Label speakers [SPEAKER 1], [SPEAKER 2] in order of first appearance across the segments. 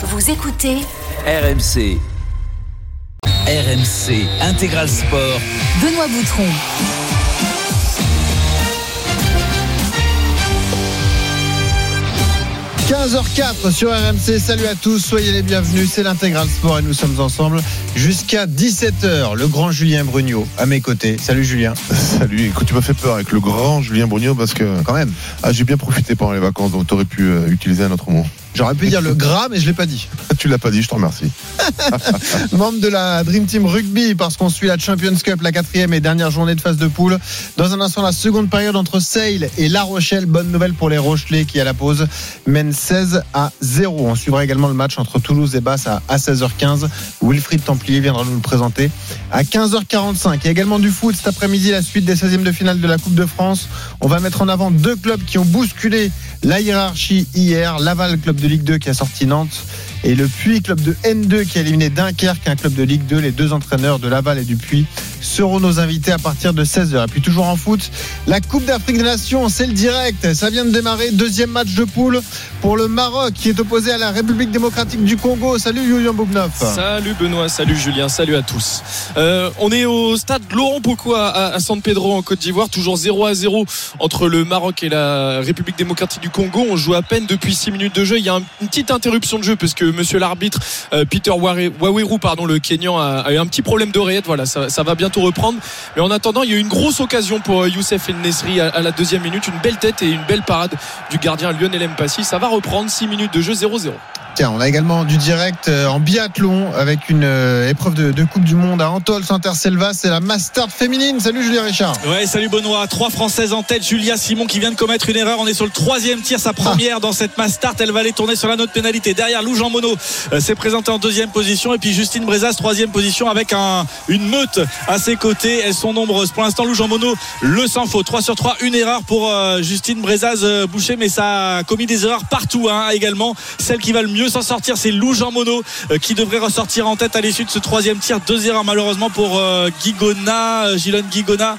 [SPEAKER 1] Vous écoutez
[SPEAKER 2] RMC. RMC Intégral Sport.
[SPEAKER 1] Benoît Boutron.
[SPEAKER 3] – 15h04 sur RMC, salut à tous, soyez les bienvenus, c'est l'intégral sport et nous sommes ensemble jusqu'à 17h. Le grand Julien Brugnot à mes côtés. Salut Julien.
[SPEAKER 4] Salut, écoute, tu m'as fait peur avec le grand Julien Brugnot parce que
[SPEAKER 3] Quand même,
[SPEAKER 4] ah, j'ai bien profité pendant les vacances, donc tu aurais pu euh, utiliser un autre mot.
[SPEAKER 3] J'aurais pu dire le gras, mais je l'ai pas dit.
[SPEAKER 4] tu l'as pas dit, je te remercie.
[SPEAKER 3] Membre de la Dream Team Rugby, parce qu'on suit la Champions Cup, la quatrième et dernière journée de phase de poule. Dans un instant, la seconde période entre Sale et La Rochelle. Bonne nouvelle pour les Rochelais qui, à la pause, mènent 16 à 0. On suivra également le match entre Toulouse et Basse à, à 16h15. Wilfried Templier viendra nous le présenter à 15h45. Il y a également du foot cet après-midi, la suite des 16e de finale de la Coupe de France. On va mettre en avant deux clubs qui ont bousculé la hiérarchie hier. Laval, club de Ligue 2 qui a sorti Nantes. Et le Puy, club de N2 qui a éliminé Dunkerque, un club de Ligue 2. Les deux entraîneurs de Laval et du Puy seront nos invités à partir de 16h. Et puis toujours en foot, la Coupe d'Afrique des Nations, c'est le direct. Ça vient de démarrer. Deuxième match de poule pour le Maroc qui est opposé à la République démocratique du Congo. Salut Julien Boubneuf.
[SPEAKER 5] Salut Benoît, salut Julien, salut à tous. Euh, on est au stade Laurent Pocco à, à San Pedro en Côte d'Ivoire, toujours 0 à 0 entre le Maroc et la République démocratique du Congo. On joue à peine depuis 6 minutes de jeu. Il y a un- une petite interruption de jeu parce que monsieur l'arbitre euh, Peter Waweru, le Kenyan, a, eu un petit problème d'oreillette. Voilà, ça, va bientôt reprendre. Mais en attendant, il y a eu une grosse occasion pour euh, Youssef El Nesri à, à la deuxième minute. Une belle tête et une belle parade du gardien Lionel Mpassi. Ça va reprendre 6 minutes de jeu 0-0.
[SPEAKER 3] On a également du direct euh, en biathlon avec une euh, épreuve de, Coupe du Monde à Antol, Saint-Selva. C'est la Mastart féminine. Salut Julien Richard.
[SPEAKER 6] Ouais, salut Benoît. Trois Françaises en tête. Julia Simon qui vient de commettre une erreur. On est sur le troisième tir, sa première dans cette mass start. Elle va aller tourner sur la note pénalité. Derrière, Lou Jean Monod euh, s'est présenté en deuxième position. Et puis Justine Brezas, troisième position avec un, une meute à ses côtés. Elles sont nombreuses. Pour l'instant, Lou Jean Monod, le sans faute. 3 sur 3, une erreur pour Justine Brezaz euh, Boucher. Mais ça a commis des erreurs partout hein, également. Celle qui va le mieux s'en sortir, c'est Lou Jean Monod euh, qui devrait ressortir en tête à l'issue de ce troisième tir. Deux erreurs malheureusement pour euh, Guigona, euh, Gilon Guigona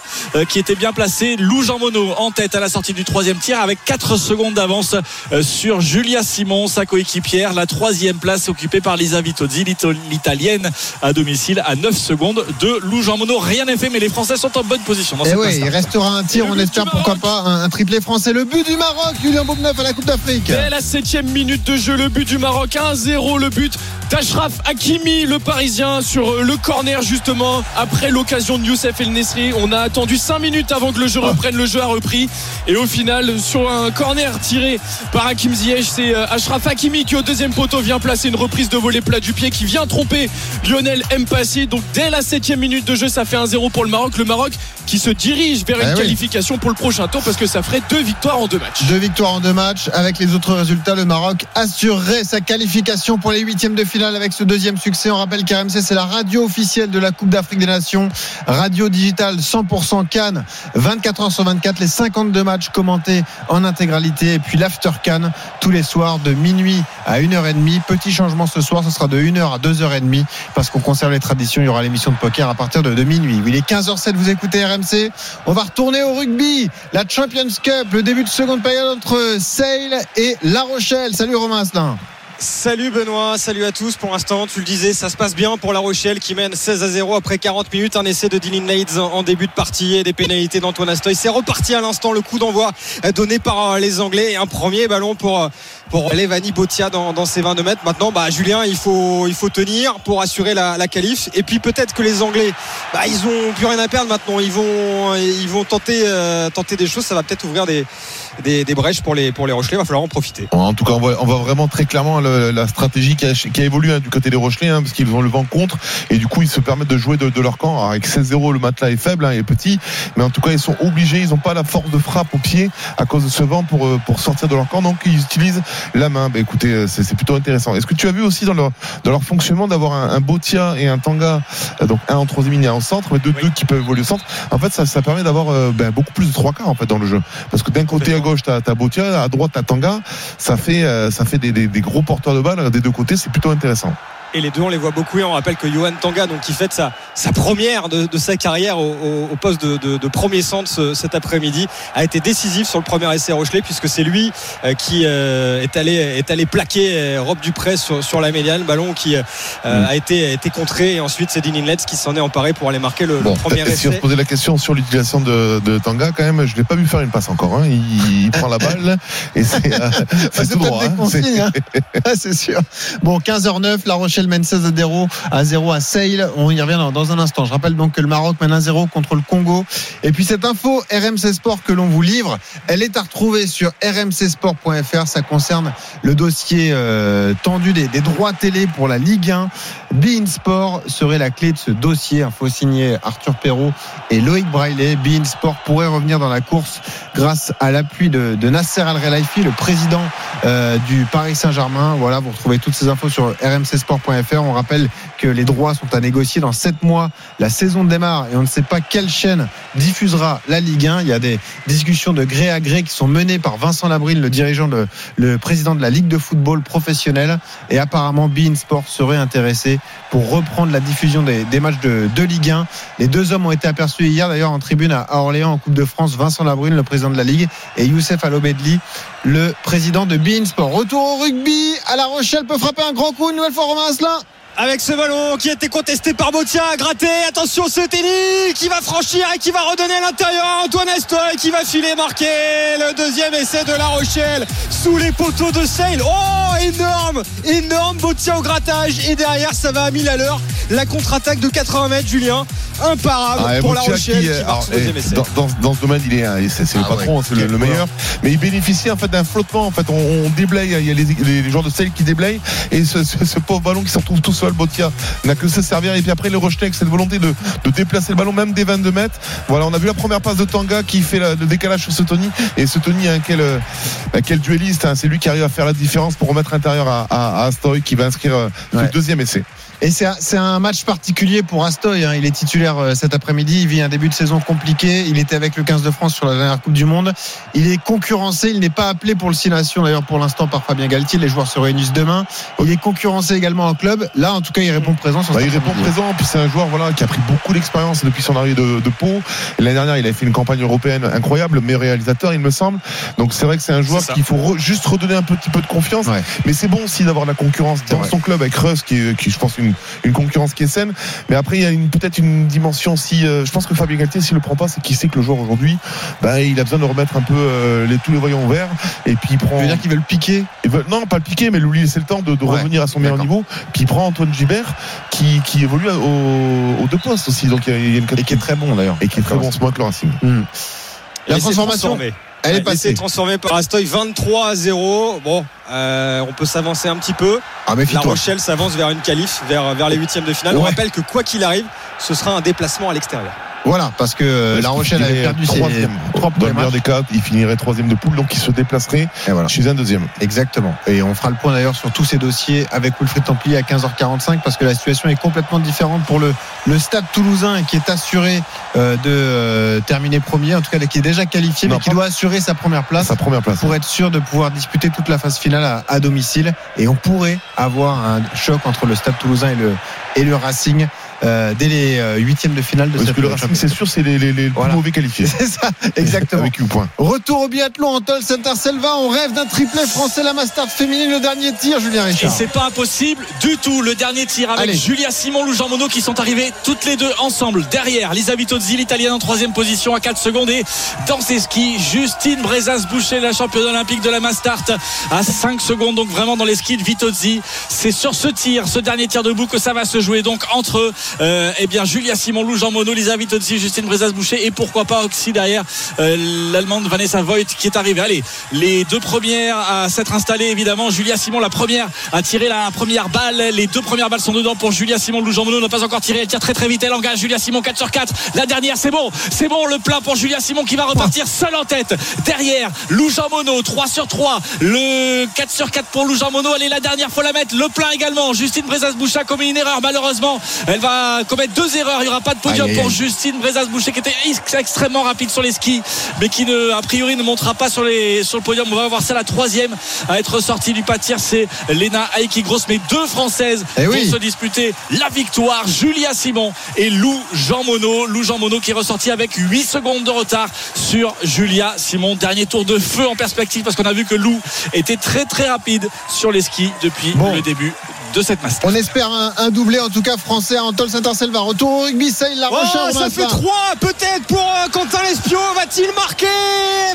[SPEAKER 6] qui était bien placé. Lou Jean Monod en tête à la sortie du troisième tir avec 4 secondes d'avance sur Julia Simon, sa coéquipière. La troisième place occupée par Lisa Vitozzi, l'italienne à domicile à 9 secondes de Lou Jean Monod. Rien n'est fait, mais les Français sont en bonne position dans cette
[SPEAKER 3] oui, il restera un tir, on espère pourquoi pas un, un triplé français. Le but du Maroc, Julien Boubneuf à la Coupe d'Afrique.
[SPEAKER 5] Dès la septième minute de jeu, le but du Maroc 1-0, le but d'Ashraf Hakimi, le Parisien, sur euh, le corner justement après l'occasion de Youssef El Nesri. On a attendu 5 minutes avant que le jeu reprenne, le jeu a repris et au final sur un corner tiré par Hakim Ziyech, c'est euh, Ashraf Hakimi qui au deuxième poteau vient placer une reprise de volée plat du pied qui vient tromper Lionel Mpassi. Donc dès la septième minute de jeu, ça fait 1-0 pour le Maroc. Le Maroc qui se dirige vers
[SPEAKER 3] Ah
[SPEAKER 5] une
[SPEAKER 3] oui.
[SPEAKER 5] qualification pour le prochain tour parce que ça ferait deux victoires en deux matchs.
[SPEAKER 3] Deux victoires en deux matchs. Avec les autres résultats, le Maroc assurerait sa qualification pour les huitièmes de finale avec ce deuxième succès. On rappelle qu'RMC, c'est la radio officielle de la Coupe d'Afrique des Nations. Radio digitale 100% Cannes. 24 heures sur 24, les 52 matchs commentés en intégralité. Et puis l'After Cannes tous les soirs de minuit à 1h30. Petit changement ce soir, ce sera de 1h à 2h30 parce qu'on conserve les traditions. Il y aura l'émission de poker à partir de, de minuit. Il est 15h07, vous écoutez RMC. On va retourner au rugby. La Champions Cup, le début de seconde période entre Sale et La Rochelle. Salut Romain Asselin.
[SPEAKER 7] Salut Benoît, salut à tous. Pour l'instant, tu le disais, ça se passe bien pour La Rochelle qui mène 16 à 0 après 40 minutes. Un essai de Dylan Leeds en début de partie et des pénalités d'Antoine Astoy. C'est reparti à l'instant le coup d'envoi donné par les Anglais et un premier ballon pour, pour Levani Botia dans, dans ses 22 mètres. Maintenant, bah, Julien, il faut, il faut tenir pour assurer la, la qualif. Et puis peut-être que les Anglais, bah, ils ont plus rien à perdre maintenant. Ils vont, ils vont tenter, euh, tenter des choses. Ça va peut-être ouvrir des, des, des brèches pour les, pour les Rochelais. Il va falloir en profiter.
[SPEAKER 4] En tout cas, on voit, on voit vraiment très clairement la stratégie qui a, qui a évolué hein, du côté des Rochelais, hein, parce qu'ils ont le vent contre, et du coup, ils se permettent de jouer de, de leur camp. Alors, avec 16-0, le matelas est faible, hein, est petit, mais en tout cas, ils sont obligés, ils n'ont pas la force de frappe au pied à cause de ce vent pour, euh, pour sortir de leur camp, donc ils utilisent la main. Bah, écoutez, euh, c'est plutôt intéressant. Est-ce que tu as vu aussi dans leur, dans leur fonctionnement d'avoir un, un Botia et un Tanga, euh, donc un en troisième ligne et un en centre, mais deux, deux qui peuvent évoluer au centre? En fait, ça, ça permet d'avoir euh, ben, beaucoup plus de trois quarts en fait dans le jeu, parce que d'un côté à gauche, t'as as Botia, à droite, t'as Tanga, ça fait, euh, ça fait des, des- des gros porteurs de balles des deux côtés, c'est plutôt intéressant.
[SPEAKER 7] Et les deux, on les voit beaucoup. Et on rappelle que Johan Tanga, donc, qui fête sa, sa première de, de sa carrière au, au- au poste de, de- de premier centre ce- cet après-midi, a été décisif sur le premier essai Rochelet, puisque c'est lui euh, qui euh, est, allé, est allé plaquer euh, Rob Dupré sur, sur la médiane. Ballon qui euh,
[SPEAKER 4] Mm.
[SPEAKER 7] a, été, a été contré. Et ensuite, c'est Dean Inlets qui s'en est emparé pour aller marquer le, le
[SPEAKER 4] Bon,
[SPEAKER 7] premier
[SPEAKER 4] si on se
[SPEAKER 7] essai.
[SPEAKER 4] posait la question sur l'utilisation de, de Tanga, quand même, je l'ai pas vu faire une passe encore. hein. Il, il prend la balle et c'est euh, c'est
[SPEAKER 3] C'est
[SPEAKER 4] tout droit. hein.
[SPEAKER 3] consignes, hein. Ah, c'est sûr. Bon, 15h09, La Rochelle mène 16 à 0 à 0 à Sale. On y revient dans, un instant. Je rappelle donc que le Maroc mène 1-0 contre le Congo. Et puis cette info RMC Sport que l'on vous livre, elle est à retrouver sur rmcsport.fr. Ça concerne le dossier euh, tendu des, des droits télé pour la Ligue 1. Bein Sport serait la clé de ce dossier. Info signé Arthur Perrault et Loïc Braillet. Bein Sport pourrait revenir dans la course grâce à l'appui de, de Nasser Al-Relaifi, le président euh, du Paris Saint-Germain. Voilà, vous retrouvez toutes ces infos sur rmcsport.fr. On rappelle que les droits sont à négocier dans 7 mois. La saison démarre et on ne sait pas quelle chaîne diffusera la Ligue 1. Il y a des discussions de gré à gré qui sont menées par Vincent Labrine, le dirigeant, le président de la Ligue de football professionnelle. Et apparemment, Bein Sport serait intéressé pour reprendre la diffusion des, matchs de, Ligue 1. Les deux hommes ont été aperçus hier d'ailleurs en tribune à Orléans en Coupe de France. Vincent Labrune, le président de la Ligue, et Youssef Alobedli, le président de Bein Sport. Retour au rugby. À La Rochelle peut frapper un grand coup. Une nouvelle fois, Asselin.
[SPEAKER 7] Avec ce ballon qui a été contesté par Botia, gratté. Attention, c'est Telly qui va franchir et qui va redonner à l'intérieur à Antoine Astoy qui va filer marquer le deuxième essai de La Rochelle sous les poteaux de Sale. Oh, énorme, énorme Botia au grattage et derrière ça va à 1000 à l'heure. La contre-attaque de 80 mètres, Julien, imparable
[SPEAKER 4] Ah,
[SPEAKER 7] pour La Rochelle qui,
[SPEAKER 4] alors, eh,
[SPEAKER 7] essai.
[SPEAKER 4] dans, dans, dans ce domaine, il est, euh, c'est, le
[SPEAKER 3] Ah ouais,
[SPEAKER 4] patron, c'est le, meilleur. Mais il bénéficie en fait d'un flottement. En fait, on, on déblaye. Il y a les, les, les joueurs de sel qui déblayent et ce, ce, ce pauvre ballon qui se retrouve tout seul. Botia n'a que se servir et puis après le rejeter avec cette volonté de, de déplacer le ballon même des 22 mètres. Voilà, on a vu la première passe de Tanga qui fait la- le décalage sur ce Tony et ce Tony, hein, quel, euh, quel duelliste. hein, c'est lui qui arrive à faire la différence pour remettre intérieur à, à, à Astoy qui va inscrire euh,
[SPEAKER 3] Ouais.
[SPEAKER 4] le deuxième essai.
[SPEAKER 3] Et c'est un, c'est un match particulier pour Astoy. hein. Il est titulaire euh, cet après-midi. Il vit un début de saison compliqué. Il était avec le 15 de France sur la dernière Coupe du Monde. Il est concurrencé. Il n'est pas appelé pour le 6 Nations d'ailleurs pour l'instant par Fabien Galtier. Les joueurs se réunissent demain. Il est concurrencé également en club. Là, en tout cas, il répond présent. Sur
[SPEAKER 4] Bah, il répond présent, puis c'est un joueur voilà, qui a pris beaucoup d'expérience depuis son arrivée de, de Pau. L'année dernière, il a fait une campagne européenne incroyable, meilleur réalisateur, il me semble. Donc c'est vrai que c'est un joueur qu'il faut re- juste redonner un petit peu de confiance.
[SPEAKER 3] Ouais.
[SPEAKER 4] Mais c'est bon aussi d'avoir de la concurrence dans son club avec Russ, qui qui est, je pense, une, une concurrence qui est saine. Mais après, il y a une- peut-être une dimension si. euh, je pense que Fabien Galtier, s'il le prend pas, c'est qu'il sait que le joueur aujourd'hui, bah, il a besoin de remettre un peu euh, les, tous les voyants au vert. Et puis il prend.
[SPEAKER 3] Tu veux dire qu'il veut le piquer
[SPEAKER 4] non, pas le piquer, mais lui laisser le temps de, de
[SPEAKER 3] Ouais,
[SPEAKER 4] revenir à son meilleur niveau. Puis il prend Antoine Gibert, qui, qui évolue au- aux deux postes aussi. Donc il y a, il y a une
[SPEAKER 3] Et qui est très bon d'ailleurs.
[SPEAKER 4] et qui est très bon en ce moment avec le Racing.
[SPEAKER 3] Hum. La
[SPEAKER 7] c'est
[SPEAKER 3] transformation,
[SPEAKER 7] transformé.
[SPEAKER 3] Elle est
[SPEAKER 7] Ouais,
[SPEAKER 3] passée.
[SPEAKER 7] essai transformé par Astoy 23 à 0. Bon, euh, on peut s'avancer un petit peu.
[SPEAKER 3] Ah,
[SPEAKER 7] La. Rochelle s'avance vers une qualif, vers, vers les huitièmes de finale. On rappelle que quoi qu'il arrive, ce sera un déplacement à l'extérieur.
[SPEAKER 3] Voilà, parce que euh,
[SPEAKER 4] Parce
[SPEAKER 3] La Rochelle avait perdu ses
[SPEAKER 4] troisième.
[SPEAKER 3] trois
[SPEAKER 4] Dans le des cas, il finirait troisième de poule, donc il se déplacerait
[SPEAKER 3] Et voilà.
[SPEAKER 4] chez un deuxième.
[SPEAKER 3] Exactement. Et on fera le point d'ailleurs sur tous ces dossiers avec Wilfried Templier à 15h45 parce que la situation est complètement différente pour le, le stade toulousain qui est assuré euh, de euh, terminer premier, en tout cas qui est déjà qualifié,
[SPEAKER 4] Non,
[SPEAKER 3] mais qui doit assurer sa première place
[SPEAKER 4] Sa première place.
[SPEAKER 3] pour être sûr de pouvoir disputer toute la phase finale à, à domicile. Et on pourrait avoir un choc entre le stade toulousain et le, et le Racing euh, dès les euh, huitièmes de finale de
[SPEAKER 4] Parce
[SPEAKER 3] cette
[SPEAKER 4] que le Racing, c'est sûr, c'est les, les, les
[SPEAKER 3] Voilà.
[SPEAKER 4] plus mauvais qualifiés.
[SPEAKER 3] C'est ça, exactement.
[SPEAKER 4] Avec 8 points.
[SPEAKER 3] Retour au biathlon, Antol Center Selva. On rêve d'un triplé français, la Mastart féminine, le dernier tir, Julien
[SPEAKER 6] Et
[SPEAKER 3] Richard.
[SPEAKER 6] c'est pas impossible du tout. Le dernier tir avec
[SPEAKER 3] Allez.
[SPEAKER 6] Julia Simon, Lou Jean Monod qui sont arrivés toutes les deux ensemble. Derrière, Lisa Vitozzi, l'italienne en troisième position à 4 secondes. Et dans ses skis, Justine Brezas-Boucher, la championne olympique de la Mastart à 5 secondes. Donc vraiment dans les skis de Vitozzi. C'est sur ce tir, ce dernier tir debout que ça va se jouer. Donc entre euh, eh bien Julia Simon, Lou Jean Monod, Lisa Vitozzi, Justine Brezas-Boucher et pourquoi pas aussi derrière euh, l'allemande Vanessa Voigt qui est arrivée. Allez, les deux premières à s'être installées évidemment. Julia Simon, la première à tirer la première balle. Les deux premières balles sont dedans pour Julia Simon. Lou Jean Monod n'a pas encore tiré. Elle tire très très vite. Elle engage Julia Simon 4 sur 4. La dernière, c'est bon. C'est bon. Le plein pour Julia Simon qui va repartir seule en tête. Derrière, Lou Jean Monod 3 sur 3. Le 4 sur 4 pour Lou Jean Monod. Allez, la dernière, faut la mettre. Le plein également. Justine Brezas-Boucha a commis une erreur malheureusement. Elle va va commettre deux erreurs. Il n'y aura pas de podium
[SPEAKER 3] Aïe,
[SPEAKER 6] pour
[SPEAKER 3] aïe.
[SPEAKER 6] Justine Brezas-Boucher qui était ex- extrêmement rapide sur les skis, mais qui ne, a priori ne montera pas sur, les, sur le podium. On va voir ça la troisième à être sortie du pas de tir. C'est Lena Aiki Gross, mais deux Françaises
[SPEAKER 3] Eh
[SPEAKER 6] vont
[SPEAKER 3] oui.
[SPEAKER 6] se disputer la victoire. Julia Simon et Lou Jean Monod. Lou Jean Monod qui est ressorti avec 8 secondes de retard sur Julia Simon. Dernier tour de feu en perspective parce qu'on a vu que Lou était très très rapide sur les skis depuis
[SPEAKER 3] Bon.
[SPEAKER 6] le début de cette master.
[SPEAKER 3] On espère un, un doublé, en tout cas français, à Antol Saint-Selva. Retour au rugby, ça, il la
[SPEAKER 7] Oh,
[SPEAKER 3] Rochelle.
[SPEAKER 7] ça fait 3 peut-être pour euh, Quentin Lespio. Va-t-il marquer?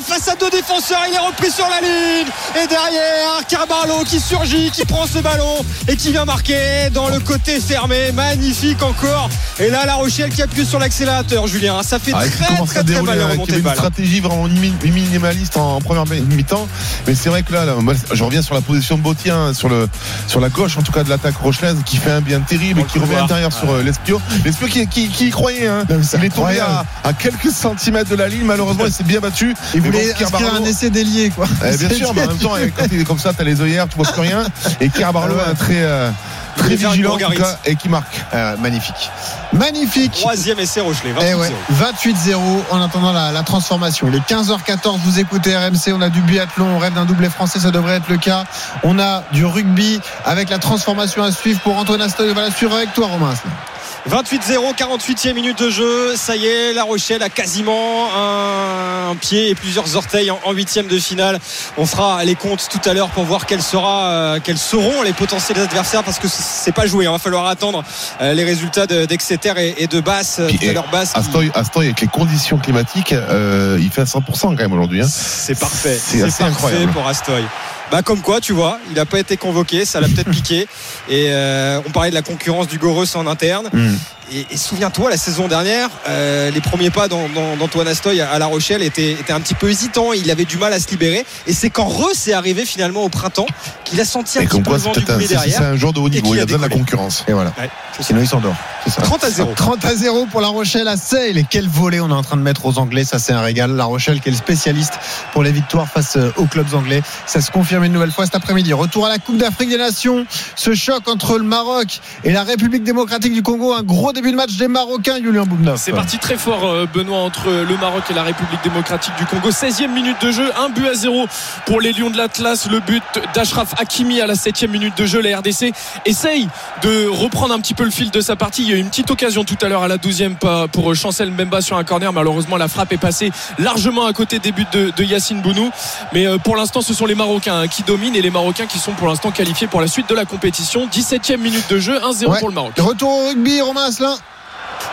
[SPEAKER 7] Face à deux défenseurs Il est repris sur la ligne. Et derrière, Carbarlo qui surgit, qui prend ce ballon et qui vient marquer dans le côté fermé. Magnifique encore. Et là, La Rochelle qui appuie sur l'accélérateur, Julien. Ça fait
[SPEAKER 4] Ah,
[SPEAKER 7] très très très
[SPEAKER 4] dérouler,
[SPEAKER 7] mal
[SPEAKER 4] avait
[SPEAKER 7] de
[SPEAKER 4] une
[SPEAKER 7] balle.
[SPEAKER 4] stratégie vraiment mi- minimaliste en première mi-temps. Mais c'est vrai que là, là, moi, je reviens sur la position de Bautien, sur, le, sur la gauche en tout cas de l'attaque rochelaise, qui fait un bien terrible et qui revient à l'intérieur sur euh, l'Espio. L'Espio qui, qui, qui y croyait. Hein.
[SPEAKER 3] Non,
[SPEAKER 4] Il est tombé à, à quelques centimètres de la ligne. Malheureusement, il s'est bien battu.
[SPEAKER 3] Il voulait
[SPEAKER 4] bon,
[SPEAKER 3] un essai d'ailier, quoi.
[SPEAKER 4] Eh, bien sûr, mais en même temps, quand il est comme ça, t'as les œillères, tu vois plus rien. Et Kerbarlo,
[SPEAKER 3] Ah ouais.
[SPEAKER 4] un très, euh, très vigilant en tout
[SPEAKER 7] Margarit.
[SPEAKER 4] cas, et qui marque.
[SPEAKER 3] Euh, magnifique. Magnifique.
[SPEAKER 7] Troisième essai Rochelet. 28-0.
[SPEAKER 3] Eh ouais, 28-0 en attendant la, la transformation. Il est 15h14, vous écoutez RMC, on a du biathlon, on rêve d'un doublé français, ça devrait être le cas. On a du rugby avec la transformation à suivre pour Antoine Astoy. On va la suivre avec toi, Romain.
[SPEAKER 7] 28-0, 48e minute de jeu. Ça y est, La Rochelle a quasiment un, un pied et plusieurs orteils en, huitième de finale. On fera les comptes tout à l'heure pour voir quels, sera, euh, quels seront les potentiels adversaires parce que c'est pas joué. Il va falloir attendre euh, les résultats de- d'Exeter et, et de Basse.
[SPEAKER 4] Puis,
[SPEAKER 7] tout à l'heure Basse.
[SPEAKER 4] Astoy, Astoy, avec les conditions climatiques, euh, il fait à 100% quand même aujourd'hui. Hein.
[SPEAKER 7] C'est parfait.
[SPEAKER 4] C'est incroyable.
[SPEAKER 7] pour Astoy. Bah comme quoi, tu vois, il n'a pas été convoqué, ça l'a peut-être piqué. Et euh, on parlait de la concurrence du Goros en interne.
[SPEAKER 4] Mm.
[SPEAKER 7] Et, et souviens-toi, la saison dernière, euh, les premiers pas d'Antoine Astoy à, La Rochelle étaient, étaient un petit peu hésitants. Il avait du mal à se libérer. Et c'est quand Re s'est arrivé finalement au printemps qu'il a senti un
[SPEAKER 4] Et
[SPEAKER 7] petit peu
[SPEAKER 4] quoi,
[SPEAKER 7] le
[SPEAKER 4] c'est
[SPEAKER 7] vent du
[SPEAKER 4] un,
[SPEAKER 7] couler
[SPEAKER 4] c'est-
[SPEAKER 7] derrière.
[SPEAKER 4] un joueur de haut niveau.
[SPEAKER 7] qu'il
[SPEAKER 4] Il
[SPEAKER 7] a
[SPEAKER 4] a besoin de la concurrence.
[SPEAKER 3] Et voilà.
[SPEAKER 7] Ouais.
[SPEAKER 3] Sinon, il s'endort.
[SPEAKER 4] C'est ça.
[SPEAKER 7] 30 à 0.
[SPEAKER 3] 30 à 0 pour La Rochelle à Sale. Et quel volet on est en train de mettre aux Anglais. Ça, c'est un régal. La Rochelle qui est le spécialiste pour les victoires face euh, aux clubs anglais. Ça se confirme une nouvelle fois cet après-midi. Retour à la Coupe d'Afrique des Nations. Ce choc entre le Maroc et la République démocratique du Congo. Un gros début de match des Marocains, Julien Boubnov.
[SPEAKER 5] C'est parti très fort, euh, Benoît, entre le Maroc et la République démocratique du Congo. 16e minute de jeu, un but à zéro pour les Lions de l'Atlas. Le but d'Ashraf Hakimi à la 7e minute de jeu. La RDC essaye de reprendre un petit peu le fil de sa partie. Il y a eu une petite occasion tout à l'heure à la 12e pas pour Chancel Mbemba sur un corner. Malheureusement, la frappe est passée largement à côté des buts de, de Yacine Bounou. Mais euh, pour l'instant, ce sont les Marocains hein, qui dominent et les Marocains qui sont pour l'instant qualifiés pour la suite de la compétition. 17e minute de jeu, 1-0
[SPEAKER 3] Ouais.
[SPEAKER 5] pour le Maroc.
[SPEAKER 3] Retour au rugby, Romain.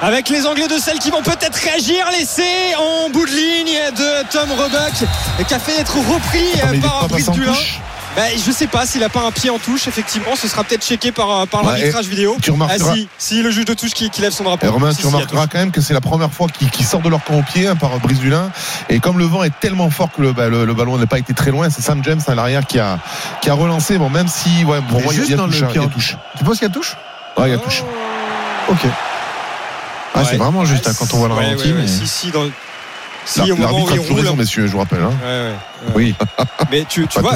[SPEAKER 7] Avec les Anglais de celle qui vont peut-être réagir. L'essai en bout de ligne de Tom Roebuck qui a fait être repris
[SPEAKER 4] Attends, est
[SPEAKER 7] par Brice Dulin. Bah, je sais pas s'il a pas un pied en touche, effectivement, ce sera peut-être checké par, par
[SPEAKER 4] Ouais,
[SPEAKER 7] l'arbitrage vidéo.
[SPEAKER 4] Tu
[SPEAKER 7] Ah
[SPEAKER 4] remarqueras.
[SPEAKER 7] si, si le juge de touche qui, qui lève son drapeau.
[SPEAKER 4] Et Romain,
[SPEAKER 7] Si,
[SPEAKER 4] tu
[SPEAKER 7] si,
[SPEAKER 4] remarqueras quand même que c'est la première fois qu'ils sortent de leur camp au pied hein, par Brice Dulin. Et comme le vent est tellement fort que le, bah, le- le ballon n'a pas été très loin, c'est Sam James à l'arrière qui a, qui a relancé. Bon, même si, ouais, moi, il y a- touche. hein.
[SPEAKER 3] Tu penses qu'il y a touche?
[SPEAKER 4] Ouais, il y a touche.
[SPEAKER 3] Ok. Ah,
[SPEAKER 7] Ouais.
[SPEAKER 3] c'est vraiment juste hein, quand on voit le
[SPEAKER 7] Ouais,
[SPEAKER 3] ralenti.
[SPEAKER 7] ouais, ouais,
[SPEAKER 3] mais-
[SPEAKER 7] Si, si, dans... si au moment où il roule.
[SPEAKER 4] raison, messieurs, je vous rappelle. hein.
[SPEAKER 7] Ouais, ouais, ouais.
[SPEAKER 3] Oui.
[SPEAKER 7] Mais tu, tu vois,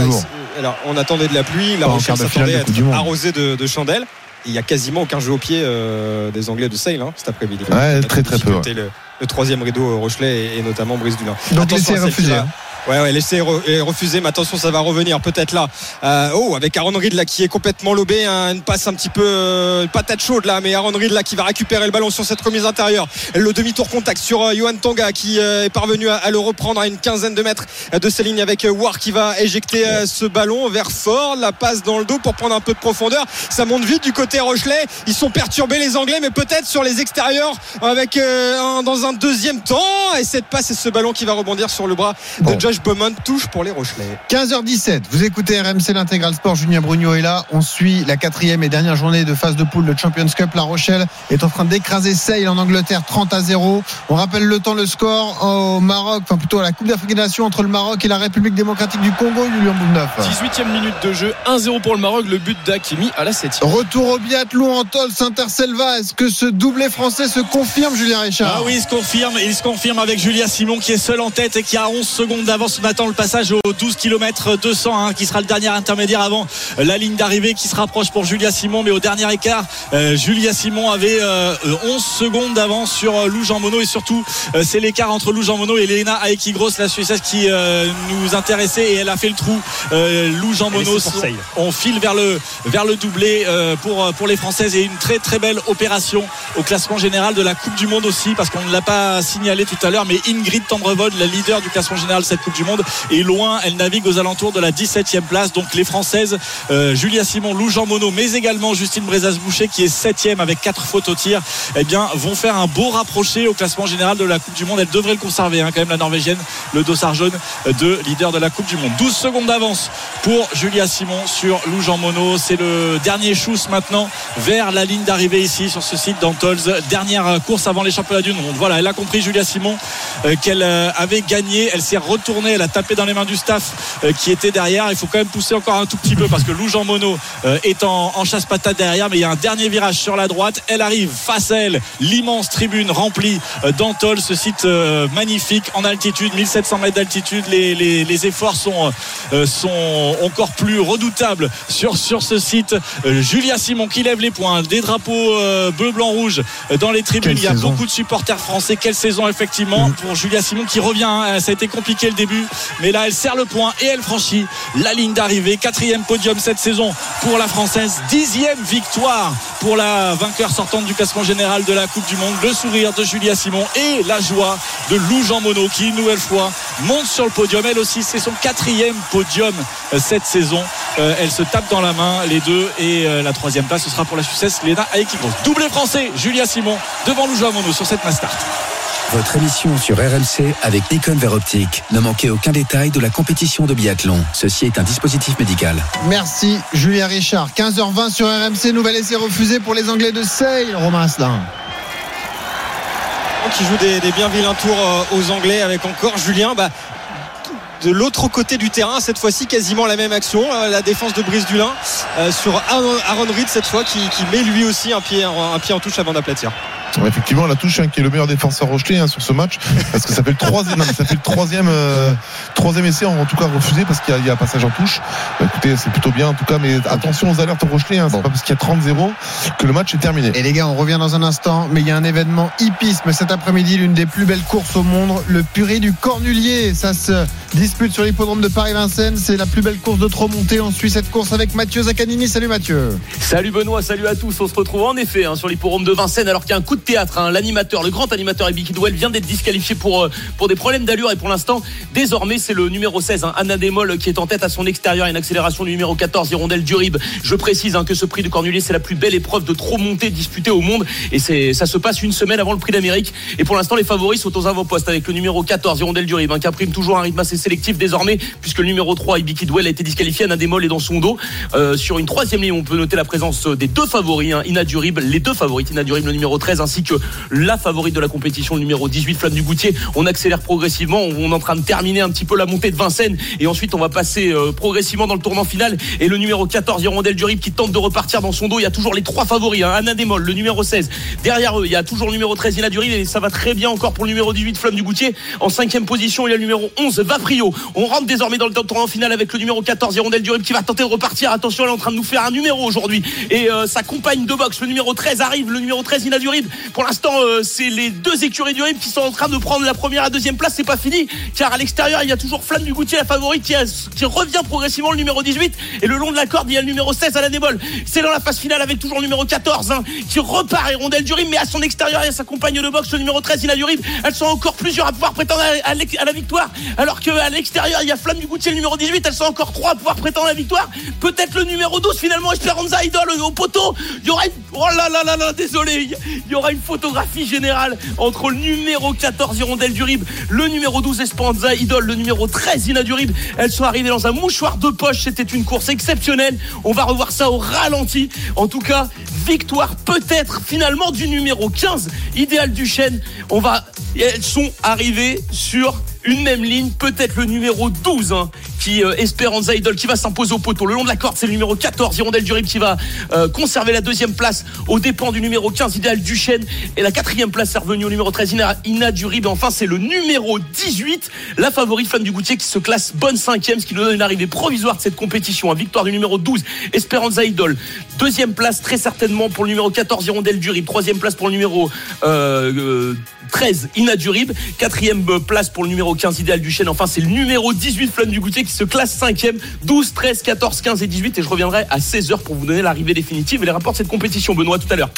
[SPEAKER 7] alors on attendait de la pluie, la Rochelle s'attendait à être arrosée de, de chandelles. Il y a quasiment aucun jeu au pied euh, des Anglais de Sale hein, cet après-midi.
[SPEAKER 4] Ouais, très, très peu,
[SPEAKER 7] difficulté Le, le troisième rideau Rochelet et, et notamment Brice Dulin.
[SPEAKER 3] Donc l'essai refusé. hein.
[SPEAKER 7] Ouais, ouais, l'essai est re- est refusé, mais attention, ça va revenir peut-être là. Euh, oh, avec Aaron Reed là qui est complètement lobé, hein, une passe un petit peu euh, une patate chaude là, mais Aaron Reed là qui va récupérer le ballon sur cette remise intérieure. Le demi-tour contact sur euh, Johan Tonga qui euh, est parvenu à, à le reprendre à une quinzaine de mètres de sa ligne avec euh, War qui va éjecter euh, ce ballon vers Ford, la passe dans le dos pour prendre un peu de profondeur. Ça monte vite du côté Rochelet. Ils sont perturbés les Anglais, mais peut-être sur les extérieurs avec euh, un- dans un deuxième temps. Et cette passe et ce ballon qui va rebondir sur le bras de
[SPEAKER 3] Bon.
[SPEAKER 7] Josh Bowman touche pour les Rochelais.
[SPEAKER 3] 15h17, vous écoutez RMC l'intégral sport, Julien Brugnot est là. On suit la quatrième et dernière journée de phase de poule de Champions Cup. La Rochelle est en train d'écraser Sale en Angleterre 30 à 0. On rappelle le temps, le score au Maroc, enfin plutôt à la Coupe d'Afrique des Nations entre le Maroc et la République démocratique du Congo, Julien Boumneuf.
[SPEAKER 5] 18e minute de jeu, 1-0 pour le Maroc, le but d'Akimi à la 7e.
[SPEAKER 3] Retour au biathlon en Tol Saint-Selva. Est-ce que ce doublé français se confirme, Julien Richard?
[SPEAKER 6] Ah oui, il se confirme. Il se confirme avec Julia Simon qui est seule en tête et qui a 11 secondes d'avance On attend le passage au 12 km 200 hein, qui sera le dernier intermédiaire avant la ligne d'arrivée qui se rapproche pour Julia Simon. Mais au dernier écart, euh, Julia Simon avait 11 euh, secondes d'avance sur euh, Lou Jean Monod et surtout c'est l'écart entre Lou Jean Monod et Léna Aiki Gross, la Suissesse qui nous intéressait et elle a fait le trou. Lou Jean Monod, on file vers le vers le doublé pour pour les Françaises et une très très belle opération au classement général de la Coupe du Monde aussi parce qu'on ne l'a pas signalé tout à l'heure mais Ingrid Tendrevod la leader du classement général de cette Coupe du Monde. Est loin elle navigue aux alentours de la 17e place. Donc les Françaises Julia Simon Lou Jean Monod mais également Justine Brezas-Boucher qui est 7 avec 4 fautes au tir eh bien vont faire un beau rapproché au classement général de la Coupe du Monde. Elle devrait le conserver hein, quand même la Norvégienne le dossard jaune de leader de la Coupe du Monde. 12 secondes d'avance pour Julia Simon sur Lou Jean Monod. C'est le dernier chousse maintenant vers la ligne d'arrivée ici sur ce site d'Antols dernière course avant les championnats du monde. Voilà elle a compris Julia Simon euh, qu'elle euh, avait gagné. Elle s'est retournée elle a tapé dans les mains du staff euh, qui était derrière. Il faut quand même pousser encore un tout petit peu parce que Lou Jean Monod est en, en chasse patate derrière mais il y a un dernier virage sur la droite. Elle arrive face à elle l'immense tribune remplie d'Antol ce site magnifique en altitude 1700 mètres d'altitude. Les, les, efforts sont, sont encore plus redoutables sur, sur ce site. Julia Simon qui lève les points. Des drapeaux bleu blanc rouge dans les tribunes. Il y a beaucoup de supporters français. Quelle saison effectivement mm. pour Julia Simon qui revient hein. ça a été compliqué le début mais là elle serre le point et elle franchit la ligne d'arrivée. Quatrième podium cette saison pour la française. Dixième victoire pour la vainqueur sortante du classement général de la Coupe du Monde. Le sourire de Julia Simon et la joie de Lou Jean Monod qui une nouvelle fois monte sur le podium. Elle aussi c'est son quatrième podium euh, cette saison. Euh, elle se tape dans la main les deux. Et euh, la troisième place ce sera pour la Suisse Léna Aikikos doublé français Julia Simon devant Lou Jean Monod sur cette Mastart
[SPEAKER 2] votre émission sur RMC avec Nikon Vert Optique. Ne manquez aucun détail de la compétition de biathlon. Ceci est un dispositif médical.
[SPEAKER 3] Merci Julien Richard. 15h20 sur RMC. Nouvel essai refusé pour les Anglais de Sale. Romain Asselin
[SPEAKER 7] qui joue des, bien vilains tours euh, aux Anglais avec encore Julien. Bah, de l'autre côté du terrain. Cette fois-ci, quasiment la même action. Euh, la défense de Brice Dulin euh, sur Aaron Reed cette fois qui, met lui aussi un pied, un pied en touche avant d'aplatir.
[SPEAKER 4] Effectivement, la touche hein, qui est le meilleur défenseur Rochelet hein, sur ce match, parce que ça fait le troisième, ça fait le troisième, euh, troisième essai en, tout cas refusé parce qu'il y, a un passage en touche. Bah, écoutez, c'est plutôt bien en tout cas, mais attention aux alertes Rochelet. Hein, c'est pas parce qu'il y a 30-0 que le match est terminé.
[SPEAKER 3] Et les gars, on revient dans un instant, mais il y a un événement hippisme cet après-midi, l'une des plus belles courses au monde, le purée du Cornulier. Ça se dispute sur l'hippodrome de Paris-Vincennes. C'est la plus belle course de trop montée. On suit cette course avec Mathieu Zaccanini. Salut Mathieu.
[SPEAKER 1] Salut Benoît, salut à tous. On se retrouve en effet sur l'hippodrome de Vincennes alors qu'il y a un coup de théâtre. L'animateur le grand animateur Ebi Kidwell vient d'être disqualifié pour, euh, pour des problèmes d'allure et pour l'instant, désormais, c'est le numéro 16, hein, Anna Demol, qui est en tête à son extérieur. Une accélération du numéro 14, Hirondelle Durib. Je précise hein, que ce prix de Cornulier, c'est la plus belle épreuve de trop montée disputée au monde et ça se passe une semaine avant le prix d'Amérique. Et pour l'instant, les favoris sont aux avant-postes avec le numéro 14, Hirondelle Durib, hein, qui imprime toujours un rythme assez sélectif désormais, puisque le numéro 3, Ebi Kidwell, a été disqualifié. Anna Demol est dans son dos. Euh, sur une troisième ligne, on peut noter la présence des deux favoris, hein, Inadurib, les deux favoris, Inadurib, le numéro 13, ainsi que la favorite de la compétition compétition numéro 18 Flamme du Goutier. On accélère progressivement. On est en train de terminer un petit peu la montée de Vincennes et ensuite on va passer euh, progressivement dans le tournant final. Et le numéro 14 Hirondelle du Rip qui tente de repartir dans son dos. Il y a toujours les trois favoris. Hein. Anna Démol, le numéro 16. Derrière eux, il y a toujours le numéro 13 Ina Durib et ça va très bien encore pour le numéro 18 Flamme du Goutier. En cinquième position, il y a le numéro 11 Vaprio. On rentre désormais dans le tournant final avec le numéro 14 Hirondelle du Rip qui va tenter de repartir. Attention, elle est en train de nous faire un numéro aujourd'hui. Et euh, sa compagne de boxe, le numéro 13 arrive. Le numéro 13 Ina Durib. Pour l'instant, euh, c'est les deux écuries du Rip qui en train de prendre la première à deuxième place. C'est pas fini, car à l'extérieur, il y a toujours Flamme du Goutier, la favorite, qui, revient progressivement le numéro 18. Et le long de la corde, il y a le numéro 16 à la débol. C'est dans la phase finale avec toujours le numéro 14, hein, qui repart et rondelle du Rib, mais à son extérieur, il y a sa compagne de boxe, le numéro 13, il a du Rib. Elles sont encore plusieurs à pouvoir prétendre à, la victoire, alors qu'à l'extérieur, il y a Flamme du Goutier, le numéro 18. Elles sont encore trois à pouvoir prétendre à la victoire. Peut-être le numéro 12, finalement, Esperanza Idol au poteau. Il y aura une... Oh là là là là, désolé. Il y aura une photographie générale entre le numéro 14 Hirondelle du Rib, le numéro 12 Espanza Idol, le numéro 13 Ina du. Elles sont arrivées dans un mouchoir de poche. C'était une course exceptionnelle. On va revoir ça au ralenti. En tout cas, victoire peut-être finalement du numéro 15 Idéal du Chêne. On va, elles sont arrivées sur une même ligne, peut-être le numéro 12 hein, qui euh, Esperanza Idol qui va s'imposer au poteau. Le long de la corde, c'est le numéro 14, Hirondelle du Rib qui va euh, conserver la deuxième place aux dépens du numéro 15, Idéal Duchesne. Et la quatrième place est revenue au numéro 13, Ina, Ina. Et enfin, c'est le numéro 18, la favorite Flamme du Goutier qui se classe bonne cinquième, ce qui nous donne une arrivée provisoire de cette compétition. Hein. Victoire du numéro 12, Esperanza Idol. Deuxième place, très certainement, pour le numéro 14, Hirondelle du Rib. Troisième place pour le numéro euh, euh, 13, Ina du Rib. Quatrième euh, place pour le numéro 15, Idéal Duchesne. Enfin, c'est le numéro 18, Flamme du Goutier, qui se classe cinquième. 12, 13, 14, 15 et 18. Et je reviendrai à 16h pour vous donner l'arrivée définitive et les rapports de cette compétition. Benoît, tout à l'heure.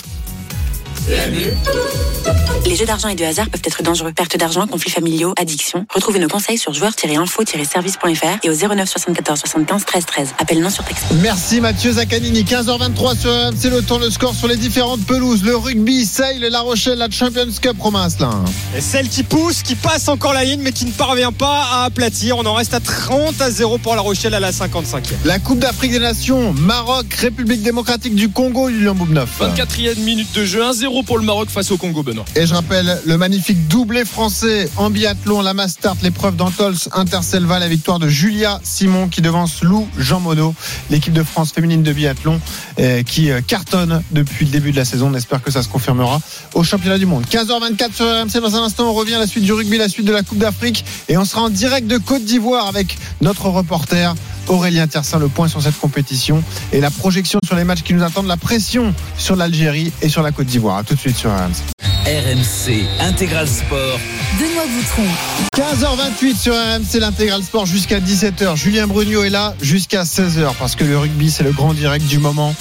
[SPEAKER 8] Les jeux d'argent et de hasard peuvent être dangereux. Perte d'argent, conflits familiaux, addiction. Retrouvez nos conseils sur joueurs-info-service.fr et au 09 74 75 13 13. Appel non surtexte.
[SPEAKER 3] Merci Mathieu Zaccanini. 15h23 sur RMC, le temps, le score sur les différentes pelouses. Le rugby, Sale, La Rochelle, la Champions Cup, Romain Asselin.
[SPEAKER 7] Et celle qui pousse, qui passe encore la ligne, mais qui ne parvient pas à aplatir. On en reste à 30 à 0 pour La Rochelle à la 55e.
[SPEAKER 3] La Coupe d'Afrique des Nations, Maroc, République démocratique du Congo, Julien Boubneuf.
[SPEAKER 5] 24e minute de jeu, 1-0 pour le Maroc face au Congo, Benoît.
[SPEAKER 3] Et je rappelle le magnifique doublé français en biathlon, la Mastart, l'épreuve d'Antols Interselva, la victoire de Julia Simon qui devance Lou Jean Monod, l'équipe de France féminine de biathlon euh, qui euh, cartonne depuis le début de la saison. On espère que ça se confirmera au championnat du monde. 15h24 sur RMC. Dans un instant, on revient à la suite du rugby, la suite de la Coupe d'Afrique et on sera en direct de Côte d'Ivoire avec notre reporter. Aurélien Tersin, le point sur cette compétition et la projection sur les matchs qui nous attendent, la pression sur l'Algérie et sur la Côte d'Ivoire. A tout de suite sur RMC.
[SPEAKER 2] RMC Intégral Sport.
[SPEAKER 9] Benoît Boutron.
[SPEAKER 3] 15h28 sur RMC l'intégral sport jusqu'à 17h. Julien Brugnot est là jusqu'à 16h parce que le rugby c'est le grand direct du moment.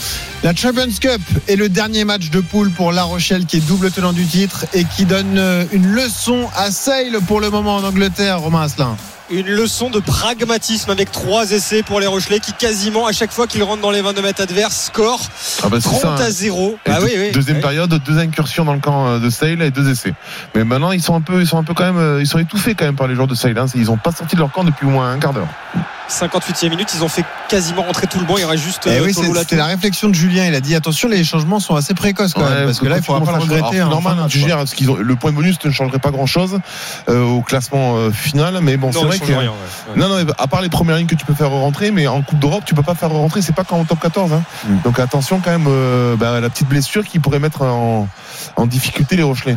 [SPEAKER 3] La Champions Cup est le dernier match de poule pour La Rochelle qui est double tenant du titre et qui donne une leçon à Sale pour le moment en Angleterre, Romain Asselin.
[SPEAKER 7] Une leçon de pragmatisme avec trois essais pour les Rochelais qui quasiment à chaque fois qu'ils rentrent dans les 22 mètres adverses score
[SPEAKER 4] Ah bah,
[SPEAKER 7] 30
[SPEAKER 4] ça, hein.
[SPEAKER 7] à 0.
[SPEAKER 4] Et
[SPEAKER 7] Ah oui, oui.
[SPEAKER 4] Deuxième
[SPEAKER 7] Oui.
[SPEAKER 4] période, deux incursions dans le camp euh, de Sale et deux essais. Mais maintenant, ils sont un peu, ils sont un peu quand même, euh, ils sont étouffés quand même par les joueurs de Sale. hein. Ils n'ont pas sorti de leur camp depuis au moins un quart d'heure.
[SPEAKER 7] 58e minute, ils ont fait quasiment rentrer tout le banc. Il reste juste
[SPEAKER 3] Eh
[SPEAKER 7] euh,
[SPEAKER 3] oui, c'était la réflexion de Julien. Il a dit attention, les changements sont assez précoces quand même, parce que là, il faudra pas le regretter. En
[SPEAKER 4] normal,
[SPEAKER 3] fin de
[SPEAKER 4] hein,
[SPEAKER 3] match,
[SPEAKER 4] tu gères, parce qu'ils ont, le point bonus ne changerait pas grand chose au classement euh, final. Mais bon, c'est vrai que.
[SPEAKER 7] rien, ouais. Ouais.
[SPEAKER 4] Non, non, à part les premières lignes que tu peux faire rentrer, mais en Coupe d'Europe, tu peux pas faire rentrer, c'est pas qu'en top 14. hein.
[SPEAKER 3] Mm.
[SPEAKER 4] Donc attention quand même, euh, bah, la petite blessure qui pourrait mettre en, en difficulté les Rochelais.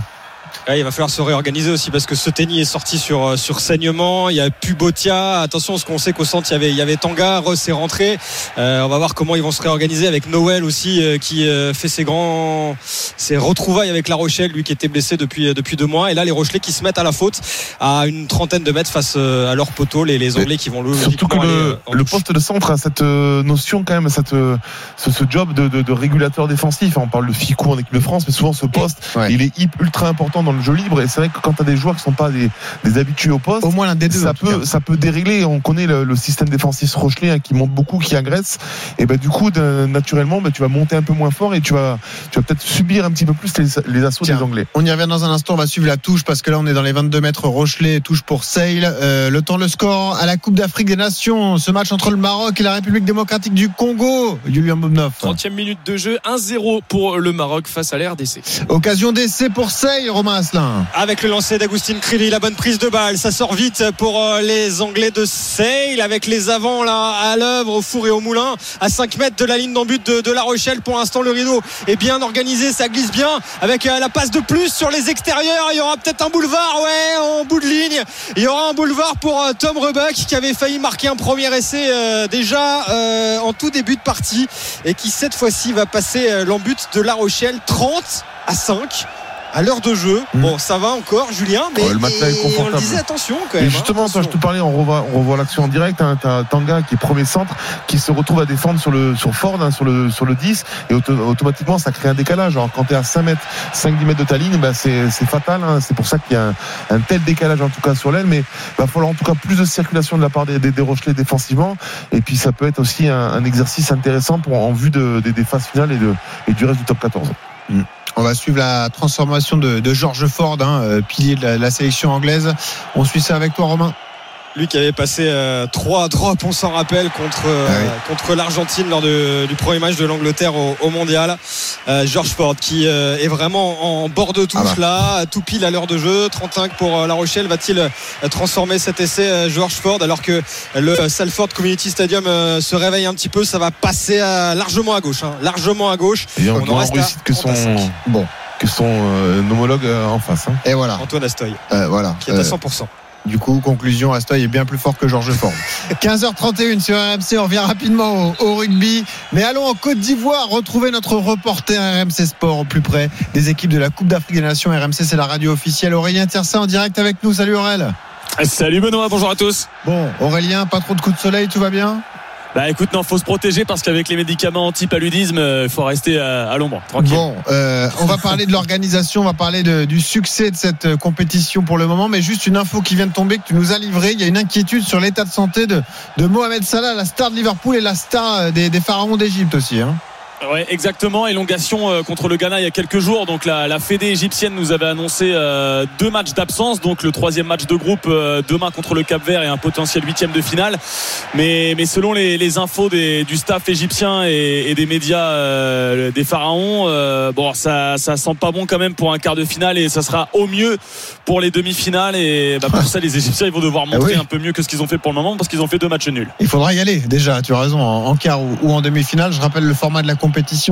[SPEAKER 7] Il va falloir se réorganiser aussi parce que Soteni est sorti sur, euh, sur saignement. Il y a Pubotia. Attention, parce qu'on sait qu'au centre, il y avait, il y avait Tanga. Ross est rentré. Euh, on va voir comment ils vont se réorganiser avec Noël aussi euh, qui euh, fait ses grands, ses retrouvailles avec La Rochelle, lui qui était blessé depuis, depuis deux mois. Et là, les Rochelais qui se mettent à la faute à une trentaine de mètres face à leur poteau. Les, les Anglais qui vont le
[SPEAKER 4] Surtout que le, le poste de centre a cette notion quand même, cette, ce, ce job de, de, de régulateur défensif. On parle de Ficou en équipe de France, mais souvent ce poste,
[SPEAKER 3] Ouais.
[SPEAKER 4] il est ultra important dans le jeu libre. Et c'est vrai que quand tu as des joueurs qui sont pas des, des habitués au poste,
[SPEAKER 3] Au moins l'un des deux.
[SPEAKER 4] ça peut, ça peut dérégler. On connaît le, le système défensif Rochelet hein, qui monte beaucoup, qui agresse. Et ben du coup, de- naturellement, ben, tu vas monter un peu moins fort et tu vas, tu vas peut-être subir un petit peu plus les, les assauts
[SPEAKER 3] Tiens.
[SPEAKER 4] des Anglais.
[SPEAKER 3] On y revient dans un instant. On va suivre la touche parce que là, on est dans les 22 mètres Rochelet. Touche pour Sale. Euh, le temps, le score à la Coupe d'Afrique des Nations. Ce match entre le Maroc et la République démocratique du Congo. Julien Boubneuf.
[SPEAKER 5] 30e minute de jeu, 1-0 pour le Maroc face à la RDC.
[SPEAKER 3] Occasion d'essai pour Sale, Romain
[SPEAKER 7] Avec le lancer d'Agustin Crilly, la bonne prise de balle, ça sort vite pour euh, les Anglais de Sale avec les avants là à l'œuvre au four et au moulin à 5 mètres de la ligne d'en but de, de La Rochelle. Pour l'instant, le rideau est bien organisé, ça glisse bien avec euh, la passe de plus sur les extérieurs. Il y aura peut-être un boulevard, ouais, en bout de ligne. Il y aura un boulevard pour euh, Tom Rebuck qui avait failli marquer un premier essai déjà en tout début de partie et qui cette fois-ci va passer l'embut de La Rochelle 30 à 5 à l'heure de jeu.
[SPEAKER 3] Mhm.
[SPEAKER 7] Bon, ça va encore, Julien, mais
[SPEAKER 4] Ouais, le matelas est
[SPEAKER 7] on le disait attention quand
[SPEAKER 4] Et
[SPEAKER 7] même.
[SPEAKER 4] justement,
[SPEAKER 7] hein,
[SPEAKER 4] toi, je te parlais, on revoit, on revoit l'action en direct. Hein, T'as Tanga qui est premier centre, qui se retrouve à défendre sur le sur Ford, hein, sur le sur le 10, et auto- automatiquement ça crée un décalage. Alors quand t'es à 5 mètres, 5-10 mètres de ta ligne, bah, c'est fatal. hein. C'est pour ça qu'il y a un, un tel décalage en tout cas sur l'aile, mais va falloir en tout cas plus de circulation de la part des, des, des Rochelais défensivement. Et puis ça peut être aussi un, un exercice intéressant pour en vue de, des, des phases finales et, de, et du reste du top 14.
[SPEAKER 3] On va suivre la transformation de, George Ford, hein, euh, pilier de la sélection anglaise. On suit ça avec toi, Romain.
[SPEAKER 7] Lui qui avait passé euh, trois drops, on s'en rappelle, contre, euh,
[SPEAKER 3] Ah oui.
[SPEAKER 7] contre l'Argentine lors de- du premier match de l'Angleterre au, au mondial. euh, George Ford qui euh, est vraiment en bord de touche
[SPEAKER 4] Ah bah.
[SPEAKER 7] là, tout pile à l'heure de jeu. 35 pour euh, La Rochelle. Va-t-il euh, transformer cet essai euh, George Ford alors que le Salford Community Stadium euh, se réveille un petit peu Ça va passer à- largement à gauche, hein, largement à gauche.
[SPEAKER 4] Et
[SPEAKER 7] On en
[SPEAKER 4] on
[SPEAKER 7] reste
[SPEAKER 4] réussite que son,
[SPEAKER 7] 35.
[SPEAKER 3] Bon,
[SPEAKER 4] que son euh, homologue euh, en face. hein.
[SPEAKER 3] et voilà.
[SPEAKER 7] Antoine Astoy
[SPEAKER 3] Euh, voilà.
[SPEAKER 7] qui est à
[SPEAKER 3] Euh,
[SPEAKER 7] 100%.
[SPEAKER 3] Du coup, conclusion, Astoy est bien plus fort que Georges Ford. 15h31 sur RMC, on revient rapidement au, au rugby. Mais allons en Côte d'Ivoire retrouver notre reporter RMC Sport au plus près des équipes de la Coupe d'Afrique des Nations. RMC, c'est la radio officielle. Aurélien Tiersin en direct avec nous. Salut Aurel.
[SPEAKER 10] Salut Benoît, bonjour à tous.
[SPEAKER 3] Bon, Aurélien, pas trop de coups de soleil, tout va bien?
[SPEAKER 10] Bah écoute, non, faut se protéger parce qu'avec les médicaments anti-paludisme, euh, il faut rester à, à l'ombre, tranquille.
[SPEAKER 3] Bon, euh, on va parler de l'organisation, on va parler de- du succès de cette euh, compétition pour le moment, mais juste une info qui vient de tomber que tu nous as livrée. Il y a une inquiétude sur l'état de santé de, de Mohamed Salah, la star de Liverpool et la star euh, des, des pharaons d'Égypte aussi. Hein.
[SPEAKER 10] Ouais, exactement. Élongation euh, contre le Ghana il y a quelques jours. Donc la, la Fédé égyptienne nous avait annoncé euh, deux matchs d'absence. Donc le troisième match de groupe euh, demain contre le Cap Vert et un potentiel huitième de finale. Mais, mais selon les, les infos des- du staff égyptien et, et des médias des pharaons, bon ça ça sent pas bon quand même pour un quart de finale et ça sera au mieux pour les demi-finales. Et bah, pour ça les Égyptiens ils vont devoir montrer
[SPEAKER 3] oui.
[SPEAKER 10] un peu mieux que ce qu'ils ont fait pour le moment parce qu'ils ont fait deux matchs nuls.
[SPEAKER 3] Il faudra y aller déjà, tu as raison, en, en quart ou, ou en demi-finale. Je rappelle le format de la compétition,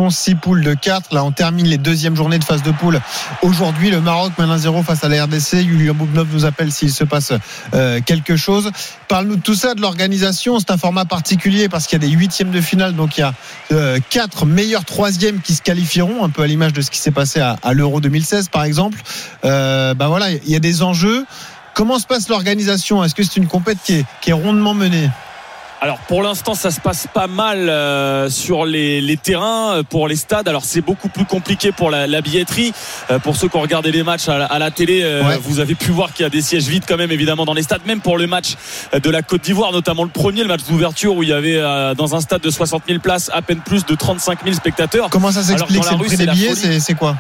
[SPEAKER 3] 6 poules de 4. Là, on termine les deuxièmes journées de phase de poule. Aujourd'hui, le Maroc mène 1-0 face à la RDC. Julien Boubnov nous appelle s'il se passe euh, quelque chose. Parle-nous de tout ça, de l'organisation. C'est un format particulier parce qu'il y a des huitièmes de finale, donc il y a euh, quatre meilleurs troisièmes qui se qualifieront, un peu à l'image de ce qui s'est passé à, l'Euro 2016 par exemple. Euh, bah voilà, il y a des enjeux. Comment se passe l'organisation? Est-ce que c'est une compète qui est rondement menée?
[SPEAKER 10] Alors pour l'instant ça se passe pas mal euh, sur les, les terrains euh, pour les stades. Alors c'est beaucoup plus compliqué pour la, la billetterie. Euh, pour ceux qui ont regardé les matchs à la, à la télé, euh,
[SPEAKER 3] Ouais.
[SPEAKER 10] vous avez pu voir qu'il y a des sièges vides quand même évidemment dans les stades. Même pour le match de la Côte d'Ivoire, notamment le premier, le match d'ouverture où il y avait euh, dans un stade de 60 000 places à peine plus de 35 000 spectateurs.
[SPEAKER 3] Comment ça s'explique C'est le prix des billets c'est quoi?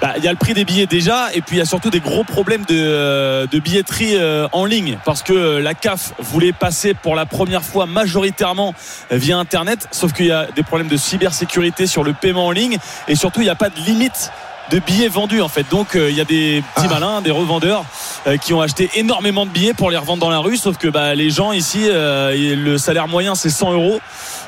[SPEAKER 10] Bah, Il y a le prix des billets déjà, et puis il y a surtout des gros problèmes de, euh, de billetterie euh, en ligne, parce que euh, la CAF voulait passer pour la première fois majoritairement via Internet, sauf qu'il y a des problèmes de cybersécurité sur le paiement en ligne, et surtout il n'y a pas de limite de billets vendus en fait. Donc euh, il y a des petits
[SPEAKER 3] Ah.
[SPEAKER 10] malins, des revendeurs euh, qui ont acheté énormément de billets pour les revendre dans la rue, sauf que bah, les gens ici, euh, le salaire moyen c'est 100 euros.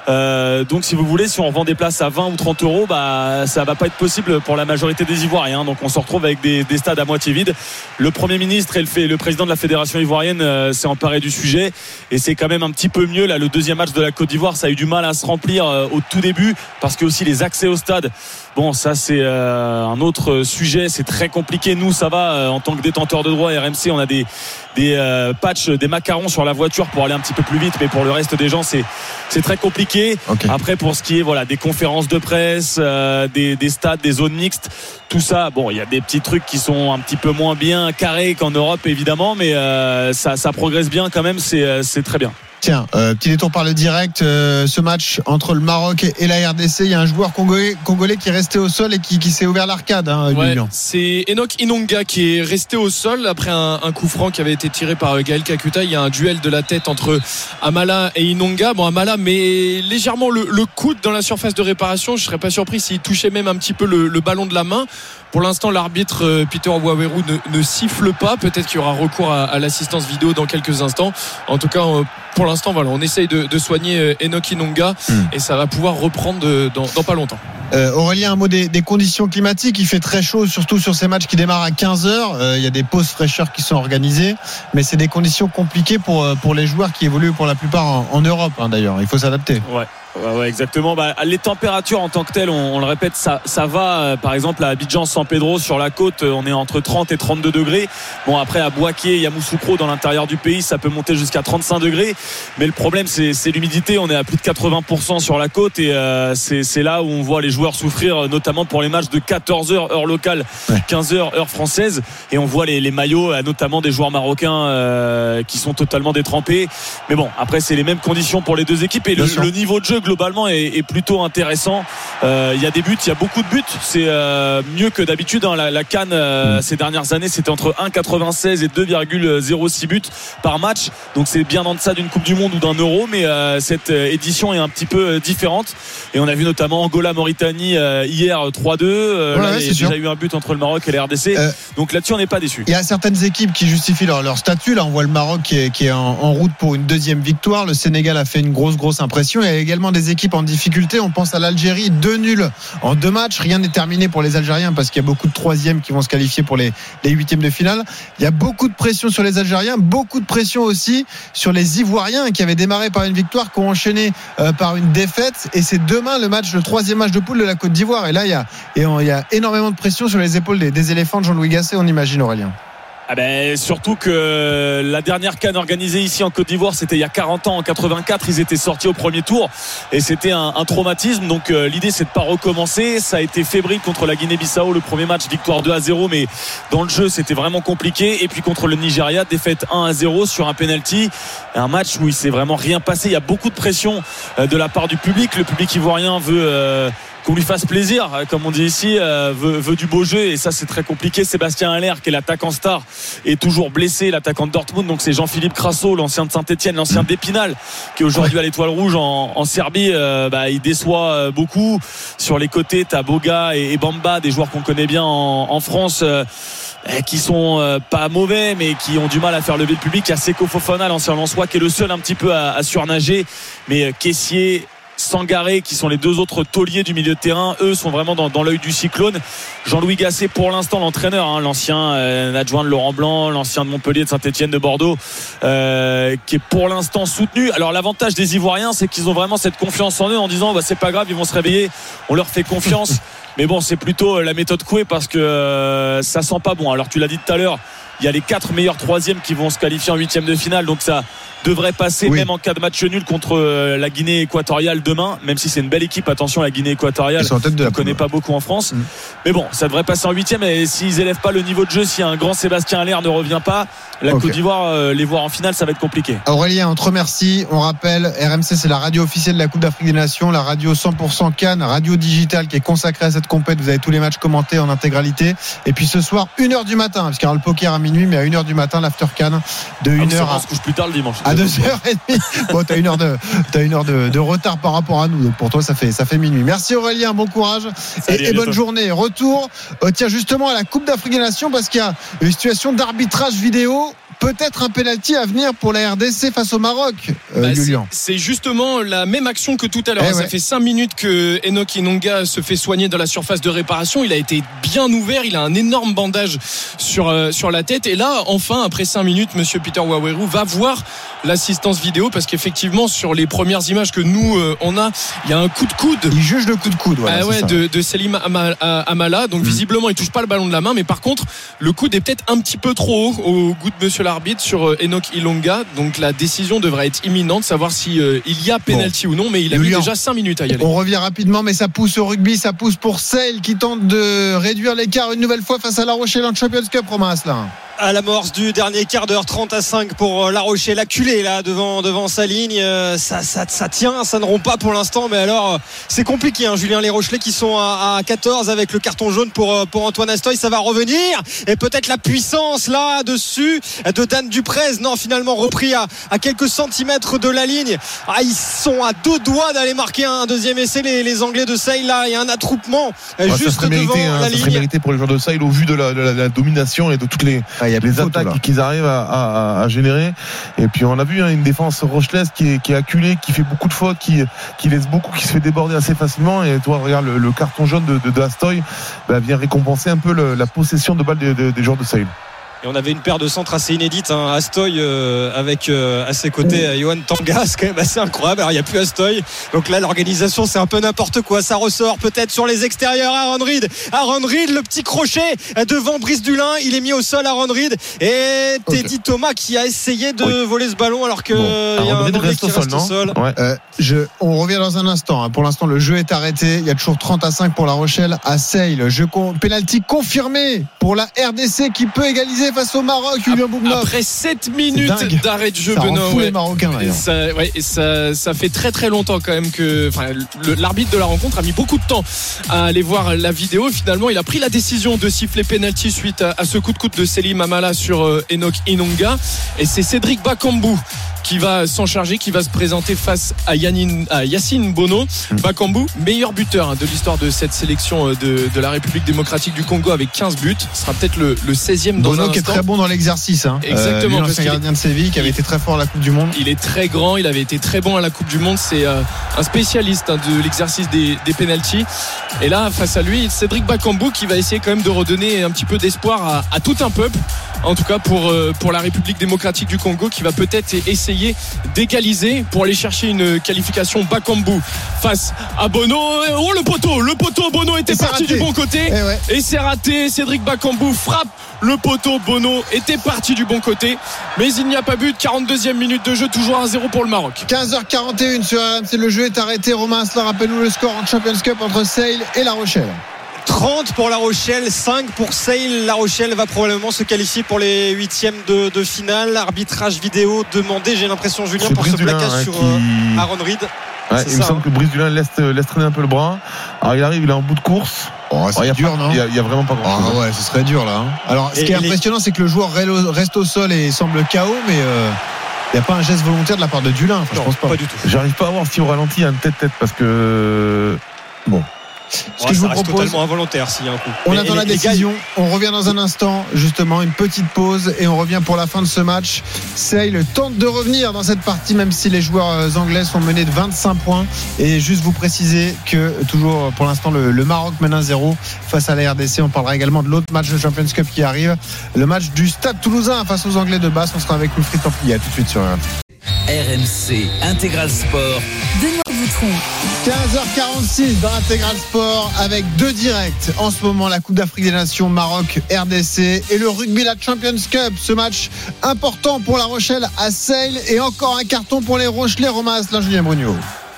[SPEAKER 10] Euh, donc si vous voulez, si on revend des places à 20 ou 30 euros, bah ça va pas être possible pour la majorité des Ivoiriens. Donc on se retrouve avec des, des stades à moitié vides. Le Premier ministre et le président de la fédération ivoirienne euh, s'est emparé du sujet et c'est quand même un petit peu mieux là. Le deuxième match de la Côte d'Ivoire, ça a eu du mal à se remplir euh, au tout début parce que aussi les accès au stade. Bon, ça c'est euh, un autre sujet. C'est très compliqué. Nous, ça va euh, en tant que détenteur de droit RMC, on a des des euh, patchs, des macarons sur la voiture pour aller un petit peu plus vite, mais pour le reste des gens, c'est c'est très compliqué. Après, pour ce qui est voilà des conférences de presse, des, des stades, des zones mixtes, tout ça, bon, il y a des petits trucs qui sont un petit peu moins bien carrés qu'en Europe, évidemment, mais ça, ça progresse bien quand même. C'est c'est très bien.
[SPEAKER 3] Tiens, euh, petit détour par le direct. euh, ce match entre le Maroc et la RDC, il y a un joueur congolais, congolais qui est resté au sol et qui, qui s'est ouvert l'arcade. Hein,
[SPEAKER 5] Ouais, c'est Enoch Inonga qui est resté au sol après un, un coup franc qui avait été tiré par Gaël Kakuta. Il y a un duel de la tête entre Amala et Inonga. Bon, Amala met légèrement le, le coude dans la surface de réparation. Je serais pas surpris s'il touchait même un petit peu le, le ballon de la main. Pour l'instant, l'arbitre euh, Peter Waweru ne, ne siffle pas. Peut-être qu'il y aura recours à, à l'assistance vidéo dans quelques instants. En tout cas, euh, pour l'instant, voilà, on essaye de, de soigner euh, Enoch Inonga
[SPEAKER 3] Hmm.
[SPEAKER 5] et ça va pouvoir reprendre de- dans, dans pas longtemps.
[SPEAKER 3] Euh, Aurélien, un mot des, des conditions climatiques. Il fait très chaud, surtout sur ces matchs qui démarrent à 15 heures. Euh, il y a des pauses fraîcheurs qui sont organisées, mais c'est des conditions compliquées pour euh, pour les joueurs qui évoluent pour la plupart en, en Europe. hein, D'ailleurs, il faut s'adapter.
[SPEAKER 10] Ouais. Ouais, ouais, exactement. Bah, les températures en tant que telles, on, on le répète, ça, ça va. Euh, Par exemple, à Abidjan, San Pedro, sur la côte, euh, on est entre 30 et 32 degrés. Bon, après, à Boaké, Yamoussoukro, dans l'intérieur du pays, ça peut monter jusqu'à 35 degrés. Mais le problème, c'est l'humidité. On est à plus de 80% sur la côte et euh, c'est là où on voit les joueurs souffrir, euh, notamment pour les matchs de 14 heures heure locale,
[SPEAKER 3] Ouais.
[SPEAKER 10] 15 heures heure française. Et on voit les, les maillots, euh, notamment des joueurs marocains euh, qui sont totalement détrempés. Mais bon, après, c'est les mêmes conditions pour les deux équipes et le niveau de jeu globalement est, est plutôt intéressant. Euh, Il y a des buts, il y a beaucoup de buts. C'est euh, mieux que d'habitude. Hein. La, la Cannes euh, ces dernières années, c'était entre 1,96 et 2,06 buts par match. Donc c'est bien en deçà d'une Coupe du Monde ou d'un Euro, mais cette édition est un petit peu différente. Et on a vu notamment Angola-Mauritanie euh, hier 3-2. Euh,
[SPEAKER 3] Ouais,
[SPEAKER 10] là,
[SPEAKER 3] ouais,
[SPEAKER 10] il y a
[SPEAKER 3] sûr.
[SPEAKER 10] déjà eu un but entre le Maroc et la RDC. Donc là-dessus, on n'est pas déçu.
[SPEAKER 3] Il y a certaines équipes qui justifient leur, leur statut. Là, on voit le Maroc qui est, qui est en, en route pour une deuxième victoire. Le Sénégal a fait une grosse, grosse impression. Il y a également des équipes en difficulté. On pense à l'Algérie, deux nuls en deux matchs. Rien n'est terminé pour les Algériens parce qu'il y a beaucoup de troisièmes qui vont se qualifier pour les, huitièmes de finale. Il y a beaucoup de pression sur les Algériens, beaucoup de pression aussi sur les Ivoiriens qui avaient démarré par une victoire, qui ont enchaîné euh, par une défaite. Et c'est demain le match, le troisième match de poule de la Côte d'Ivoire. Et là, il y a, et on- y a énormément de pression sur les épaules des, des éléphants de Jean-Louis Gasset, on imagine Aurélien.
[SPEAKER 10] Ah ben, surtout que la dernière canne organisée ici en Côte d'Ivoire, c'était il y a 40 ans, en 84. Ils étaient sortis au premier tour et c'était un, traumatisme. Donc euh, l'idée, c'est de pas recommencer. Ça a été fébrile contre la Guinée-Bissau, le premier match, victoire 2 à 0, mais dans le jeu, c'était vraiment compliqué. Et puis contre le Nigeria, défaite 1 à 0 sur un penalty. Un match où il s'est vraiment rien passé. Il y a beaucoup de pression euh, de la part du public. Le public ivoirien veut. euh, qu'on lui fasse plaisir, euh, comme on dit ici, euh, veut, du beau jeu et ça c'est très compliqué. Sébastien Haller, qui est l'attaquant star, est toujours blessé, l'attaquant de Dortmund. Donc c'est Jean-Philippe Crasso, l'ancien de Saint-Etienne, l'ancien d'Épinal, qui aujourd'hui à l'Étoile Rouge en, Serbie. Euh, bah, il déçoit beaucoup. Sur les côtés, t'as Boga et, Bamba, des joueurs qu'on connaît bien en, France. eh, qui sont pas mauvais mais qui ont du mal à faire lever le public. Il y a Seko Fofana, l'ancien Lançois, qui est le seul un petit peu à, à surnager. Mais Caissier, Sangaré, qui sont les deux autres tauliers du milieu de terrain, eux sont vraiment dans, dans l'œil du cyclone. Jean-Louis Gasset, pour l'instant, l'entraîneur, hein, l'ancien euh, adjoint de Laurent Blanc, l'ancien de Montpellier, de Saint-Etienne, de Bordeaux, euh, qui est pour l'instant soutenu. Alors l'avantage des Ivoiriens, c'est qu'ils ont vraiment cette confiance en eux en disant bah, c'est pas grave, ils vont se réveiller, on leur fait confiance. Mais bon, c'est plutôt euh, la méthode Coué parce que euh, ça sent pas bon. Alors tu l'as dit tout à l'heure, il y a les quatre meilleurs troisièmes qui vont se qualifier en huitième de finale, donc ça devrait passer
[SPEAKER 3] Oui.
[SPEAKER 10] même en cas de match nul contre euh, la Guinée équatoriale demain, même si c'est une belle équipe. Attention, la Guinée équatoriale, on ne connaît pas beaucoup en France.
[SPEAKER 3] Mm.
[SPEAKER 10] Mais bon, ça devrait passer en huitième. Et s'ils élèvent pas le niveau de jeu, si un grand Sébastien Allaire ne revient pas, la. Côte d'Ivoire, euh, les voir en finale, ça va être compliqué.
[SPEAKER 3] Aurélien, on te remercie. On rappelle, RMC, c'est la radio officielle de la Coupe d'Afrique des Nations, la radio 100% Cannes, radio digitale qui est consacrée à cette compète. Vous avez tous les matchs commentés en intégralité. Et puis ce soir, 1h du matin, parce qu'il y aura le poker à minuit, mais à 1h du matin, l'after Cannes, de
[SPEAKER 10] Ah,
[SPEAKER 3] 1h
[SPEAKER 10] c'est vrai,
[SPEAKER 3] à,
[SPEAKER 10] on se couche plus tard le dimanche.
[SPEAKER 3] à 2h30. Bon, t'as une heure de, t'as une heure de, de retard par rapport à nous. Donc pour toi, ça fait, ça fait minuit. Merci Aurélien, bon courage
[SPEAKER 10] Salut,
[SPEAKER 3] et, bonne journée. Retour, euh, tiens, justement à la Coupe d'Afrique des Nations parce qu'il y a une situation d'arbitrage vidéo. Peut-être un penalty à venir pour la RDC face au Maroc, euh,
[SPEAKER 11] Bah, c'est justement la même action que tout à l'heure.
[SPEAKER 3] Eh
[SPEAKER 11] Ça
[SPEAKER 3] ouais.
[SPEAKER 11] fait 5 minutes que Enoch Inonga se fait soigner dans la surface de réparation. Il a été bien ouvert. Il a un énorme bandage sur, euh, sur la tête. Et là, enfin, après 5 minutes, monsieur Peter Waweru va voir l'assistance vidéo parce qu'effectivement, sur les premières images que nous, euh, on a, il y a un coup de coude.
[SPEAKER 3] Il juge le coup de coude. Voilà,
[SPEAKER 11] Ah ouais, de, de Selim Ama- Amala. Donc
[SPEAKER 3] Mm.
[SPEAKER 11] visiblement, il touche pas le ballon de la main, mais par contre, le coude est peut-être un petit peu trop haut au goût de Monsieur l'arbitre sur euh, Enoch Ilonga. Donc la décision devrait être imminente, savoir si euh, il y a penalty ou non. Mais il a
[SPEAKER 3] Julien.
[SPEAKER 11] mis déjà 5 minutes à y aller.
[SPEAKER 3] On revient rapidement, mais ça pousse au rugby, ça pousse pour Sale qui tente de réduire l'écart une nouvelle fois face à La Rochelle en Champions Cup, Romain Asselin.
[SPEAKER 7] À l'amorce du dernier quart d'heure 30 à 5 pour euh, La Rochelle. Acculé là devant devant sa ligne Euh, ça, ça, ça tient ça ne rompt pas pour l'instant mais alors euh, c'est compliqué hein, Julien les Rochelais qui sont à, à 14 avec le carton jaune pour pour Antoine Astoy. Ça va revenir et peut-être la puissance là dessus de Dan Duprez. Non finalement repris à, à quelques centimètres de la ligne. Ah, ils sont à deux doigts d'aller marquer un deuxième essai les, les Anglais de Sale là il y a un attroupement
[SPEAKER 4] Ouais, ça
[SPEAKER 7] juste
[SPEAKER 4] serait
[SPEAKER 7] devant
[SPEAKER 4] mérité, hein,
[SPEAKER 7] la
[SPEAKER 4] ça serait
[SPEAKER 7] ligne.
[SPEAKER 4] mérité pour les joueurs de Sale au vu de la, de la- de la domination et de toutes les,
[SPEAKER 3] Ah, y a faute,
[SPEAKER 4] attaques qu'ils arrivent à, à- à générer. Et puis on a vu hein, une défense rochelaise qui est, qui est acculée, qui fait beaucoup de fautes, qui, qui laisse beaucoup, qui se fait déborder assez facilement. Et toi, regarde le, le carton jaune de, de, de Astoy bah, vient récompenser un peu le- la possession de balles des, des- des joueurs de Sale.
[SPEAKER 7] Et on avait une paire de centres assez inédite, hein. Astoy euh, avec euh, à ses côtés euh, Johan Tanga, c'est quand même assez incroyable. Alors il n'y a plus Astoy, donc là l'organisation c'est un peu n'importe quoi. Ça ressort peut-être sur les extérieurs. Aaron Reed, Aaron Reed, le petit crochet devant Brice Dulin, il est mis au sol. Aaron Reed et Teddy Thomas qui a essayé de
[SPEAKER 4] Oui.
[SPEAKER 7] voler ce ballon alors que
[SPEAKER 4] Bon.
[SPEAKER 7] il y a un
[SPEAKER 4] reste
[SPEAKER 7] qui
[SPEAKER 4] au sol,
[SPEAKER 7] reste au sol.
[SPEAKER 4] Ouais.
[SPEAKER 3] Euh, je, on revient dans un instant. hein. Pour l'instant, le jeu est arrêté. Il y a toujours 30 à 5 pour La Rochelle à Sale. Jeu con, penalty confirmé pour la RDC qui peut égaliser face au Maroc, Julien.
[SPEAKER 5] Après 7 minutes d'arrêt de jeu,
[SPEAKER 3] Ça rend
[SPEAKER 5] Benoît.
[SPEAKER 3] fou les
[SPEAKER 5] ouais.
[SPEAKER 3] Marocains, d'ailleurs.
[SPEAKER 5] Ça, ouais, et ça, ça fait très très longtemps quand même que l'arbitre de la rencontre a mis beaucoup de temps à aller voir la vidéo. Finalement, il a pris la décision de siffler penalty suite à, à ce coup de coude de Selim Amala sur euh, Enoch Inonga. Et c'est Cédric Bakambu qui va s'en charger, qui va se présenter face à, Yacine Bono.
[SPEAKER 3] Hmm.
[SPEAKER 5] Bakambu, meilleur buteur hein, de l'histoire de cette sélection euh, de, de la République démocratique du Congo avec 15 buts. Ce sera peut-être le, le 16e dans
[SPEAKER 3] Bono
[SPEAKER 5] un
[SPEAKER 3] qui est très bon dans l'exercice. Hein.
[SPEAKER 5] Exactement, parce est-
[SPEAKER 3] gardien de Séville qui avait été très fort à la Coupe du Monde.
[SPEAKER 5] Il est très grand, il avait été très bon à la Coupe du Monde. C'est euh, un spécialiste hein, de l'exercice des, des pénalties. Et là, face à lui, Cédric Bakambu qui va essayer quand même de redonner un petit peu d'espoir à, à tout un peuple. En tout cas pour, euh, pour la République démocratique du Congo qui va peut-être essayer d'égaliser pour aller chercher une qualification Bakambu face à Bono. Oh le poteau, le poteau Bono était parti
[SPEAKER 3] raté.
[SPEAKER 5] du bon côté.
[SPEAKER 3] Eh ouais.
[SPEAKER 5] Et c'est raté. Cédric Bakambu frappe le poteau. Bono était parti du bon côté. Mais il n'y a pas but. 42e minute de jeu. Toujours 1-0 pour le Maroc.
[SPEAKER 3] 15h41 sur RMC, le jeu est arrêté. Romain Aslar, rappelle-nous le score en Champions Cup entre Sale et La Rochelle.
[SPEAKER 7] 30 pour La Rochelle, 5 pour Sale. La Rochelle va probablement se qualifier pour les huitièmes de, de finale. Arbitrage vidéo demandé, j'ai l'impression, Julien, pour ce
[SPEAKER 4] Brice Dulin,
[SPEAKER 7] plaquage
[SPEAKER 4] hein,
[SPEAKER 7] sur
[SPEAKER 4] qui-
[SPEAKER 7] euh, Aaron Reed.
[SPEAKER 4] Ouais, il me semble
[SPEAKER 7] hein.
[SPEAKER 4] que Brice Dulin laisse, laisse traîner un peu le bras. Alors il arrive, il est en bout de course.
[SPEAKER 3] Oh,
[SPEAKER 4] Alors, il y a
[SPEAKER 3] c'est dur,
[SPEAKER 4] pas-
[SPEAKER 3] non
[SPEAKER 4] Il y a, vraiment pas grand chose.
[SPEAKER 3] Ah ouais, ce serait dur là. hein. Alors, ce
[SPEAKER 7] Et-
[SPEAKER 3] qui est
[SPEAKER 7] les-
[SPEAKER 3] impressionnant, c'est que le joueur reste au sol et semble KO, mais euh, il n'y a pas un geste volontaire de la part de Dulin. Enfin, je pense pas.
[SPEAKER 7] pas du tout.
[SPEAKER 4] J'arrive pas à voir si au ralenti il y a une tête-tête parce que.
[SPEAKER 3] Ce
[SPEAKER 7] Ouais,
[SPEAKER 3] que je vous
[SPEAKER 7] reste
[SPEAKER 3] propose,
[SPEAKER 7] totalement involontaire s'il y a un coup.
[SPEAKER 3] on
[SPEAKER 7] Mais-
[SPEAKER 3] attend la
[SPEAKER 7] gars,
[SPEAKER 3] décision. On revient dans un instant, justement, une petite pause et on revient pour la fin de ce match. Sale tente de revenir dans cette partie, même si les joueurs euh, anglais sont menés de 25 points. Et juste vous préciser que, toujours pour l'instant, le, le Maroc mène 1-0 face à la RDC. On parlera également de l'autre match de Champions Cup qui arrive, le match du Stade Toulousain face aux Anglais de Basse. On sera avec Wilfried Templier. À tout de suite sur RMC.
[SPEAKER 12] RMC Intégral Sport.
[SPEAKER 9] Benoît Boutron,
[SPEAKER 3] 15h46 dans l'intégral sport avec deux directs. En ce moment, la Coupe d'Afrique des Nations, Maroc, RDC et le rugby, la Champions Cup. Ce match important pour La Rochelle à Sale et encore un carton pour les Rochelais. Romain Asselin, Julien Brugnot.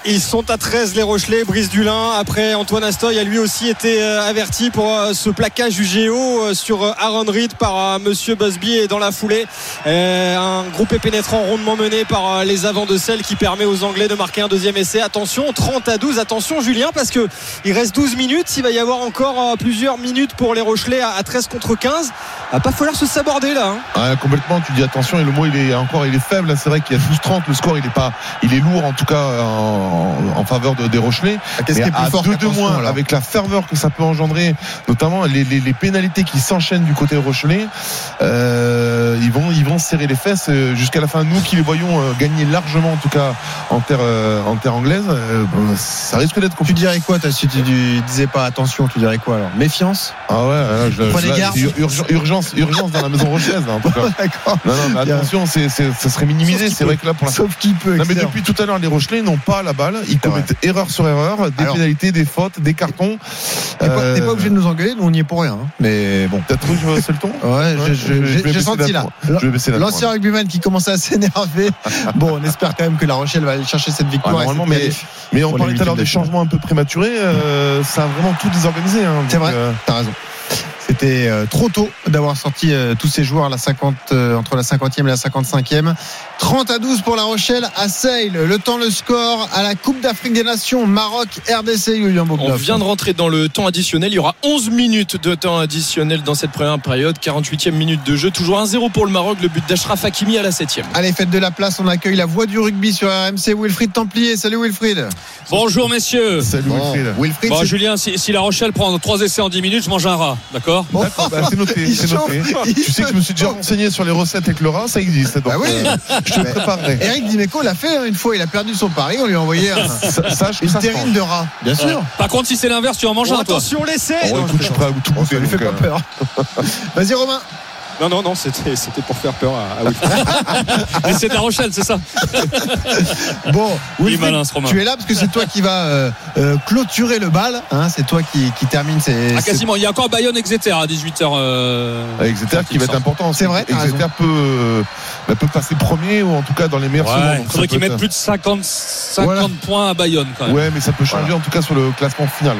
[SPEAKER 7] Ils sont à 13 les Rochelais, Brice Dulin. Après Antoine Astoy a lui aussi été euh, averti pour euh, ce plaquage du Géo euh, sur Aaron Reed par Monsieur Busby et dans la foulée un groupé pénétrant rondement mené par les avants de Selle qui permet aux Anglais de marquer un deuxième essai. Attention, 30 à 12. Attention Julien parce que il reste 12 minutes. Il va y avoir encore plusieurs minutes pour les Rochelais à à 13 contre 15. Va pas falloir se saborder là. hein.
[SPEAKER 4] Ah, complètement, tu dis attention et le mot il est encore il est faible. C'est vrai qu'il y a 12-30, le score il est pas, il est lourd en tout cas en, en faveur de, des Rochelais.
[SPEAKER 3] Qu'est-ce
[SPEAKER 4] Mais
[SPEAKER 3] qui est plus fort
[SPEAKER 4] deux de
[SPEAKER 3] qu'attention,
[SPEAKER 4] moins,
[SPEAKER 3] alors
[SPEAKER 4] avec la ferveur que ça peut engendrer, notamment les, les, les pénalités qui s'enchaînent du côté Rochelais, euh, ils vont ils vont serrer les fesses euh, jusqu'à la fin. Nous qui les voyons euh, gagner largement en tout cas en terre euh, en terre anglaise, euh, ça risque d'être
[SPEAKER 3] Tu
[SPEAKER 4] compliqué.
[SPEAKER 3] dirais quoi Si tu tu disais pas attention, tu dirais quoi alors? Méfiance?
[SPEAKER 4] Ah ouais, là, je- là, c'est urgence, urgence, urgence dans la maison rochelaise là, en tout cas.
[SPEAKER 3] D'accord.
[SPEAKER 4] Non, non, mais attention, ça serait minimisé. C'est vrai que là, pour l'instant.
[SPEAKER 3] Sauf qui peut.
[SPEAKER 4] Non, mais depuis tout à l'heure, les Rochelais n'ont pas la balle. Ils commettent erreur sur erreur, des
[SPEAKER 3] Alors.
[SPEAKER 4] pénalités, des fautes, des cartons.
[SPEAKER 3] T'es pas,
[SPEAKER 4] Euh,
[SPEAKER 3] t'es pas obligé de nous engueuler, nous on n'y est pour rien. hein. Mais bon.
[SPEAKER 4] T'as trouvé baisser le ton
[SPEAKER 3] Ouais, j'ai senti là. L'ancien rugbyman qui commençait à s'énerver. Bon, on espère quand même que La Rochelle va aller chercher cette victoire.
[SPEAKER 4] Normalement, mais-. Mais on parlait tout à l'heure des changements un peu prématurés. euh, ça a vraiment tout désorganisé. hein.
[SPEAKER 3] C'est vrai.
[SPEAKER 4] euh,
[SPEAKER 3] T'as raison. C'était euh, trop tôt d'avoir sorti euh, tous ces joueurs à la 50, euh, entre la 50e et la 55e. 30 à 12 pour La Rochelle à Sale. Le temps, le score à la Coupe d'Afrique des Nations. Maroc, RDC, Julien
[SPEAKER 5] On vient de rentrer dans le temps additionnel. Il y aura 11 minutes de temps additionnel dans cette première période. 48e minute de jeu. Toujours 1-0 pour le Maroc. Le but d'Ashraf Hakimi à la 7e.
[SPEAKER 3] Allez, faites de la place. On accueille la voix du rugby sur RMC. Wilfried Templier. Salut Wilfried.
[SPEAKER 11] Bonjour messieurs.
[SPEAKER 4] Salut
[SPEAKER 3] Bon,
[SPEAKER 4] Wilfried.
[SPEAKER 3] Wilfried,
[SPEAKER 11] Bon, Julien, si, si La Rochelle prend 3 essais en 10 minutes, je mange un rat. D'accord?
[SPEAKER 4] D'accord, bah, c'est noté.
[SPEAKER 3] Il
[SPEAKER 4] C'est
[SPEAKER 3] chauffe,
[SPEAKER 4] noté.
[SPEAKER 3] il
[SPEAKER 4] Tu sais que je me suis déjà renseigné sur les recettes avec le rat, ça existe. Donc,
[SPEAKER 3] Bah oui.
[SPEAKER 4] euh, je te
[SPEAKER 3] Mais-
[SPEAKER 4] préparerai.
[SPEAKER 3] Eric Dimeco l'a fait hein, une fois. Il a perdu son pari. On lui a envoyé un-
[SPEAKER 4] Sa- Sache que
[SPEAKER 3] une
[SPEAKER 4] ça se
[SPEAKER 3] terrine
[SPEAKER 4] mange.
[SPEAKER 3] de rat. Bien sûr.
[SPEAKER 11] Par contre, si c'est l'inverse, tu en manges un, toi.
[SPEAKER 7] attention l'essai.
[SPEAKER 4] Oh, écoute,
[SPEAKER 3] je
[SPEAKER 4] suis prêt à tout
[SPEAKER 3] fait
[SPEAKER 4] donc,
[SPEAKER 3] pas
[SPEAKER 4] euh,
[SPEAKER 3] peur. Vas-y Romain.
[SPEAKER 7] Non, non, non, c'était c'était pour faire peur à, à Wilfried.
[SPEAKER 11] Mais c'est La Rochelle, c'est ça
[SPEAKER 3] Bon,
[SPEAKER 11] Il est
[SPEAKER 3] Wilfried,
[SPEAKER 11] malin, ce Romain.
[SPEAKER 3] tu es là parce que c'est toi qui va euh, euh, clôturer le bal. Hein, c'est toi qui, qui termine ces.
[SPEAKER 11] Ah,
[SPEAKER 3] ces-
[SPEAKER 11] quasiment. Il y a encore Bayonne Exeter à 18h. Euh...
[SPEAKER 4] Avec Exeter qui va être important.
[SPEAKER 3] C'est vrai, t'as
[SPEAKER 4] Exeter peut, euh, bah, peut passer premier ou en tout cas dans les meilleurs secondes.
[SPEAKER 11] Ouais,
[SPEAKER 4] Donc,
[SPEAKER 11] il
[SPEAKER 4] ça
[SPEAKER 11] faudrait qu'ils mettent plus de 50, 50
[SPEAKER 3] Voilà.
[SPEAKER 11] points à Bayonne quand même.
[SPEAKER 4] Ouais, mais ça peut changer en tout cas sur le classement final.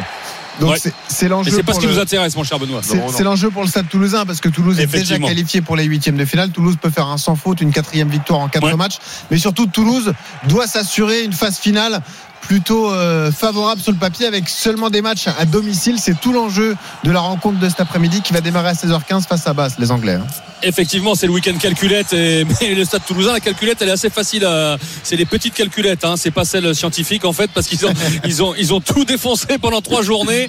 [SPEAKER 3] Donc
[SPEAKER 11] Ouais.
[SPEAKER 3] c'est- l'enjeu.
[SPEAKER 11] c'est pas
[SPEAKER 3] pour
[SPEAKER 11] ce qui
[SPEAKER 3] le-
[SPEAKER 11] nous intéresse, mon cher Benoît.
[SPEAKER 3] C'est l'enjeu pour le Stade Toulousain parce que Toulouse est déjà qualifié pour les huitièmes de finale. Toulouse peut faire un sans faute, une quatrième victoire en quatre
[SPEAKER 11] Ouais.
[SPEAKER 3] matchs, mais surtout Toulouse doit s'assurer une phase finale plutôt euh, favorable sur le papier avec seulement des matchs à domicile. C'est tout l'enjeu de la rencontre de cet après-midi qui va démarrer à 16h15 face à Basse, les Anglais. hein.
[SPEAKER 11] Effectivement, c'est le week-end calculette. Et, mais le stade toulousain, la calculette, elle est assez facile. À, c'est les petites calculettes. Hein, c'est pas celle scientifique en fait, parce qu'ils ont, ils ont, ils ont tout défoncé pendant trois journées.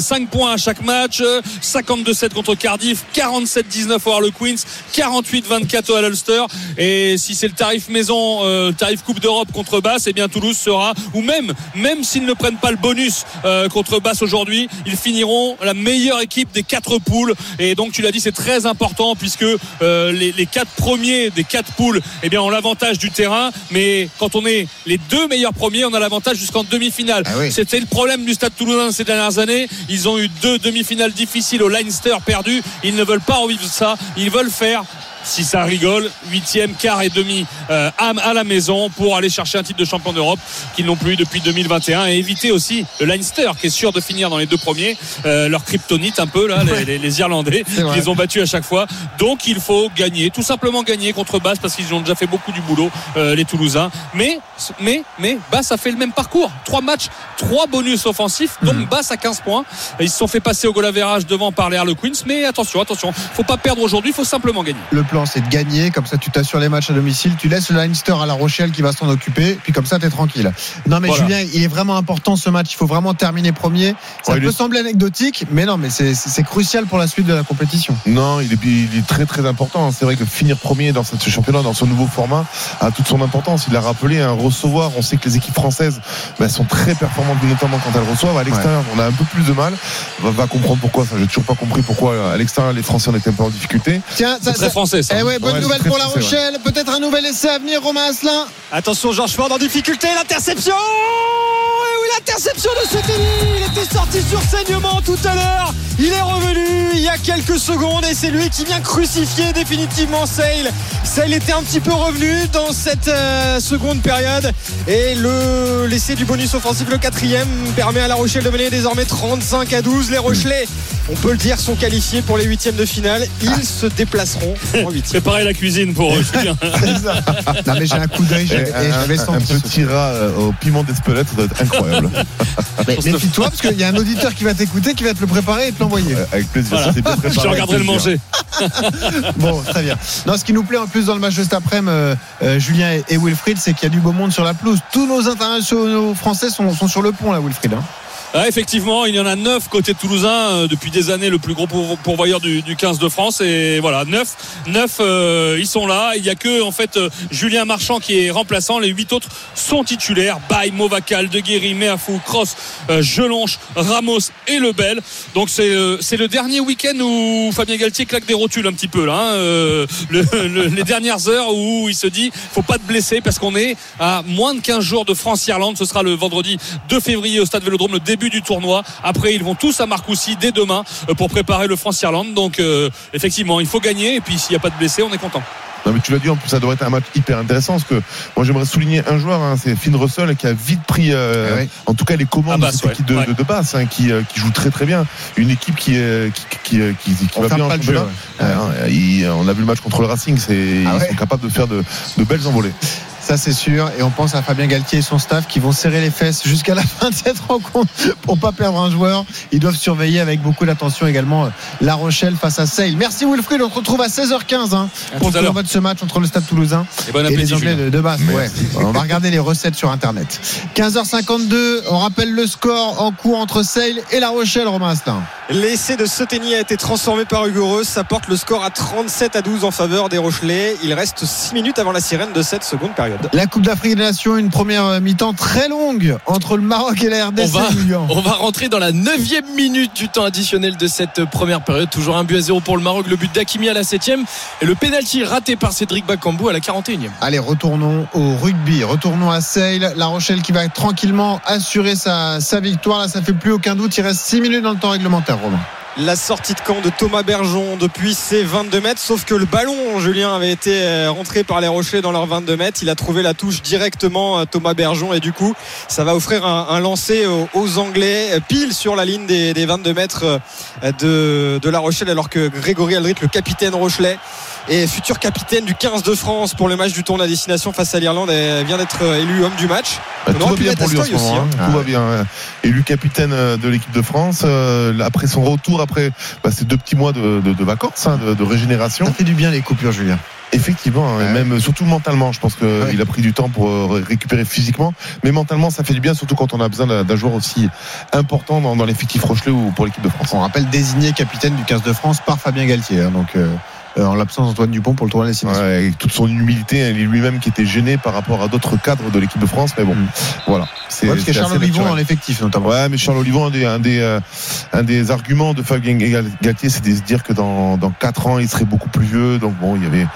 [SPEAKER 11] 5 points à chaque match. euh, 52-7 contre Cardiff, 47-19 au Harlequins, 48-24 au Ulster. Et si c'est le tarif maison, euh, tarif Coupe d'Europe contre Basse, eh bien Toulouse sera, ou même, même s'ils ne prennent pas le bonus euh, contre Basse aujourd'hui, ils finiront la meilleure équipe des quatre poules. Et donc tu l'as dit, c'est très important puisque euh, les, les quatre premiers des quatre poules, eh bien ont l'avantage du terrain. Mais quand on est les deux meilleurs premiers, on a l'avantage jusqu'en demi-finale.
[SPEAKER 3] Ah oui.
[SPEAKER 11] C'était le problème du Stade Toulousain ces dernières années. Ils ont eu deux demi-finales difficiles au Leinster perdu. Ils ne veulent pas revivre ça. Ils veulent faire si ça rigole, huitième, quart et demi euh, à, la maison pour aller chercher un titre de champion d'Europe qu'ils n'ont plus eu depuis 2021 et éviter aussi le Leinster qui est sûr de finir dans les deux premiers, euh, leur kryptonite un peu là, les, les- les Irlandais,
[SPEAKER 3] C'est vrai.
[SPEAKER 11] ils les ont battus à chaque fois. Donc il faut gagner, tout simplement gagner contre Basse parce qu'ils ont déjà fait beaucoup du boulot euh, les Toulousains. Mais mais mais Basse a fait le même parcours, trois matchs, trois bonus offensifs, donc
[SPEAKER 3] Mhm.
[SPEAKER 11] Basse à 15 points. Ils se sont fait passer au goal devant par les Harlequins, mais attention, attention, faut pas perdre aujourd'hui, faut simplement gagner.
[SPEAKER 3] Le plan, c'est de gagner. Comme ça, tu t'assures les matchs à domicile. Tu laisses le Leinster à La Rochelle qui va s'en occuper. Puis comme ça, t'es tranquille. Non, mais
[SPEAKER 11] Voilà.
[SPEAKER 3] Julien, il est vraiment important ce match. Il faut vraiment terminer premier. Ça
[SPEAKER 4] Ouais,
[SPEAKER 3] peut
[SPEAKER 4] est-
[SPEAKER 3] sembler anecdotique, mais non, mais c'est- crucial pour la suite de la compétition.
[SPEAKER 4] Non, il est, il est très très important. C'est vrai que finir premier dans ce championnat, dans ce nouveau format, a toute son importance. Il l'a rappelé, un recevoir. On sait que les équipes françaises bah, sont très performantes, notamment quand elles reçoivent. À l'extérieur, on a un peu plus de mal. On va comprendre pourquoi. Enfin, j'ai toujours pas compris pourquoi à l'extérieur les Français en étaient un peu en difficulté.
[SPEAKER 3] Tiens, ça,
[SPEAKER 11] C'est très
[SPEAKER 3] ça-
[SPEAKER 11] français ça.
[SPEAKER 3] Eh ouais, bonne
[SPEAKER 4] Ouais,
[SPEAKER 3] nouvelle pour La. Rochelle. Peut-être un nouvel essai à venir, Romain Asselin.
[SPEAKER 7] Attention, Georges Ford en difficulté, l'interception Et oui, l'interception de Sotelli Il était sorti sur saignement tout à l'heure. Il est revenu il y a quelques secondes et c'est lui qui vient crucifier définitivement Sale. Sale était un petit peu revenu dans cette euh, seconde période et le l'essai du bonus offensif, le quatrième, permet à La Rochelle de mener désormais 35 à 12. Les Rochelais, on peut le dire, sont qualifiés pour les huitièmes de finale. Ils se déplaceront en huitième.
[SPEAKER 11] Préparez la cuisine pour euh, Julien.
[SPEAKER 3] non, mais j'ai un coup d'œil.
[SPEAKER 4] Et
[SPEAKER 3] j'avais-
[SPEAKER 4] un, un- un petit rat euh, au piment d'Espelette, ça doit être incroyable.
[SPEAKER 3] Mais méfie-toi, parce qu'il y a un auditeur qui va t'écouter, qui va te le préparer et te l'envoyer.
[SPEAKER 4] Euh, Avec plaisir.
[SPEAKER 11] Voilà.
[SPEAKER 4] Ça, c'est bien préparé,
[SPEAKER 11] Je regarderai le manger.
[SPEAKER 3] Bon, très bien. Non, ce qui nous plaît en plus dans le match de cet après-midi, euh, euh, Julien et, et Wilfried, c'est qu'il y a du beau monde sur la pelouse. Tous nos internationaux français sont, sont sur le pont, là, Wilfried. hein.
[SPEAKER 11] Effectivement, il y en a neuf côté toulousain euh, depuis des années, le plus gros pour- pourvoyeur du, du 15 de France. Et voilà, neuf, neuf, euh, ils sont là. Il y a que en fait euh, Julien Marchand qui est remplaçant. Les huit autres sont titulaires. Baye, Movacal, De Guéry, Meafou, Cross, euh, Gelonche, Ramos et Lebel. Donc c'est euh, c'est le dernier week-end où Fabien Galtier claque des rotules un petit peu là. hein. Le- le- les dernières heures où il se dit faut pas te blesser parce qu'on est à moins de 15 jours de France-Irlande. Ce sera le vendredi 2 février au Stade Vélodrome, le début du tournoi. Après, ils vont tous à Marcoussis dès demain euh, pour préparer le France-Irlande. Donc euh, effectivement, il faut gagner. Et puis s'il n'y a pas de blessés, on est content.
[SPEAKER 4] Non mais tu l'as dit en plus ça doit être un match hyper intéressant parce que moi j'aimerais souligner un joueur hein, c'est Finn Russell qui a vite pris euh,
[SPEAKER 3] Ah ouais.
[SPEAKER 4] en tout cas les commandes de
[SPEAKER 11] Basse, ouais.
[SPEAKER 4] équipe de,
[SPEAKER 11] Ouais.
[SPEAKER 4] de, de Basse hein, qui, euh, qui joue très très bien une équipe qui euh, qui, qui, qui, va bien en
[SPEAKER 3] jeu.
[SPEAKER 4] Euh, il- on a vu le match contre le Racing c'est
[SPEAKER 3] Ah
[SPEAKER 4] ils
[SPEAKER 3] ouais.
[SPEAKER 4] sont capables de faire de, de belles envolées
[SPEAKER 3] Ça, c'est sûr. Et on pense à Fabien Galtier et son staff qui vont serrer les fesses jusqu'à la fin de cette rencontre pour pas perdre un joueur. Ils doivent surveiller avec beaucoup d'attention également euh, La Rochelle face à Sale. Merci Wilfried. On se retrouve à 16h15 hein,
[SPEAKER 11] À
[SPEAKER 3] pour le
[SPEAKER 11] l'heure.
[SPEAKER 3] tournoi de ce match entre le Stade Toulousain
[SPEAKER 11] Et bon
[SPEAKER 3] et
[SPEAKER 11] appétit.
[SPEAKER 3] les Anglais
[SPEAKER 11] Julien.
[SPEAKER 3] de. Ouais. On va regarder les recettes sur Internet. 15h52. On rappelle le score en cours entre Sale et La Rochelle, Romain Astin.
[SPEAKER 7] L'essai de Soteni a été transformé par Hugo Reus. Ça porte le score à 37 à 12 en faveur des Rochelais. Il reste 6 minutes avant la sirène de cette seconde période.
[SPEAKER 3] La Coupe d'Afrique des Nations, une première mi-temps très longue entre le Maroc et la RDC.
[SPEAKER 5] On va-
[SPEAKER 3] Julien.
[SPEAKER 5] On va rentrer dans la neuvième minute du temps additionnel de cette première période. Toujours un but à zéro pour le Maroc, le but d'Akimi à la septième et le pénalty raté par Cédric Bakambu à la 41e.
[SPEAKER 3] Allez, retournons au rugby. Retournons à Sale. La Rochelle qui va tranquillement. tranquillement assurer sa, sa victoire. Là, ça fait plus aucun doute. Il reste 6 minutes dans le temps réglementaire, Romain.
[SPEAKER 7] Ouais, effectivement, 6 minutes 30 la sortie de camp de Thomas Bergeon depuis ses 22 mètres. Sauf que le ballon, Julien, avait été euh, rentré par les Rochelais dans leurs 22 mètres. Il a trouvé la touche directement, euh, Thomas Bergeon. Et du coup, ça va offrir un, lancer aux, Anglais, euh, pile sur la ligne des, des 22 mètres de, de La Rochelle, alors que Grégory Aldrit, le capitaine Rochelet, et futur capitaine du 15 de France pour le match du tournoi à destination face à l'Irlande, et vient d'être euh, élu homme du match.
[SPEAKER 4] Bah,
[SPEAKER 7] On
[SPEAKER 4] tout
[SPEAKER 7] aurait
[SPEAKER 4] va bien pour lui en ce
[SPEAKER 7] Astoy aussi,
[SPEAKER 4] moment.
[SPEAKER 7] hein.
[SPEAKER 4] hein. Tout va bien. hein. Élu capitaine euh, de l'équipe de France. euh, après son retour, après bah, ces deux petits mois de, de- de vacances, hein, de, de régénération.
[SPEAKER 3] Ça fait du bien les coupures, Julien.
[SPEAKER 4] Effectivement, hein, et même surtout mentalement, je pense qu'il
[SPEAKER 3] Ouais.
[SPEAKER 4] a pris du temps pour ré- récupérer physiquement, mais mentalement ça fait du bien, surtout quand on a besoin d'un joueur aussi important dans, dans l'effectif Rochelet ou pour l'équipe de France.
[SPEAKER 3] On rappelle désigné capitaine du 15 de France par Fabien Galtier. hein, donc, euh, en l'absence d'Antoine Dupont pour le tournoi des.
[SPEAKER 4] Ouais, avec toute son humilité, il est lui-même qui était gêné par rapport à d'autres cadres de l'équipe de France, mais bon,
[SPEAKER 3] Mm.
[SPEAKER 4] voilà. C'est
[SPEAKER 3] Ouais, parce qu'il y a
[SPEAKER 4] c'est
[SPEAKER 3] Charles Olivon dans l'effectif notamment.
[SPEAKER 4] Ouais, mais Charles Olivon, un des, un des, euh, un des arguments de Fabien Galtier, c'est de se dire que dans, dans 4 ans, il serait beaucoup plus vieux. Donc bon, il y avait.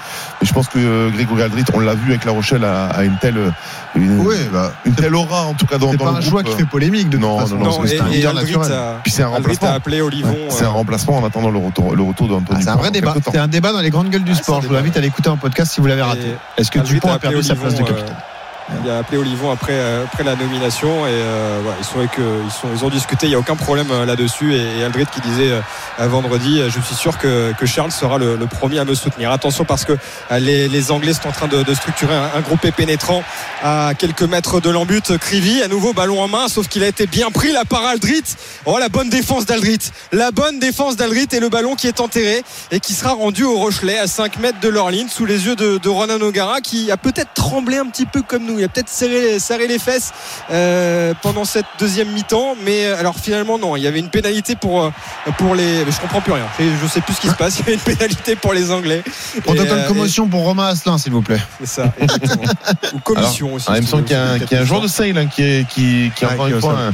[SPEAKER 4] Je pense que euh, Grégory Aldrit, on l'a vu avec La Rochelle, a, a une telle, euh, une,
[SPEAKER 3] Oui, bah,
[SPEAKER 4] une telle aura en tout cas dans,
[SPEAKER 3] pas
[SPEAKER 4] le
[SPEAKER 3] un
[SPEAKER 4] groupe.
[SPEAKER 3] choix qui fait polémique de
[SPEAKER 4] Non,
[SPEAKER 3] toute façon.
[SPEAKER 4] non, non,
[SPEAKER 7] Non,
[SPEAKER 3] c'est un
[SPEAKER 7] et Aldrit a,
[SPEAKER 4] Puis c'est un remplacement.
[SPEAKER 7] a appelé Olivon.
[SPEAKER 4] C'est un
[SPEAKER 7] euh,
[SPEAKER 4] remplacement en attendant le retour, le retour d'Anthony.
[SPEAKER 3] Ah, c'est un
[SPEAKER 4] Dupont
[SPEAKER 3] vrai débat. C'est un débat dans les grandes gueules du
[SPEAKER 7] Ah,
[SPEAKER 3] sport. Je vous invite à l'écouter en podcast si vous l'avez raté. Est-ce que
[SPEAKER 7] Aldrit
[SPEAKER 3] Dupont a perdu sa place de capitaine
[SPEAKER 7] euh, Il a appelé Olivon après, euh, après la nomination et euh, ils, sont ils, ont discuté, il n'y a aucun problème euh, là-dessus. Et, et Aldrit qui disait vendredi, je suis sûr que, Charles sera le, premier à me soutenir. Attention parce que les, Anglais sont en train de, structurer un, un groupe pénétrant à quelques mètres de l'embut. Crivi, à nouveau ballon en main, sauf qu'il a été bien pris là par Aldrit. Oh la bonne défense d'Aldrit. La bonne défense d'Aldrit et le ballon qui est enterré et qui sera rendu au Rochelet à 5 mètres de leur ligne sous les yeux de, de Ronan O'Gara qui a peut-être tremblé un petit peu comme nous. Il a peut-être serré, serré les fesses euh, pendant cette deuxième mi-temps. Mais euh, alors finalement non, il y avait une pénalité pour, euh, pour les. Je comprends plus rien. Je je sais plus ce qui se passe. Il y avait une pénalité pour les Anglais.
[SPEAKER 3] Protocole
[SPEAKER 7] euh,
[SPEAKER 3] commotion pour Romain Asselin, s'il vous plaît.
[SPEAKER 7] C'est ça, exactement. Ou commission aussi.
[SPEAKER 4] Ah, il me semble qu'il y a un, joueur de Sale hein, qui, est, qui,
[SPEAKER 3] Ouais,
[SPEAKER 4] hein,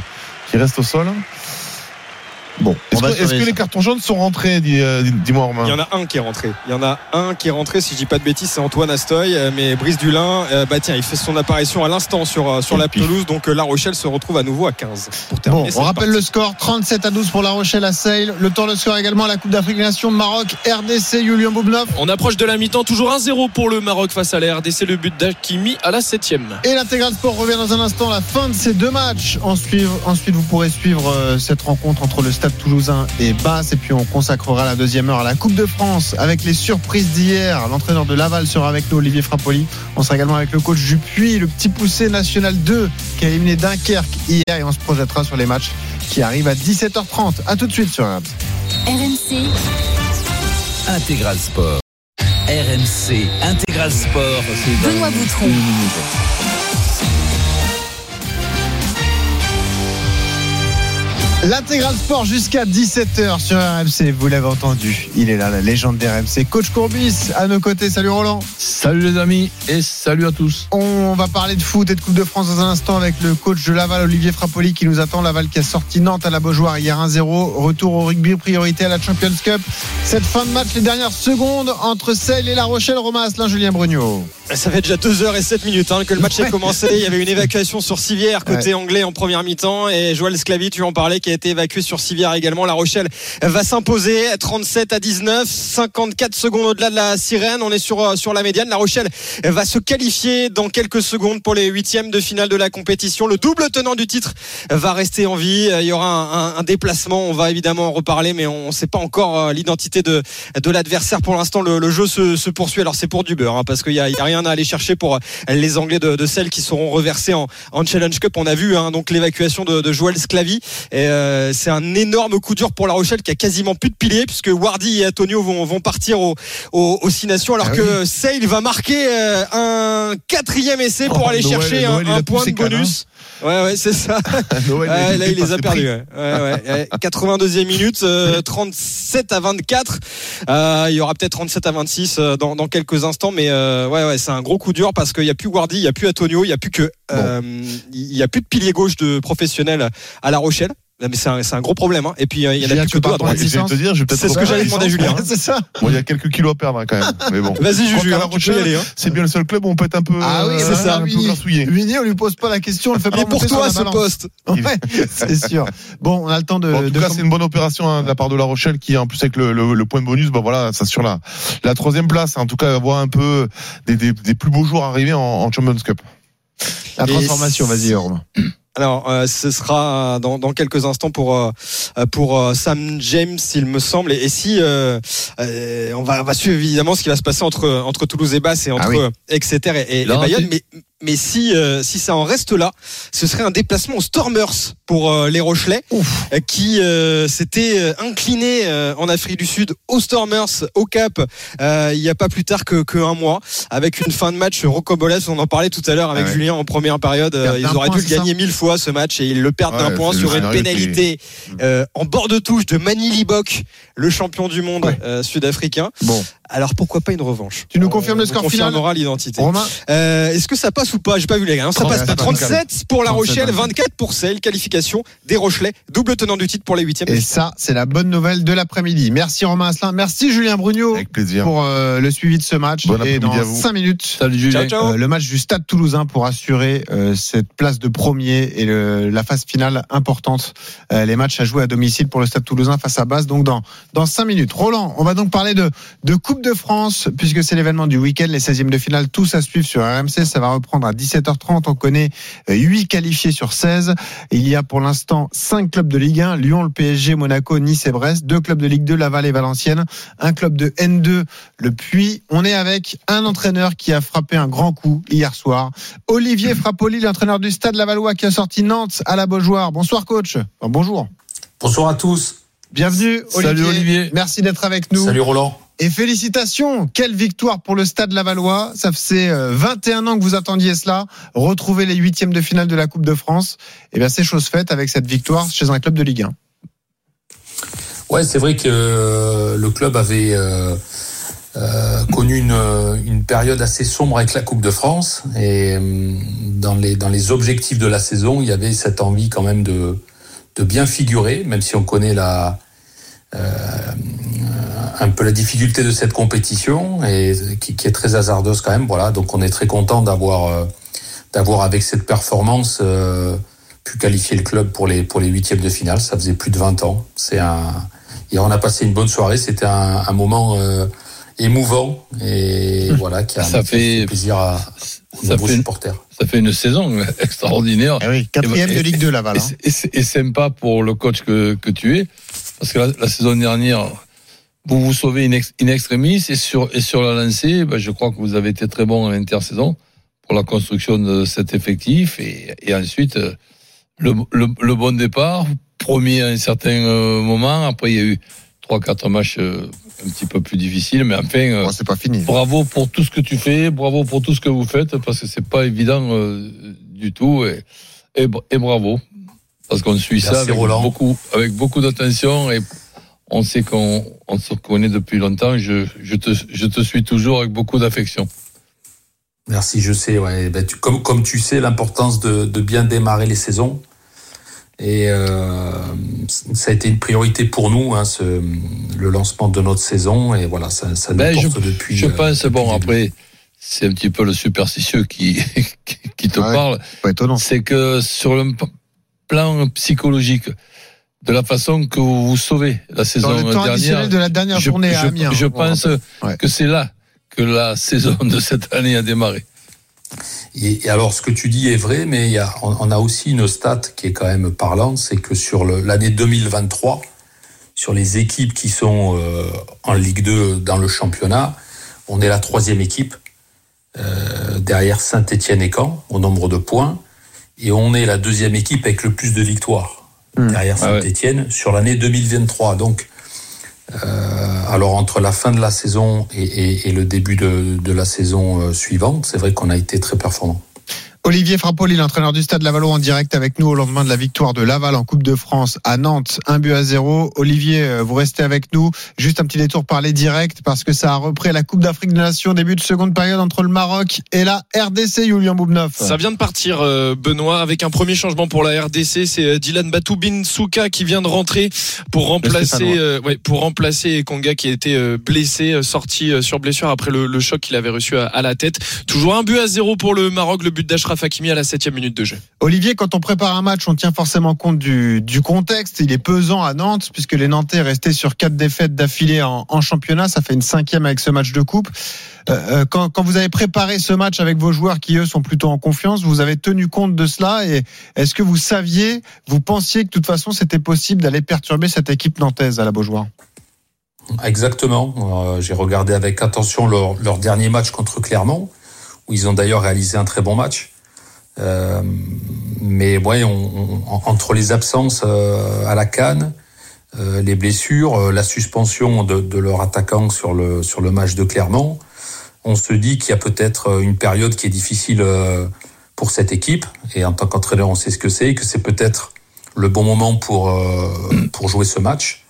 [SPEAKER 4] qui reste au sol.
[SPEAKER 3] Bon,
[SPEAKER 4] Est-ce que, les cartons jaunes sont rentrés, dis- euh, dis-moi Romain?
[SPEAKER 7] Il y en a un qui est rentré. Il y en a un qui est rentré, si je dis pas de bêtises, c'est Antoine Astoy. Euh, Mais Brice Dulin, euh, bah tiens, il fait son apparition à l'instant sur, sur la pelouse. Donc La Rochelle se retrouve à nouveau à 15. Pour
[SPEAKER 3] Bon, on rappelle
[SPEAKER 7] partie.
[SPEAKER 3] le score 37 à 12 pour La Rochelle à Sale. Le temps, le score également à la Coupe d'Afrique des Nations Maroc, RDC, Julien Boubnov.
[SPEAKER 11] On approche de la mi-temps, toujours 1-0 pour le Maroc face à la RDC, le but d'Akimi à la 7
[SPEAKER 3] Et l'intégral sport revient dans un instant. La fin de ces deux matchs. Ensuite, ensuite vous pourrez suivre cette rencontre entre le Stade Toulousain et Basse. Et puis on consacrera la deuxième heure à la Coupe de France avec les surprises d'hier. L'entraîneur de Laval sera avec nous, Olivier Frappoli. On sera également avec le coach Dupuis, le petit poussé national 2 qui a éliminé Dunkerque hier. Et on se projettera sur les matchs qui arrivent à 17h30. À tout de suite sur RMC.
[SPEAKER 9] RMC,
[SPEAKER 12] Intégral Sport. RMC Intégral Sport.
[SPEAKER 9] Benoît Boutron.
[SPEAKER 3] L'intégral sport jusqu'à 17h sur RMC, vous l'avez entendu. Il est là, la légende d'RMC. Coach Courbis, à nos côtés. Salut Roland.
[SPEAKER 13] Salut les amis et salut à tous.
[SPEAKER 3] On va parler de foot et de Coupe de France dans un instant avec le coach de Laval, Olivier Frappoli, qui nous attend. Laval qui a sorti Nantes à la Beaujoire hier 1-0. Retour au rugby, priorité à la Champions Cup. Cette fin de match, les dernières secondes entre Celle et La Rochelle. Romain Asselin, Julien Brugnot.
[SPEAKER 7] Ça fait déjà 2h07 minutes hein, que le match
[SPEAKER 3] Ouais.
[SPEAKER 7] est commencé. Il y avait une évacuation sur Civière côté anglais en première mi-temps et Joël Sclavi, tu en parlais, qui a été évacué sur Civière également. La Rochelle va s'imposer 37 à 19, 54 secondes au-delà de la sirène. On est sur, euh, sur la médiane. La Rochelle va se qualifier dans quelques secondes pour les huitièmes de finale de la compétition. Le double tenant du titre va rester en vie. Il y aura un, déplacement. On va évidemment en reparler, mais on ne sait pas encore euh, l'identité de, de l'adversaire. Pour l'instant, le, jeu se, poursuit. Alors c'est pour du beurre, hein, parce qu'il n'y a, rien à aller chercher pour euh, les Anglais de, celles qui seront reversés en, en Challenge Cup. On a vu hein, donc l'évacuation de, de Joël Sclavi. Et, euh, c'est un énorme coup dur pour La Rochelle qui a quasiment plus de piliers, puisque Wardy et Antonio vont, vont partir au, au, aux Six Nations, alors
[SPEAKER 3] Ah
[SPEAKER 7] que Sale va marquer euh, un quatrième essai pour
[SPEAKER 4] Oh,
[SPEAKER 7] aller
[SPEAKER 4] Noël-
[SPEAKER 7] chercher
[SPEAKER 4] Noël,
[SPEAKER 7] un, point de bonus. Ouais, ouais, c'est ça.
[SPEAKER 4] Noël,
[SPEAKER 7] Ouais, là, il les a perdus.
[SPEAKER 4] pris.
[SPEAKER 7] ouais. Ouais, ouais, ouais. 82e minute, euh, 37 à 24. Euh, il y aura peut-être 37 à 26 euh, dans, dans quelques instants, mais euh, ouais, ouais, c'est un gros coup dur parce qu'il n'y a plus Wardy, il n'y a plus Antonio, il n'y a plus que, euh, il y a plus de pilier gauche de professionnel à La Rochelle. Mais c'est un, c'est un gros problème. hein. Et puis, euh, il y en a
[SPEAKER 3] Julien,
[SPEAKER 7] plus que deux C'est ce que j'allais demander à Julien.
[SPEAKER 3] C'est ça.
[SPEAKER 4] Bon, il y a quelques kilos à perdre hein, quand même. Mais bon.
[SPEAKER 7] Vas-y, Juju, hein,
[SPEAKER 4] La
[SPEAKER 7] tu peux y
[SPEAKER 4] Rochelle,
[SPEAKER 7] aller. hein.
[SPEAKER 4] C'est bien le seul club où on peut être un peu.
[SPEAKER 3] Ah oui,
[SPEAKER 4] euh,
[SPEAKER 7] c'est ça,
[SPEAKER 4] Un peu
[SPEAKER 3] Vini. on lui pose pas la question, on le fait pas
[SPEAKER 7] est pour toi ce poste.
[SPEAKER 3] Ouais, c'est sûr. Bon, on a le temps de.
[SPEAKER 4] En tout cas, c'est une bonne opération hein, de la part de La Rochelle qui, en plus, avec le, le, le point de bonus, bah voilà, ça sur la, la troisième place. En tout cas, voir un peu des, plus beaux jours arriver en, Champions Cup.
[SPEAKER 3] la transformation, vas-y, Romain.
[SPEAKER 7] Alors, euh, ce sera dans, dans quelques instants pour euh, pour euh, Sam James, il me semble. Et, et si euh, euh, on va on va suivre évidemment ce qui va se passer entre entre Toulouse et Basse et entre
[SPEAKER 3] Ah oui.
[SPEAKER 7] Exeter et, et, et Bayonne, mais mais si euh, si ça en reste là, ce serait un déplacement aux Stormers pour euh, les Rochelais, euh, qui euh, s'étaient euh, inclinés euh, en Afrique du Sud aux Stormers au Cap euh, il y a pas plus tard que, que un mois, avec une fin de match rocambolesque. On en parlait tout à l'heure avec
[SPEAKER 3] Ah ouais.
[SPEAKER 7] Julien en première période. Euh, ils auraient
[SPEAKER 3] point,
[SPEAKER 7] dû le gagner mille fois ce match et ils le perdent d'un point sur une pénalité euh, en bord de touche de Manili Bok, le champion du monde
[SPEAKER 3] Ouais.
[SPEAKER 7] euh, sud-africain.
[SPEAKER 3] Bon.
[SPEAKER 7] Alors pourquoi pas une revanche
[SPEAKER 3] Tu nous
[SPEAKER 7] On-
[SPEAKER 3] confirmes le
[SPEAKER 7] on
[SPEAKER 3] score final
[SPEAKER 7] confirmera l'identité.
[SPEAKER 3] Romain
[SPEAKER 7] Euh, Est-ce que ça passe ou pas J'ai pas vu les gars. hein. Ça
[SPEAKER 3] 37,
[SPEAKER 7] passe pas. 37 pour La
[SPEAKER 3] 37,
[SPEAKER 7] Rochelle, 24 pour Sale. Qualification des Rochelais, double tenant du titre pour les huitièmes.
[SPEAKER 3] Et ça, c'est la bonne nouvelle de l'après-midi. Merci Romain Asselin. Merci Julien Brugnot
[SPEAKER 4] Avec plaisir.
[SPEAKER 3] pour euh, le suivi de ce match.
[SPEAKER 4] Bon
[SPEAKER 3] Et dans
[SPEAKER 4] à vous.
[SPEAKER 3] 5 minutes,
[SPEAKER 13] Salut Julien.
[SPEAKER 7] Ciao, ciao.
[SPEAKER 3] euh, le match du Stade Toulousain pour assurer euh, cette place de premier et le- la phase finale importante. Euh, les matchs à jouer à domicile pour le Stade Toulousain face à Basse. Donc dans dans cinq minutes. Roland, on va donc parler de de Coupe de France puisque c'est l'événement du week-end, les 16e de finale, tous à suivre sur RMC. Ça va reprendre à 17h30. On connaît 8 qualifiés sur 16. Il y a pour l'instant 5 clubs de Ligue 1, Lyon, le PSG, Monaco, Nice et Brest, deux clubs de Ligue 2, Laval et Valenciennes, un club de N2, le Puy. On est avec un entraîneur qui a frappé un grand coup hier soir. Olivier Frappoli, l'entraîneur du Stade Lavallois qui a sorti Nantes à la Beaujoire. Bonsoir coach. Bonjour.
[SPEAKER 14] Bonsoir à tous.
[SPEAKER 3] Bienvenue Olivier.
[SPEAKER 13] Salut, Olivier.
[SPEAKER 3] Merci d'être avec nous.
[SPEAKER 14] Salut Roland.
[SPEAKER 3] Et félicitations, quelle victoire pour le Stade Lavallois. Ça faisait euh, 21 ans que vous attendiez cela. Retrouver les huitièmes de finale de la Coupe de France. Et bien c'est chose faite avec cette victoire chez un club de Ligue 1.
[SPEAKER 14] Ouais, c'est vrai que euh, le club avait euh, euh, connu une, une période assez sombre avec la Coupe de France et euh, dans les dans les objectifs de la saison, il y avait cette envie quand même de de bien figurer, même si on connaît la euh, un peu la difficulté de cette compétition et qui, qui est très hasardeuse quand même. Voilà, donc on est très content d'avoir euh, d'avoir avec cette performance euh, pu qualifier le club pour les pour les huitièmes de finale. Ça faisait plus de 20 ans. C'est un Hier, on a passé une bonne soirée. C'était un, un moment euh, émouvant et voilà qui a,
[SPEAKER 13] Ça fait-
[SPEAKER 14] plaisir à
[SPEAKER 13] ça fait-
[SPEAKER 14] supporters.
[SPEAKER 13] Ça fait une saison extraordinaire.
[SPEAKER 3] Eh oui, quatrième
[SPEAKER 13] Et-
[SPEAKER 3] de Ligue 2 Laval.
[SPEAKER 13] Et,
[SPEAKER 3] hein.
[SPEAKER 13] c'est- et et sympa pour le coach que, que tu es, parce que la, la saison dernière, vous vous sauvez in, ex- in extremis, et sur, et sur la lancée, ben, je crois que vous avez été très bon en intersaison pour la construction de cet effectif, et, et ensuite, euh, le, le, le bon départ, premier à un certain euh, moment, après il y a eu trois, quatre matchs euh, un petit peu plus difficiles, mais enfin, euh,
[SPEAKER 3] Bon, c'est pas fini.
[SPEAKER 13] bravo pour tout ce que tu fais, bravo pour tout ce que vous faites, parce que c'est pas évident euh, du tout, et, et, et bravo, parce qu'on suit ça avec
[SPEAKER 14] Roland.
[SPEAKER 13] beaucoup, avec beaucoup d'attention, et on sait qu'on on se connaît depuis longtemps. Je, je, te, je te suis toujours avec beaucoup d'affection.
[SPEAKER 14] Merci, je sais. Ouais. Ben, tu- comme, comme tu sais, l'importance de, de bien démarrer les saisons. Et euh, ça a été une priorité pour nous, hein, ce, le lancement de notre saison. Et voilà, ça, ça nous
[SPEAKER 13] Ben, je,
[SPEAKER 14] porte depuis.
[SPEAKER 13] je
[SPEAKER 14] euh,
[SPEAKER 13] pense,
[SPEAKER 14] depuis
[SPEAKER 13] bon, après, c'est un petit peu le superstitieux qui, qui, te
[SPEAKER 3] Ouais.
[SPEAKER 13] parle.
[SPEAKER 3] Pas étonnant.
[SPEAKER 13] c'est que sur le plan psychologique, de la façon que vous vous sauvez la saison
[SPEAKER 3] Dans le temps additionnel
[SPEAKER 13] dernière,
[SPEAKER 3] de la dernière
[SPEAKER 13] je,
[SPEAKER 3] journée à
[SPEAKER 13] je-
[SPEAKER 3] Amiens.
[SPEAKER 13] je pense.
[SPEAKER 3] Ouais.
[SPEAKER 13] que c'est là que la saison de cette année a démarré.
[SPEAKER 14] Et, et alors, ce que tu dis est vrai, mais il y a, on, on a aussi une stat qui est quand même parlante, c'est que sur l'année 2023, sur les équipes qui sont euh, en Ligue 2 dans le championnat, on est la troisième équipe euh, derrière Saint-Étienne et Caen au nombre de points, et on est la deuxième équipe avec le plus de victoires
[SPEAKER 3] Hmm.
[SPEAKER 14] derrière
[SPEAKER 13] Ah ouais.
[SPEAKER 14] Saint-Étienne sur l'année 2023. Donc, alors entre la fin de la saison et le début de, de la saison euh, suivante, c'est vrai qu'on a été très performant.
[SPEAKER 3] Olivier Frappoli, l'entraîneur du Stade Lavallois en direct avec nous au lendemain de la victoire de Laval en Coupe de France à Nantes, un but à zéro. Olivier, euh, vous restez avec nous. Juste un petit détour par les directs parce que ça a repris la Coupe d'Afrique des Nations, début de seconde période entre le Maroc et la RDC, Julien Boubneuf.
[SPEAKER 5] Ça vient de partir, euh, Benoît, avec un premier changement pour la RDC. C'est euh, Dylan Batoubin Souka qui vient de rentrer pour remplacer, euh, ouais, pour remplacer Konga qui a été blessé, sorti sur blessure après le, le choc qu'il avait reçu à, à la tête. Toujours un but à zéro pour le Maroc, le but d'Ashraf Hakimi à la septième minute de jeu.
[SPEAKER 3] Olivier, quand on prépare un match, on tient forcément compte du, du contexte. Il est pesant à Nantes puisque les Nantais restaient sur quatre défaites d'affilée en, en championnat. Ça fait une cinquième avec ce match de coupe. Euh, quand, quand, vous avez préparé ce match avec vos joueurs qui eux sont plutôt en confiance, vous avez tenu compte de cela et est-ce que vous saviez, vous pensiez que de toute façon c'était possible d'aller perturber cette équipe nantaise à la Beaujoire?
[SPEAKER 14] Exactement. Euh, J'ai regardé avec attention leur, leur, dernier match contre Clermont, où ils ont d'ailleurs réalisé un très bon match. Euh, mais ouais, entre les absences euh, à la canne, euh, les blessures, la suspension de, de, leur attaquant sur le, sur le match de Clermont, on se dit qu'il y a peut-être une période qui est difficile pour cette équipe. Et en tant qu'entraîneur, on sait ce que c'est, que c'est peut-être le bon moment pour, pour jouer ce match.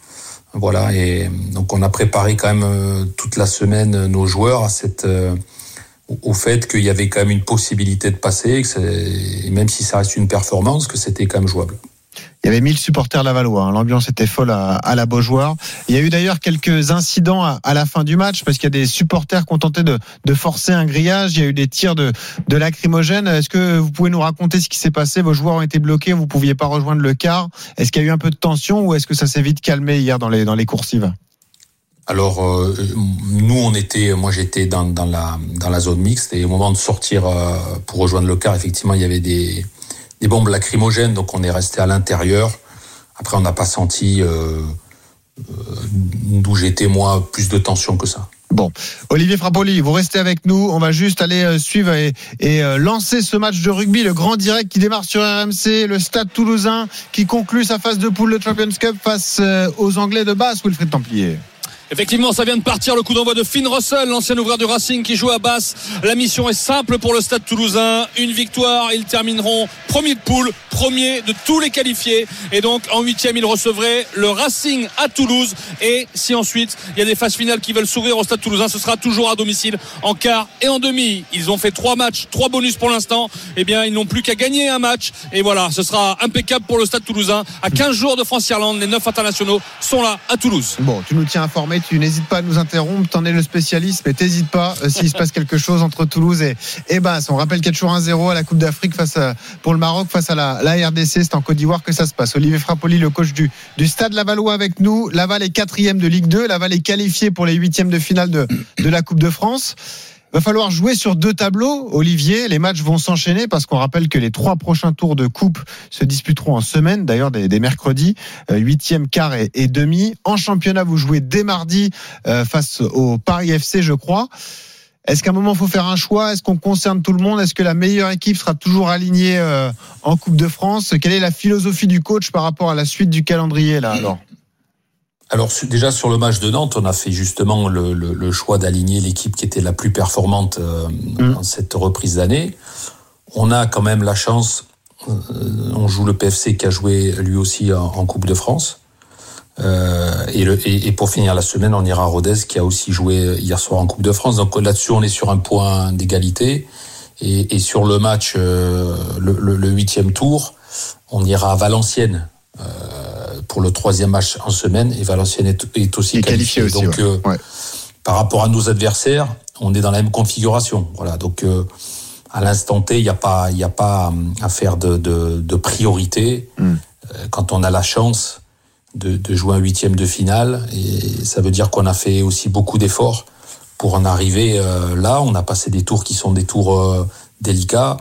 [SPEAKER 14] Voilà, et donc on a préparé quand même toute la semaine nos joueurs à cette, au fait qu'il y avait quand même une possibilité de passer, même si ça reste une performance, que c'était quand même jouable.
[SPEAKER 3] Il y avait 1000 supporters lavallois. Hein. L'ambiance était folle à, la Beaujoire. Il y a eu d'ailleurs quelques incidents à, la fin du match parce qu'il y a des supporters qui ont tenté de, forcer un grillage. Il y a eu des tirs de, lacrymogènes. Est-ce que vous pouvez nous raconter ce qui s'est passé? Vos joueurs ont été bloqués. Vous pouviez pas rejoindre le quart. Est-ce qu'il y a eu un peu de tension ou est-ce que ça s'est vite calmé hier dans les coursives?
[SPEAKER 14] Alors euh, nous on était, moi j'étais dans, la dans la zone mixte et au moment de sortir euh, pour rejoindre le car, effectivement il y avait des, des bombes lacrymogènes, donc on est resté à l'intérieur. Après on n'a pas senti euh, d'où j'étais moi plus de tension que ça.
[SPEAKER 3] Bon, Olivier Frappoli, vous restez avec nous. On va juste aller suivre et, et, lancer ce match de rugby, le grand direct qui démarre sur RMC, le Stade Toulousain qui conclut sa phase de poule de Champions Cup face aux Anglais de Basse, Wilfried Templier.
[SPEAKER 1] Effectivement, ça vient de partir le coup d'envoi de Finn Russell, l'ancien ouvreur du Racing qui joue à basse. La mission est simple pour le Stade Toulousain. Une victoire, ils termineront premier de poule, premier de tous les qualifiés. Et donc, en huitième, ils recevraient le Racing à Toulouse. Et si ensuite, il y a des phases finales qui veulent s'ouvrir au Stade Toulousain, ce sera toujours à domicile en quart et en demi. Ils ont fait trois matchs, trois bonus pour l'instant. Eh bien, ils n'ont plus qu'à gagner un match. Et voilà, ce sera impeccable pour le Stade Toulousain. À 15 jours de France-Irlande, les neuf internationaux sont là à Toulouse.
[SPEAKER 3] Bon, tu nous tiens informés tu n'hésites pas à nous interrompre, t'en es le spécialiste, mais t'hésites pas euh, s'il se passe quelque chose entre Toulouse et, et Basse. On rappelle qu'il y a toujours 1-0 à la Coupe d'Afrique face pour le Maroc face à la, RDC, c'est en Côte d'Ivoire que ça se passe. Olivier Frappoli, le coach du, du Stade Lavallois avec nous. Laval est quatrième de Ligue 2, Laval est qualifié pour les huitièmes de finale de la Coupe de France. Va falloir jouer sur deux tableaux, Olivier. Les matchs vont s'enchaîner parce qu'on rappelle que les trois prochains tours de coupe se disputeront en semaine, d'ailleurs des, des, mercredis, huitième, quart et, et, demi. En championnat, vous jouez dès mardi euh, face au Paris FC, je crois. Est-ce qu'à un moment, il faut faire un choix? Est-ce qu'on concerne tout le monde? Est-ce que la meilleure équipe sera toujours alignée euh, en Coupe de France? Quelle est la philosophie du coach par rapport à la suite du calendrier, là, alors
[SPEAKER 14] alors déjà sur le match de Nantes, on a fait justement le, le, le choix d'aligner l'équipe qui était la plus performante euh, mmh. dans cette reprise d'année. On a quand même la chance, euh, on joue le PFC qui a joué lui aussi en, en Coupe de France. Euh, et, le, et, et, pour finir la semaine, on ira à Rodez qui a aussi joué hier soir en Coupe de France. Donc là-dessus, on est sur un point d'égalité. Et, et, sur le match, euh, le huitième tour, on ira à Valenciennes euh, pour le troisième match en semaine et Valenciennes est, est aussi qualifié.
[SPEAKER 3] Aussi,
[SPEAKER 14] donc,
[SPEAKER 3] ouais.
[SPEAKER 14] euh,
[SPEAKER 3] ouais.
[SPEAKER 14] par rapport à nos adversaires, on est dans la même configuration. Voilà. Donc, euh, à l'instant T, il n'y a pas, il a pas à faire de, de, de priorité. Mm. quand on a la chance de, de, jouer un huitième de finale, et ça veut dire qu'on a fait aussi beaucoup d'efforts pour en arriver là. On a passé des tours qui sont des tours délicats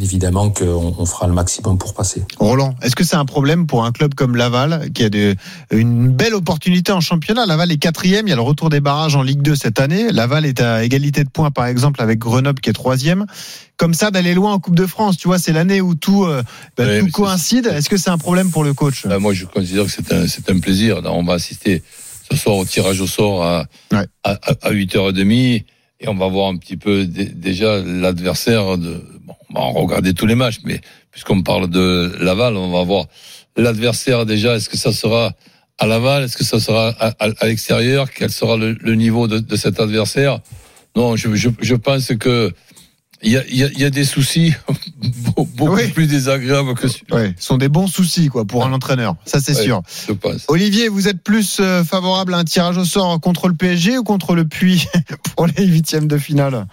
[SPEAKER 14] évidemment qu'on on fera le maximum pour passer.
[SPEAKER 3] Roland, est-ce que c'est un problème pour un club comme Laval qui a de, une belle opportunité en championnat? Laval est quatrième, il y a le retour des barrages en Ligue 2 cette année. Laval est à égalité de points par exemple avec Grenoble qui est troisième. Comme ça, d'aller loin en Coupe de France, tu vois, c'est l'année où tout, euh, bah, oui, tout coïncide. Est-ce que c'est un problème pour le coach?
[SPEAKER 13] Bah, Moi, je considère que c'est un, un plaisir. On va assister ce soir au tirage au sort à, ouais. à, à 8h30 et on va voir un petit peu déjà l'adversaire de bon, on va regarder tous les matchs, mais puisqu'on parle de Laval, on va voir l'adversaire déjà. Est-ce que ça sera à Laval Est-ce que ça sera à, à- à l'extérieur Quel sera le, le niveau de, de cet adversaire? Non, je, je, je pense que il y a, il y, a, il y a des soucis beaucoup plus désagréables que celui
[SPEAKER 3] Ouais, ce sont des bons soucis quoi pour un entraîneur, ça c'est
[SPEAKER 13] Ouais,
[SPEAKER 3] sûr.
[SPEAKER 13] Je pense.
[SPEAKER 3] Olivier, vous êtes plus euh, favorable à un tirage au sort contre le PSG ou contre le Puy pour les huitièmes de finale?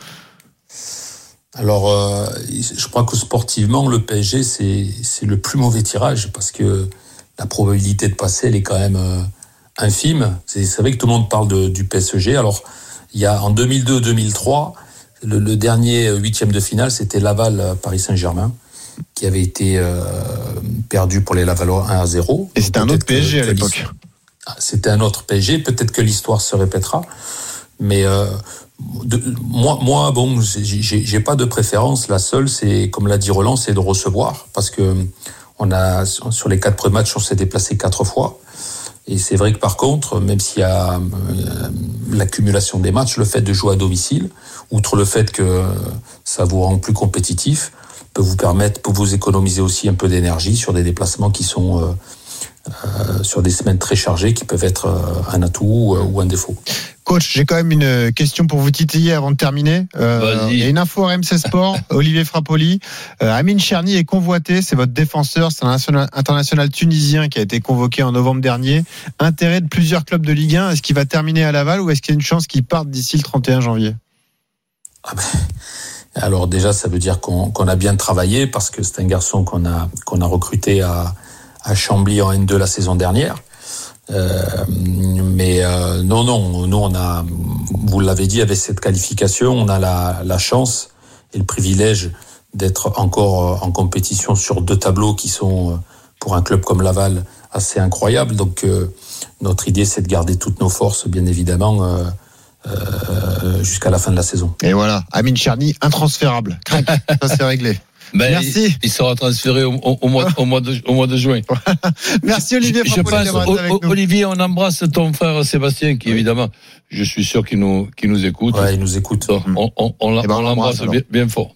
[SPEAKER 14] Alors, euh, je crois que sportivement, le PSG, c'est c'est le plus mauvais tirage parce que la probabilité de passer, elle est quand même euh, infime. C'est vrai que tout le monde parle de- du PSG. Alors, il y a en 2002-2003, le, le dernier huitième de finale, c'était Laval-Paris Saint-Germain qui avait été euh, perdu pour les Lavallois 1 à 0.
[SPEAKER 3] Et c'était un autre PSG à l'époque.
[SPEAKER 14] Ah, C'était un autre PSG. Peut-être que l'histoire se répétera. Mais euh, moi, moi, bon, j'ai- pas de préférence. La seule, c'est, comme l'a dit Roland, c'est de recevoir. Parce que on a, sur les quatre premiers matchs, on s'est déplacé quatre fois. Et c'est vrai que par contre, même s'il y a euh, l'accumulation des matchs, le fait de jouer à domicile, outre le fait que ça vous rend plus compétitif, peut vous permettre, peut vous économiser aussi un peu d'énergie sur des déplacements qui sont euh, sur des semaines très chargées, qui peuvent être euh, un atout ou, ou un défaut.
[SPEAKER 3] Coach, j'ai quand même une question pour vous titiller avant de terminer. Euh,
[SPEAKER 13] Vas-y.
[SPEAKER 3] il y a une info RMC Sport, Olivier Frappoli. Euh, Amine Cherny est convoité, c'est votre défenseur, c'est un national- international tunisien qui a été convoqué en novembre dernier. Intérêt de plusieurs clubs de Ligue 1, est-ce qu'il va terminer à Laval ou est-ce qu'il y a une chance qu'il parte d'ici le 31 janvier?
[SPEAKER 14] Alors déjà, ça veut dire qu'on a bien travaillé parce que c'est un garçon qu'on a qu'on a recruté à, à Chambly en N2 la saison dernière. Euh, mais euh, non, non, nous on a, vous l'avez dit, avec cette qualification, on a la, chance et le privilège d'être encore euh, en compétition sur deux tableaux qui sont pour un club comme Laval assez incroyables. Donc notre idée, c'est de garder toutes nos forces, bien évidemment, jusqu'à la fin de la saison.
[SPEAKER 3] Et voilà, Amine Cherny, intransférable. Ça c'est réglé.
[SPEAKER 13] Ben,
[SPEAKER 3] Merci.
[SPEAKER 13] Il, il sera transféré au, au- au mois, au, mois de, au mois de juin.
[SPEAKER 3] Merci Olivier
[SPEAKER 13] Je, je pense,
[SPEAKER 3] avec.
[SPEAKER 13] Olivier, on embrasse ton frère Sébastien, qui évidemment, je suis sûr qu'il nous, qu'il nous écoute.
[SPEAKER 14] Ouais, il nous écoute.
[SPEAKER 13] On, on, on,
[SPEAKER 3] Eh ben, on
[SPEAKER 13] l'embrasse bien, bien fort.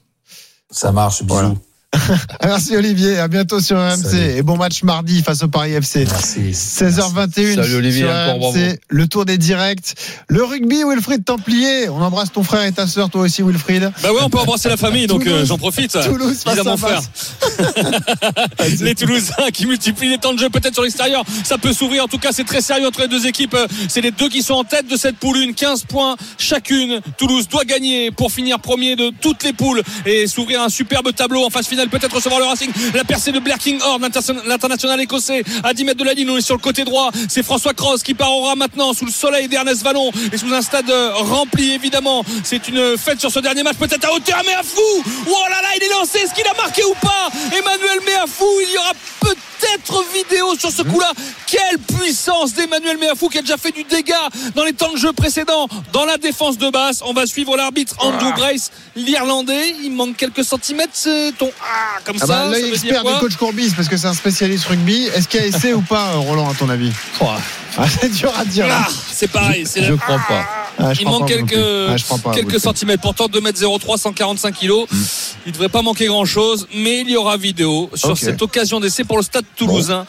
[SPEAKER 14] Ça marche, bisous.
[SPEAKER 3] Voilà. Merci Olivier, à bientôt sur RMC
[SPEAKER 14] Salut.
[SPEAKER 3] et bon match mardi face au Paris FC.
[SPEAKER 14] Merci.
[SPEAKER 3] 16h21
[SPEAKER 13] Salut Olivier,
[SPEAKER 3] sur
[SPEAKER 13] encore
[SPEAKER 3] RMC,
[SPEAKER 13] bravo.
[SPEAKER 3] le tour des directs. Le rugby, Wilfried Templier. On embrasse ton frère et ta sœur, toi aussi Wilfried.
[SPEAKER 11] Bah ouais, on peut embrasser la famille, donc euh, j'en profite.
[SPEAKER 3] Toulouse face
[SPEAKER 11] à mon frère. Les Toulousains qui multiplient les temps de jeu peut-être sur l'extérieur. Ça peut s'ouvrir. En tout cas, c'est très sérieux entre les deux équipes. Euh, C'est les deux qui sont en tête de cette poule. Une 15 points chacune. Toulouse doit gagner pour finir premier de toutes les poules et s'ouvrir un superbe tableau en phase finale. Peut-être recevoir le Racing. La percée de Blair King Horn, l'interna- l'international écossais, à 10 mètres de la ligne. On est sur le côté droit. C'est François Cross qui part au ras maintenant sous le soleil d'Ernest Vallon et sous un stade euh, rempli évidemment. C'est une fête sur ce dernier match. Peut-être à hauteur. Mais à fou. Oh là là, il est lancé. Est-ce qu'il a marqué ou pas? Emmanuel Méafou, il y aura peut-être vidéo sur ce coup-là. Quelle puissance d'Emmanuel Méafou qui a déjà fait du dégât dans les temps de jeu précédents dans la défense de basse. On va suivre l'arbitre Andrew Brace, l'Irlandais. Il manque quelques centimètres. C'est ton ah comme
[SPEAKER 3] Ah
[SPEAKER 11] ça.
[SPEAKER 3] bah,
[SPEAKER 11] ça
[SPEAKER 3] L'œil expert du coach Courbis, parce que c'est un spécialiste rugby. Est-ce qu'il y a essai ou pas, euh, Roland, à ton avis? Ah, C'est dur à dire.
[SPEAKER 11] Ah, c'est pareil. C'est
[SPEAKER 13] Je
[SPEAKER 11] le-
[SPEAKER 13] crois pas.
[SPEAKER 3] Ah, je
[SPEAKER 11] il manque quelques.
[SPEAKER 3] Ah, pas,
[SPEAKER 11] centimètres. Pourtant, 2m03, 145 kilos. Il devrait pas manquer grand chose, mais il y aura vidéo sur cette occasion d'essai pour le stade toulousain.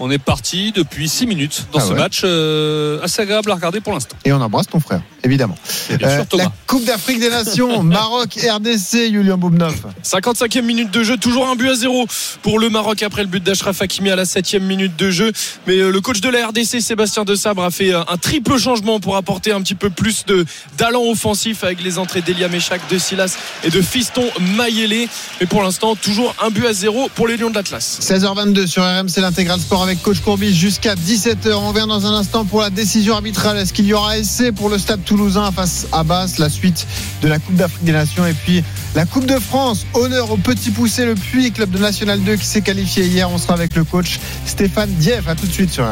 [SPEAKER 11] On est parti depuis 6 minutes dans
[SPEAKER 3] Ah
[SPEAKER 11] ce
[SPEAKER 3] ouais.
[SPEAKER 11] match euh, assez agréable à regarder pour l'instant.
[SPEAKER 3] Et on embrasse ton frère, évidemment.
[SPEAKER 11] bien sûr, Thomas.
[SPEAKER 3] la Coupe d'Afrique des Nations, Maroc, RDC, Julien Boubnov.
[SPEAKER 5] 55e minute de jeu, toujours un but à zéro pour le Maroc après le but d'Ashraf Hakimi à la 7e minute de jeu. Mais euh, le coach de la RDC, Sébastien De Sabre, a fait euh, un triple changement pour apporter un petit peu plus de d'allant offensif avec les entrées d'Elia Meshak, de Silas et de Fiston Mayele. Mais pour l'instant, toujours un but à zéro pour les Lions de l'Atlas.
[SPEAKER 3] 16h22 sur RMC l'intégral sport avec coach Courbis jusqu'à 17h. On revient dans un instant pour la décision arbitrale. Est-ce qu'il y aura essai pour le stade toulousain face à Basse, la suite de la Coupe d'Afrique des Nations et puis la Coupe de France. Honneur au petit poussé le Puy, club de National 2 qui s'est qualifié hier. On sera avec le coach Stéphane Dieff. À tout de suite sur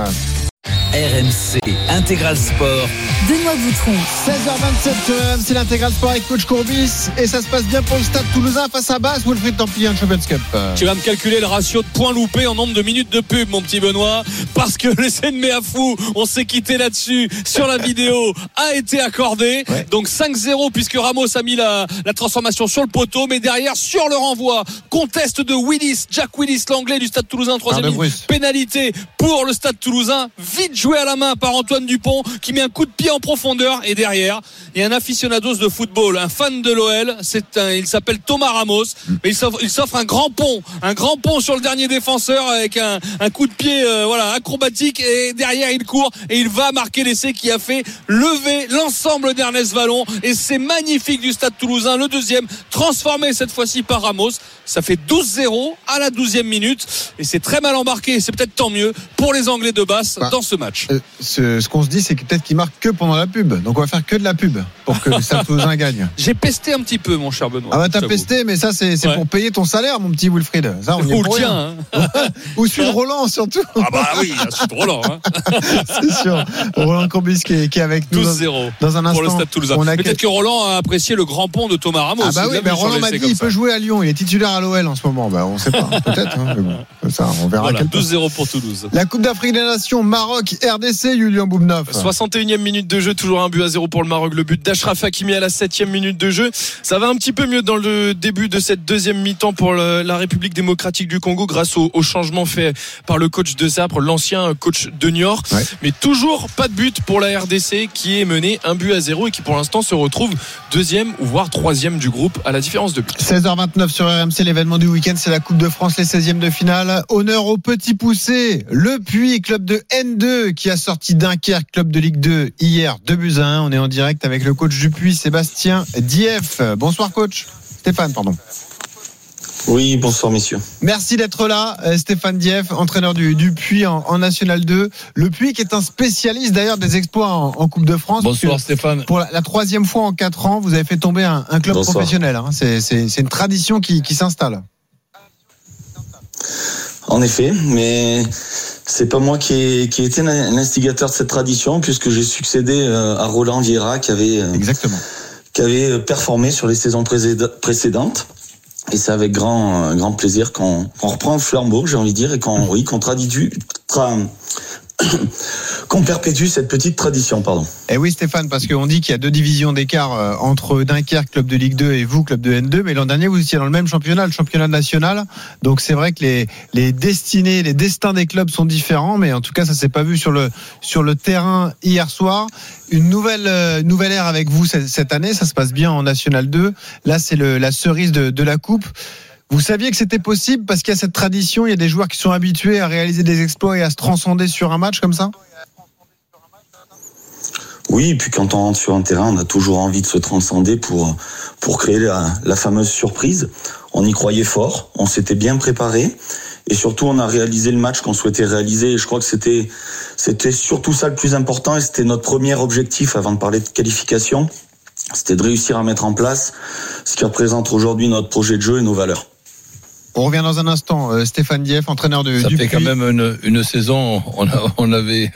[SPEAKER 3] RMC.
[SPEAKER 12] Intégral Sport.
[SPEAKER 9] Benoît Boutron.
[SPEAKER 3] 16h27 sur RMC l'intégral sport avec coach Courbis et ça se passe bien pour le stade toulousain face à Basse Wilfried Templier en Champions Cup.
[SPEAKER 11] Tu vas me calculer le ratio de points loupés en nombre de minutes de pub, mon petit Benoît, parce que l'essai de Méafou, on s'est quitté là-dessus sur la vidéo, a été accordé. Donc 5-0 puisque Ramos a mis la, la transformation sur le poteau, mais derrière sur le renvoi, conteste de Willis, Jack Willis, l'anglais du Stade Toulousain, troisième.
[SPEAKER 3] Bruce.
[SPEAKER 11] pénalité pour le Stade Toulousain, vite joué à la main par Antoine Dupont qui met un coup de pied en profondeur. Et derrière il y a un aficionados de football, un fan de l'OL, il s'appelle Thomas Ramos, mais il s'offre, un grand pont, un grand pont sur le dernier défenseur avec un, un coup de pied euh, voilà acrobatique. Et derrière il court et il va marquer l'essai qui a fait lever l'ensemble d'Ernest Vallon. Et c'est magnifique du Stade Toulousain, le deuxième transformé cette fois-ci par Ramos, ça fait 12-0 à la 12e minute et c'est très mal embarqué, c'est peut-être tant mieux pour les Anglais de Basse
[SPEAKER 3] Bah,
[SPEAKER 11] dans ce match.
[SPEAKER 3] Euh, ce ce qu'on se dit, c'est que peut-être qu'il marque que pendant la pub. Donc on va faire que de la pub pour que Toulousain gagne.
[SPEAKER 11] J'ai pesté un petit peu mon cher Benoît.
[SPEAKER 3] Ah bah t'as pesté, mais ça c'est
[SPEAKER 11] Ouais.
[SPEAKER 3] pour payer ton salaire, mon petit Wilfried. Ça, on
[SPEAKER 11] Ou le tien, hein.
[SPEAKER 3] Ou celui de Roland surtout.
[SPEAKER 11] Ah bah oui, c'est drôle. Hein.
[SPEAKER 3] c'est sûr. Roland Courbis qui est, qui est avec nous. dans-
[SPEAKER 11] 12-0
[SPEAKER 3] Dans un instant.
[SPEAKER 11] pour le Stade Toulousain.
[SPEAKER 3] on a
[SPEAKER 11] Peut-être que Roland a apprécié le grand pont de Thomas Ramos.
[SPEAKER 3] Ah bah oui, mais
[SPEAKER 11] sur
[SPEAKER 3] Roland m'a dit il peut jouer à Lyon. Il est titulaire à l'OL en ce moment. Bah on sait pas, peut-être. hein, mais bon, ça, on verra.
[SPEAKER 11] Voilà,
[SPEAKER 3] quel poste.
[SPEAKER 11] 12-0 pour Toulouse.
[SPEAKER 3] La Coupe d'Afrique des Nations, Maroc, RDC, Julien Boubnov.
[SPEAKER 5] 61e minute de jeu, toujours un but à zéro pour le Maroc. Le but d'Ashraf Hakimi à la 7e minute de jeu. Ça va un petit peu mieux dans le début de cette deuxième mi-temps pour la République démocratique du Congo grâce au, au changement fait par le coach de Zapre, l'ancien coach de Niort.
[SPEAKER 3] Ouais.
[SPEAKER 5] Mais toujours pas de but pour la RDC qui est menée un but à zéro et qui pour l'instant se retrouve deuxième ou voire troisième du groupe à la différence de but.
[SPEAKER 3] 16h29 sur RMC, l'événement du week-end, c'est la Coupe de France, les 16e de finale. Honneur au petit poussé, le Puy, club de N2, qui a sorti Dunkerque, club de Ligue 2, hier, 2 buts à 1. On est en direct avec le coach du Puy, Sébastien Dief. Bonsoir coach. Stéphane, pardon.
[SPEAKER 15] Oui, bonsoir messieurs.
[SPEAKER 3] Merci d'être là, euh, Stéphane Dief, entraîneur du, du Puy en, en National 2. Le Puy qui est un spécialiste d'ailleurs des exploits en, en Coupe de France.
[SPEAKER 13] Bonsoir Stéphane.
[SPEAKER 3] Pour la, la troisième fois en quatre ans, vous avez fait tomber un, un club
[SPEAKER 15] Bonsoir.
[SPEAKER 3] professionnel. hein. C'est- C'est c'est une tradition qui, qui s'installe.
[SPEAKER 15] En effet, mais c'est pas moi qui ai, qui ai été l'instigateur de cette tradition puisque j'ai succédé euh, à Roland Vieira qui avait, euh,
[SPEAKER 3] Exactement.
[SPEAKER 15] qui avait performé sur les saisons précéd- précédentes. Et c'est avec grand, euh, grand plaisir qu'on reprend le flambeau, j'ai envie de dire, et qu'on oui, qu'on traditue- tra- qu'on perpétue cette petite tradition, pardon.
[SPEAKER 3] Et oui, Stéphane, parce qu'on dit qu'il y a deux divisions d'écart euh, entre Dunkerque, club de Ligue 2, et vous, club de N2. Mais l'an dernier, vous étiez dans le même championnat, le championnat national. Donc c'est vrai que les, les destinées, les destins des clubs sont différents. Mais en tout cas, ça s'est pas vu sur le, sur le terrain hier soir. Une nouvelle, euh, nouvelle ère avec vous cette, année. Ça se passe bien en National 2. Là, c'est la cerise de, de la Coupe. Vous saviez que c'était possible parce qu'il y a cette tradition, il y a des joueurs qui sont habitués à réaliser des exploits et à se transcender sur un match comme ça?
[SPEAKER 15] Oui, et puis quand on rentre sur un terrain, on a toujours envie de se transcender pour, pour créer la, fameuse surprise. On y croyait fort, on s'était bien préparé. Et surtout, on a réalisé le match qu'on souhaitait réaliser. Et je crois que c'était, c'était surtout ça le plus important. Et c'était notre premier objectif avant de parler de qualification. C'était de réussir à mettre en place ce qui représente aujourd'hui notre projet de jeu et nos valeurs.
[SPEAKER 3] On revient dans un instant. Euh, Stéphane Dief, entraîneur de,
[SPEAKER 13] Ça
[SPEAKER 3] du
[SPEAKER 13] fait quand même une, une saison. On, a- on avait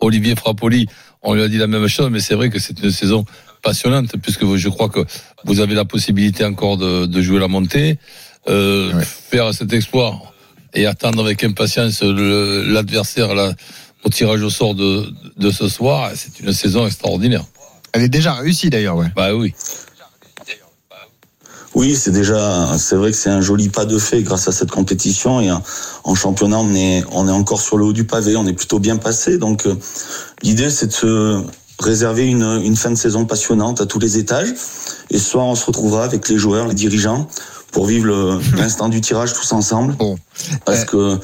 [SPEAKER 13] Olivier Frappoli, on lui a dit la même chose, mais c'est vrai que c'est une saison passionnante puisque je crois que vous avez la possibilité encore de, de jouer la montée, euh, faire cet exploit et attendre avec impatience l'adversaire au tirage au sort de, de ce soir. C'est une saison extraordinaire.
[SPEAKER 3] Elle est déjà réussie d'ailleurs, ouais.
[SPEAKER 13] Bah oui.
[SPEAKER 15] Oui, c'est déjà, c'est vrai que c'est un joli pas de fait grâce à cette compétition et en, en championnat on est, on est encore sur le haut du pavé, on est plutôt bien passé. Donc euh, l'idée c'est de se réserver une, une fin de saison passionnante à tous les étages et ce soir on se retrouvera avec les joueurs, les dirigeants pour vivre l'instant du tirage tous ensemble. Parce que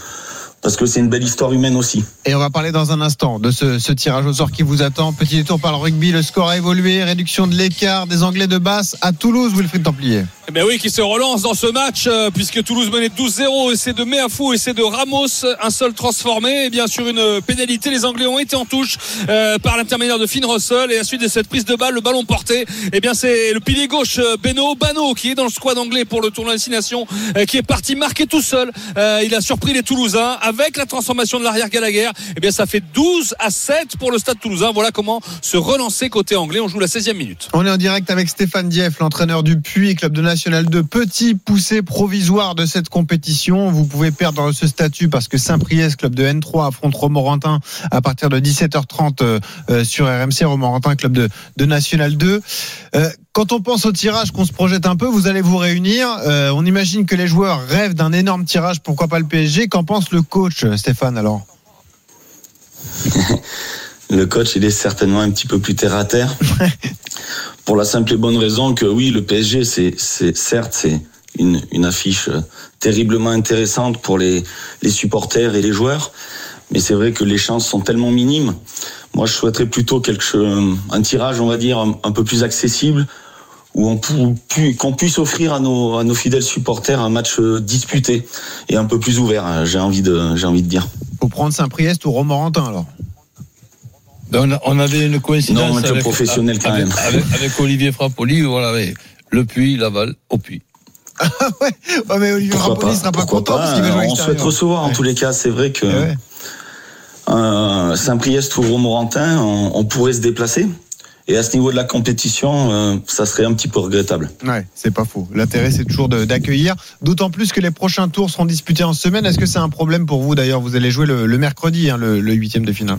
[SPEAKER 15] parce que c'est une belle histoire humaine aussi.
[SPEAKER 3] Et on va parler dans un instant de ce, ce tirage au sort qui vous attend. Petit détour par le rugby, le score a évolué, réduction de l'écart des Anglais de basse à Toulouse, Wilfried Templier.
[SPEAKER 11] Eh ben oui, qui se relance dans ce match, euh, puisque Toulouse menait 12-0, et c'est de Meafou c'est de Ramos, un seul transformé, et bien sûr une pénalité. Les Anglais ont été en touche euh, par l'intermédiaire de Finn Russell, et à la suite de cette prise de balle, le ballon porté, eh bien c'est le pilier gauche euh, Beno Bano qui est dans le squad anglais pour le tournoi des Six Nations, euh, qui est parti marquer tout seul. Euh, il a surpris les Toulousains avec avec la transformation de l'arrière Gallagher, eh bien ça fait 12 à 7 pour le Stade Toulousain. Voilà comment se relancer côté anglais. On joue la 16e minute.
[SPEAKER 3] On est en direct avec Stéphane Dieff, l'entraîneur du Puy, club de National 2. Petit poussé provisoire de cette compétition. Vous pouvez perdre ce statut parce que Saint-Priest, club de N3, affronte Romorantin à partir de 17h30 euh, euh, sur RMC. Romorantin, club de, National 2. Euh, quand on pense au tirage, qu'on se projette un peu, vous allez vous réunir. Euh, on imagine que les joueurs rêvent d'un énorme tirage, pourquoi pas le PSG. Qu'en pense le coach, Stéphane, alors
[SPEAKER 15] Le coach, il est certainement un petit peu plus terre à terre. pour la simple et bonne raison que oui, le PSG, c'est, certes, c'est une, une affiche terriblement intéressante pour les, les supporters et les joueurs, mais c'est vrai que les chances sont tellement minimes. Moi, je souhaiterais plutôt quelque un tirage, on va dire, un, un peu plus accessible, où on pu, qu'on puisse offrir à nos, à nos fidèles supporters un match disputé et un peu plus ouvert. J'ai envie de, j'ai envie de dire.
[SPEAKER 3] Faut prendre Saint-Priest ou Romorantin alors.
[SPEAKER 13] Ben, on avait une coïncidence
[SPEAKER 15] non, avec, professionnel quand
[SPEAKER 13] avec,
[SPEAKER 15] même.
[SPEAKER 13] Avec, avec Olivier Frappoli, voilà, le Puy, Laval, au Puy.
[SPEAKER 3] Ah ouais, ouais, mais Olivier Frappoli
[SPEAKER 15] pas,
[SPEAKER 3] sera pas content
[SPEAKER 15] pas,
[SPEAKER 3] parce qu'il va jouer à
[SPEAKER 15] On souhaite recevoir en tous les cas. C'est vrai que
[SPEAKER 3] Ouais.
[SPEAKER 15] euh, Saint-Priest ou Romorantin, on, on pourrait se déplacer. Et à ce niveau de la compétition, euh, ça serait un petit peu regrettable.
[SPEAKER 3] Ouais, c'est pas faux. L'intérêt, c'est toujours d'accueillir. D'autant plus que les prochains tours seront disputés en semaine. Est-ce que c'est un problème pour vous d'ailleurs? Vous allez jouer le, le mercredi, hein, le, huitième de finale.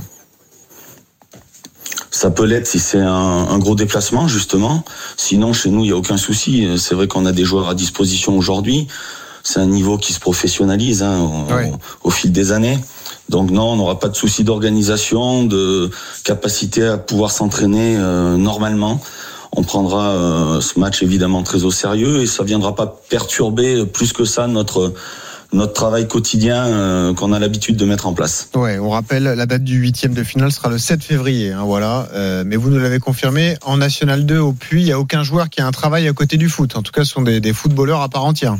[SPEAKER 15] Ça peut l'être si c'est un, un gros déplacement, justement. Sinon, chez nous, il n'y a aucun souci. C'est vrai qu'on a des joueurs à disposition aujourd'hui. C'est un niveau qui se professionnalise hein, au,
[SPEAKER 3] Ouais.
[SPEAKER 15] au fil des années. Donc non, on n'aura pas de souci d'organisation, de capacité à pouvoir s'entraîner euh, normalement. On prendra euh, ce match évidemment très au sérieux et ça viendra pas perturber plus que ça notre notre travail quotidien euh, qu'on a l'habitude de mettre en place.
[SPEAKER 3] Ouais, on rappelle, la date du huitième de finale sera le 7 février. hein, voilà. Mais vous nous l'avez confirmé, en National 2 au Puy, il n'y a aucun joueur qui a un travail à côté du foot. En tout cas, ce sont des, des footballeurs à part entière.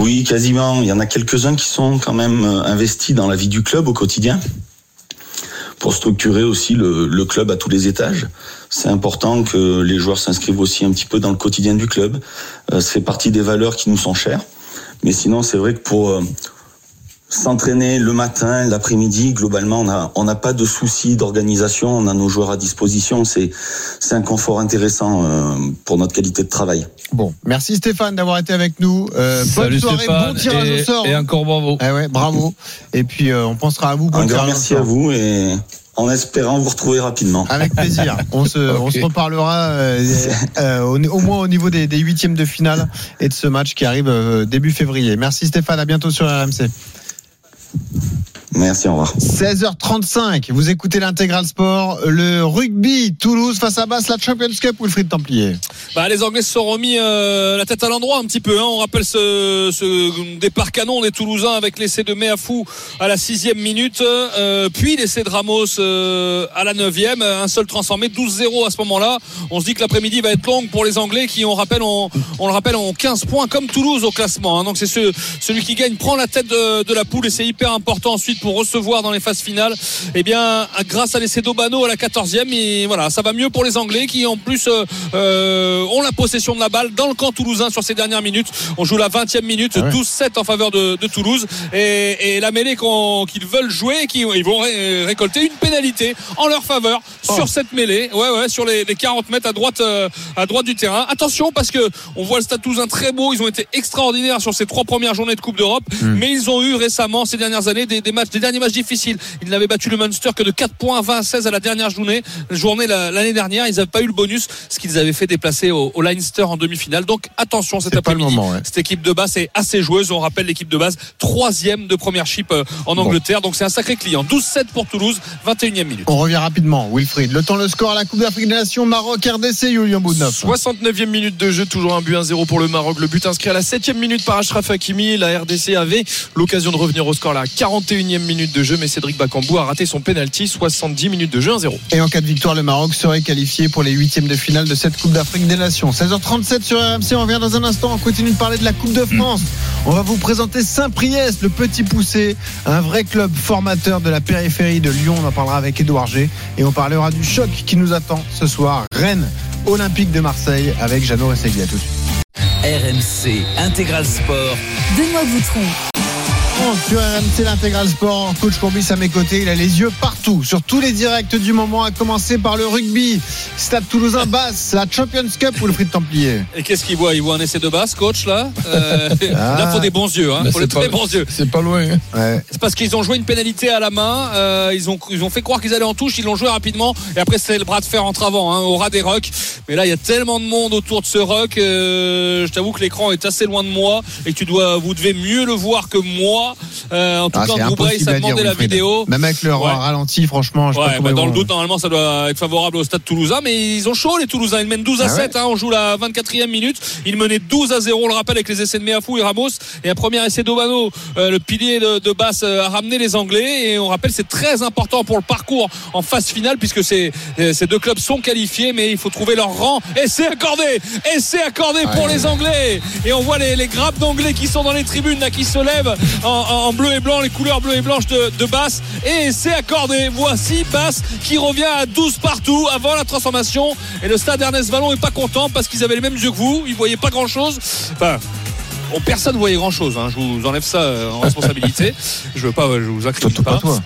[SPEAKER 15] Oui, quasiment. Il y en a quelques-uns qui sont quand même euh, investis dans la vie du club au quotidien pour structurer aussi le, club à tous les étages. C'est important que les joueurs s'inscrivent aussi un petit peu dans le quotidien du club. Euh, fait partie des valeurs qui nous sont chères. Mais sinon, c'est vrai que pour euh, s'entraîner le matin, l'après-midi, globalement, on n'a on pas de soucis d'organisation. On a nos joueurs à disposition. C'est c'est un confort intéressant euh, pour notre qualité de travail.
[SPEAKER 3] Bon, merci Stéphane d'avoir été avec nous. Euh, bonne
[SPEAKER 13] Salut
[SPEAKER 3] soirée,
[SPEAKER 13] Stéphane,
[SPEAKER 3] bon tirage
[SPEAKER 13] et,
[SPEAKER 3] au sort.
[SPEAKER 13] et encore bravo.
[SPEAKER 3] Eh ouais, bravo. Et puis, euh, on pensera à vous. Bon
[SPEAKER 15] Un grand merci à vous et en espérant vous retrouver rapidement.
[SPEAKER 3] Avec plaisir. On se, on
[SPEAKER 13] Ok.
[SPEAKER 3] se reparlera euh, euh, au, au moins au niveau des, des huitièmes de finale et de ce match qui arrive euh, début février. Merci Stéphane, à bientôt sur RMC. Thank you.
[SPEAKER 15] Merci, au revoir.
[SPEAKER 3] 16h35, vous écoutez l'intégral sport, le rugby, Toulouse face à Basse, la Champions Cup, Wilfried Templier.
[SPEAKER 11] Bah, les Anglais se sont remis euh, la tête à l'endroit un petit peu. Hein. On rappelle ce, ce départ canon des Toulousains avec l'essai de Meafou à la sixième minute, euh, puis l'essai de Ramos euh, à la neuvième. Un seul transformé, 12-0 à ce moment-là. On se dit que l'après-midi va être longue pour les Anglais qui, on, rappelle, ont, on le rappelle, ont 15 points comme Toulouse au classement. hein. Donc c'est ce, celui qui gagne prend la tête de, de la poule et c'est hyper important ensuite pour recevoir dans les phases finales. Eh bien, grâce à l'essai d'Obano à la 14e, et voilà, ça va mieux pour les Anglais qui en plus euh, euh, ont la possession de la balle dans le camp toulousain sur ces dernières minutes. On joue la 20e minute,
[SPEAKER 3] Ah ouais.
[SPEAKER 11] 12-7 en faveur de, de Toulouse et, et la mêlée qu'ils veulent jouer, qui, ils vont ré- récolter une pénalité en leur faveur
[SPEAKER 3] Oh.
[SPEAKER 11] sur cette mêlée. Ouais, ouais, sur les, les 40 mètres à droite, euh, à droite du terrain. Attention parce que on voit le Stade Toulousain très beau. Ils ont été extraordinaires sur ces trois premières journées de Coupe d'Europe,
[SPEAKER 3] Hmm.
[SPEAKER 11] mais ils ont eu récemment ces dernières années des, des matchs, des derniers matchs difficiles. Ils n'avaient battu le Munster que de 4 points, 20 à 16 à la dernière journée, journée la- l'année dernière. Ils n'avaient pas eu le bonus, ce qu'ils avaient fait déplacer au, au Leinster en demi-finale. Donc attention cet
[SPEAKER 3] C'est pas le
[SPEAKER 11] après-midi.
[SPEAKER 3] moment, ouais.
[SPEAKER 11] Cette équipe de base est assez joueuse. On rappelle l'équipe de base, troisième de première chip euh, en Angleterre. Donc c'est un sacré client. 12-7 pour Toulouse, 21e minute.
[SPEAKER 3] On revient rapidement, Wilfried. Le temps, le score à la Coupe d'Afrique des Nations, Maroc, RDC, Julien Boudneuf.
[SPEAKER 5] 69e minute de jeu, toujours un but 1-0 pour le Maroc. Le but inscrit à la 7e minute par Ashraf Hakimi. La RDC avait l'occasion de revenir au score à la 41e minute de jeu, mais Cédric Bakambu a raté son penalty. 70 minutes de jeu 1-0.
[SPEAKER 3] Et en cas de victoire, le Maroc serait qualifié pour les huitièmes de finale de cette Coupe d'Afrique des Nations. 16h37 sur RMC, on revient dans un instant. On continue de parler de la Coupe de France. On va vous présenter Saint-Priest, le petit poussé, un vrai club formateur de la périphérie de Lyon. On en parlera avec Édouard G. Et on parlera du choc qui nous attend ce soir. Rennes, Olympique de Marseille, avec Jeannot Ressegui. À tout de suite.
[SPEAKER 12] RMC Intégral Sport.
[SPEAKER 9] Benoît Boutron.
[SPEAKER 3] France sur RMC l'intégral sport. Coach Courbis à mes côtés, il a les yeux partout, sur tous les directs du moment, à commencer par le rugby. Stade Toulousain basse, la Champions Cup ou le prix de Templier?
[SPEAKER 11] Et qu'est-ce qu'il voit? Il voit un essai de basse, coach, là? Euh,
[SPEAKER 3] Ah.
[SPEAKER 11] Là, faut des bons yeux, hein. Faut très
[SPEAKER 13] pas-
[SPEAKER 11] bons yeux.
[SPEAKER 13] C'est pas loin. hein.
[SPEAKER 3] Ouais.
[SPEAKER 11] C'est parce qu'ils ont joué une pénalité à la main. euh, ils, ont, ils ont fait croire qu'ils allaient en touche. Ils l'ont joué rapidement. Et après, c'est le bras de fer entre avant, hein, au ras des rocks. Mais là, il y a tellement de monde autour de ce rock. euh, je t'avoue que l'écran est assez loin de moi. Et que tu dois, vous devez mieux le voir que moi. Euh, en tout
[SPEAKER 3] Ah,
[SPEAKER 11] cas,
[SPEAKER 3] impossible
[SPEAKER 11] ça demandait la vidéo.
[SPEAKER 3] Même avec le
[SPEAKER 11] Ouais.
[SPEAKER 3] ralenti, franchement, je
[SPEAKER 11] Ouais, bah, dans le doute, normalement, ça doit être favorable au stade toulousain, mais ils ont chaud, les Toulousains. Ils mènent 12 à
[SPEAKER 3] Ah ouais
[SPEAKER 11] 7, hein, on joue la 24e minute. Ils menaient 12 à 0, on le rappelle, avec les essais de Meafou et Ramos. Et un premier essai d'Obano, euh, le pilier de, de basse, euh, a ramené les Anglais. Et on rappelle, c'est très important pour le parcours en phase finale, puisque ces, euh, ces deux clubs sont qualifiés, mais il faut trouver leur rang. Essai accordé Essai accordé pour les Anglais Et on voit les, les grappes d'Anglais qui sont dans les tribunes, là, qui se lèvent en, en bleu et blanc, les couleurs bleu et blanche de, de Basse. Et c'est accordé. Voici Basse qui revient à 12 partout avant la transformation. Et le stade Ernest Vallon est pas content parce qu'ils avaient les mêmes yeux que vous. Ils voyaient pas grand chose. Enfin. personne ne voyait grand chose. Je vous enlève ça euh, en responsabilité. je veux pas, euh, je vous accuse
[SPEAKER 3] Surtout pas toi.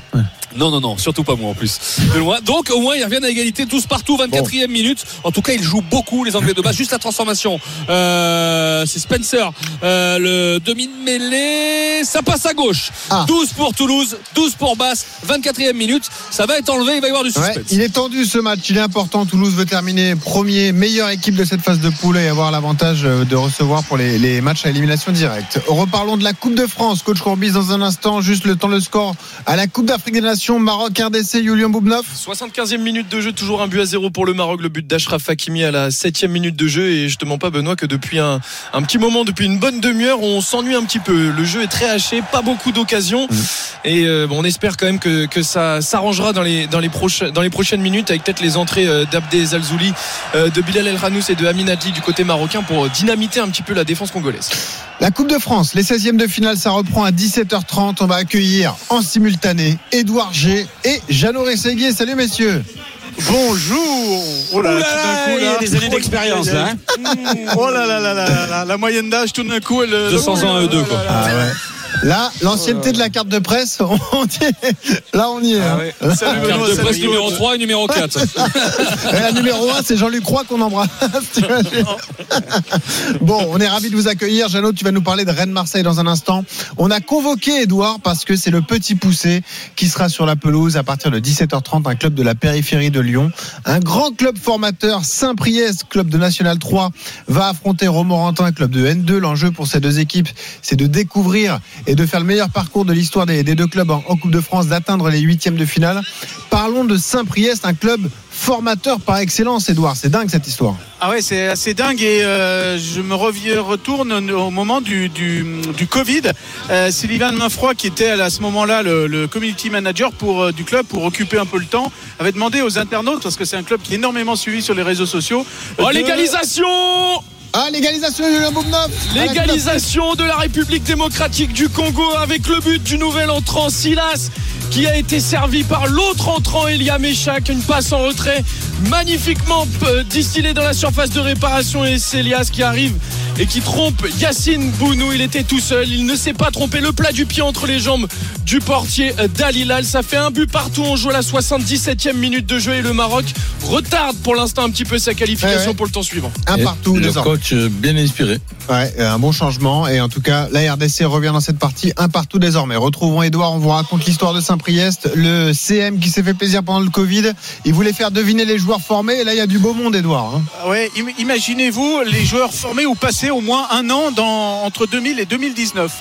[SPEAKER 11] Non, non, non, surtout pas moi en plus. De loin. Donc au moins ils reviennent à égalité tous partout, 24e minute. En tout cas, ils jouent beaucoup les Anglais de base. Juste la transformation. Euh, c'est Spencer, euh, le demi de mêlée. Ça passe à gauche.
[SPEAKER 3] Ah.
[SPEAKER 11] 12 pour Toulouse, 12 pour Basse, 24e minute. Ça va être enlevé, il va y avoir du
[SPEAKER 3] Ouais,
[SPEAKER 11] suspense.
[SPEAKER 3] il est tendu ce match, il est important. Toulouse veut terminer premier, meilleure équipe de cette phase de poule et avoir l'avantage euh, de recevoir pour les, les matchs à élimination directe. Reparlons de la Coupe de France. Coach Courbis dans un instant, juste le temps le score à la Coupe d'Afrique des Nations, Maroc, RDC, Julien Boubnov.
[SPEAKER 5] 75e minute de jeu, toujours un but à zéro pour le Maroc, le but d'Ashraf Hakimi à la 7e minute de jeu. Et je te mens pas, Benoît, que depuis un, un petit moment, depuis une bonne demi-heure, on s'ennuie un petit peu. Le jeu est très haché, pas beaucoup d'occasions. Et euh, bon, on espère quand même que, que ça s'arrangera dans les, dans, les prochaines, dans les prochaines minutes avec peut-être les entrées euh, d'Abdé Zalzouli, euh, de Bilal El Ranous et de Amin Adli du côté marocain pour dynamiter un petit peu la défense congolaise.
[SPEAKER 3] La Coupe de France, les 16e de finale, ça reprend à 17h30. On va accueillir en simultané Édouard Et Jeannot Rességuier. Salut messieurs.
[SPEAKER 16] Bonjour Oh là,
[SPEAKER 6] là
[SPEAKER 16] tout d'un
[SPEAKER 6] là,
[SPEAKER 16] coup,
[SPEAKER 6] il y a
[SPEAKER 16] là.
[SPEAKER 6] des années d'expérience, là,
[SPEAKER 16] Oh là là là là là là, la moyenne d'âge tout d'un coup elle
[SPEAKER 11] 200 ans à eux deux, quoi.
[SPEAKER 3] Ah ouais. Là, l'ancienneté de la carte de presse, on y est. là on y est.
[SPEAKER 16] Ah
[SPEAKER 3] hein.
[SPEAKER 11] Carte de presse numéro 3 et numéro 4.
[SPEAKER 3] Et la numéro 1, c'est Jean-Luc Roy qu'on embrasse. bon, on est ravis de vous accueillir. Jeannot, tu vas nous parler de Rennes-Marseille dans un instant. On a convoqué Edouard parce que c'est le petit poussé qui sera sur la pelouse à partir de 17h30, un club de la périphérie de Lyon. Un grand club formateur, Saint-Priest, club de National 3, va affronter Romorantin, club de N2. L'enjeu pour ces deux équipes, c'est de découvrir et de faire le meilleur parcours de l'histoire des, des deux clubs en, en Coupe de France, d'atteindre les huitièmes de finale. Parlons de Saint-Priest, un club formateur par excellence, Edouard. C'est dingue cette histoire.
[SPEAKER 16] Ah ouais, c'est assez dingue et euh, je me reviens, retourne au moment du, du, du Covid. Euh, Sylvain Mainfroy, qui était à ce moment-là le, le community manager pour, euh, du club pour occuper un peu le temps, avait demandé aux internautes, parce que c'est un club qui est énormément suivi sur les réseaux sociaux.
[SPEAKER 11] Oh,
[SPEAKER 16] de-
[SPEAKER 11] légalisation
[SPEAKER 3] Ah, légalisation, Julien Boubnov
[SPEAKER 11] Légalisation de la République démocratique du Congo avec le but du nouvel entrant Silas qui a été servi par l'autre entrant Elia Meshak, une passe en retrait magnifiquement euh, distillée dans la surface de réparation. Et c'est Elias qui arrive et qui trompe Yacine Bounou, il était tout seul, il ne s'est pas trompé, le plat du pied entre les jambes du portier euh, d'Alilal, ça fait un but partout, on joue à la 77e minute de jeu. Et le Maroc retarde pour l'instant un petit peu sa qualification
[SPEAKER 3] Ouais, ouais.
[SPEAKER 11] pour le temps suivant.
[SPEAKER 3] Un partout,
[SPEAKER 13] Le coach bien inspiré.
[SPEAKER 3] Ouais, euh, un bon changement. Et en tout cas, la RDC revient dans cette partie un partout désormais. Retrouvons Edouard, on vous raconte l'histoire de Saint-Priest, le CM qui s'est fait plaisir pendant le Covid. Il voulait faire deviner les joueurs formés. Et là, il y a du beau monde, Edouard. hein.
[SPEAKER 16] Ah Ouais, imaginez-vous les joueurs formés ou passés au moins un an dans, entre 2000 et 2019.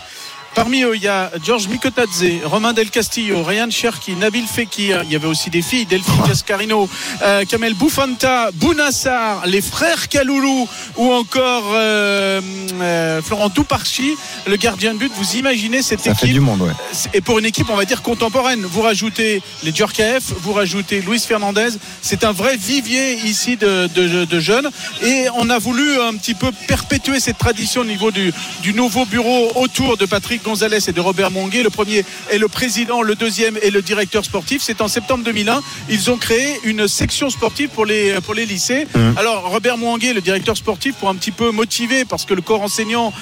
[SPEAKER 16] Parmi eux, il y a Georges Mikotadze, Romain Del Castillo, Ryan Cherki, Nabil Fekir. Il y avait aussi des filles, Delphine Cascarino, euh, Kamel Boufanta, Bounassar, les frères Kaloulou ou encore euh, euh, Florent Touparchi, le gardien de but. Vous imaginez cette
[SPEAKER 3] Ça fait
[SPEAKER 16] équipe
[SPEAKER 3] du monde, ouais.
[SPEAKER 16] et pour une équipe, on va dire contemporaine, vous rajoutez les Djorkaeff, vous rajoutez Luis Fernandez. C'est un vrai vivier ici de, de- de jeunes. Et on a voulu un petit peu perpétuer cette tradition au niveau du, du nouveau bureau autour de Patrick Gonzalez et de Robert Monguet. Le premier est le président, le deuxième est le directeur sportif. C'est en septembre 2001. Ils ont créé une section sportive pour les, pour les lycées. Alors, Robert Monguet, le directeur sportif, pour un petit peu motiver, parce que le corps enseignant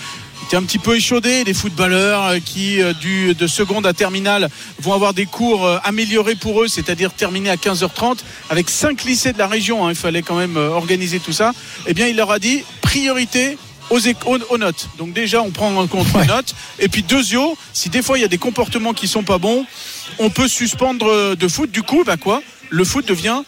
[SPEAKER 16] était un petit peu échaudé. Les footballeurs euh, qui, euh, du, de seconde à terminale, vont avoir des cours euh, améliorés pour eux, c'est-à-dire terminés à 15h30, avec cinq lycées de la région. hein, il fallait quand même organiser tout ça. Eh bien, il leur a dit priorité aux, éc- aux- aux notes. Donc déjà, on prend en compte les notes. Et puis deuxio, si des fois il y a des comportements qui sont pas bons, on peut suspendre euh, de foot. Du coup, bah quoi? Le foot devient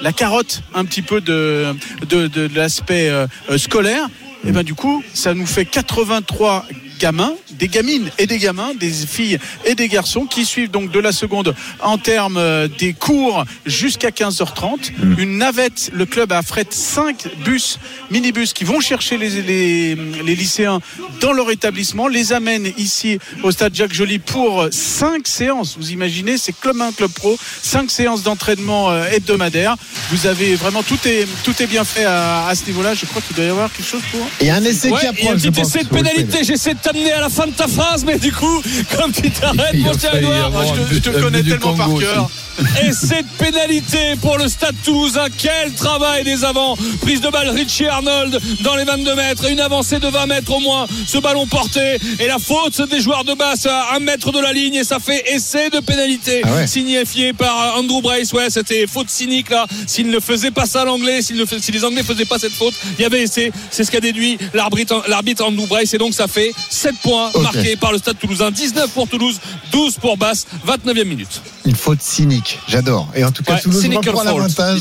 [SPEAKER 16] la carotte un petit peu de, de, de- de l'aspect euh, euh, scolaire. Et ben du coup, ça nous fait 83 gamins, des gamines et des gamins, des filles et des garçons qui suivent donc de la seconde en termes euh, des cours jusqu'à 15h30. Une navette, le club a affrète 5 bus, minibus qui vont chercher les, les, les lycéens dans leur établissement, les amènent ici au stade Jacques Joly pour 5 séances. Vous imaginez, c'est club 1, club pro, 5 séances d'entraînement euh, hebdomadaires. Vous avez vraiment tout est, tout est bien fait à, à ce niveau-là. Je crois qu'il doit y avoir quelque chose pour.
[SPEAKER 3] Et un essai
[SPEAKER 11] Ouais,
[SPEAKER 3] qui
[SPEAKER 11] il y a un
[SPEAKER 3] approche.
[SPEAKER 11] petit essai de pénalité. J'essaie de t'amener à la fin de ta phrase, mais du coup, comme tu t'arrêtes, mon cher Edouard,
[SPEAKER 16] je te- je connais tellement par cœur.
[SPEAKER 13] aussi.
[SPEAKER 11] Essai de pénalité pour le stade toulousain. Quel travail des avants. Prise de balle Richie Arnold dans les 22 mètres. Une avancée de 20 mètres au moins. Ce ballon porté. Et la faute des joueurs de basse à un mètre de la ligne. Et ça fait essai de pénalité.
[SPEAKER 3] Ah ouais.
[SPEAKER 11] Signifié par Andrew Brace. Ouais, c'était faute cynique là. S'il ne faisait pas ça l'anglais, si les anglais faisaient pas cette faute, il y avait essai. C'est ce qu'a déduit l'arbitre, l'arbitre Andrew Brace. Et donc ça fait 7 points marqués par le stade toulousain. 19 pour Toulouse, 12 pour Basse. 29e minute.
[SPEAKER 3] Une faute cynique. J'adore. Et en tout cas,
[SPEAKER 11] Ouais,
[SPEAKER 3] Toulouse reprend l'avantage.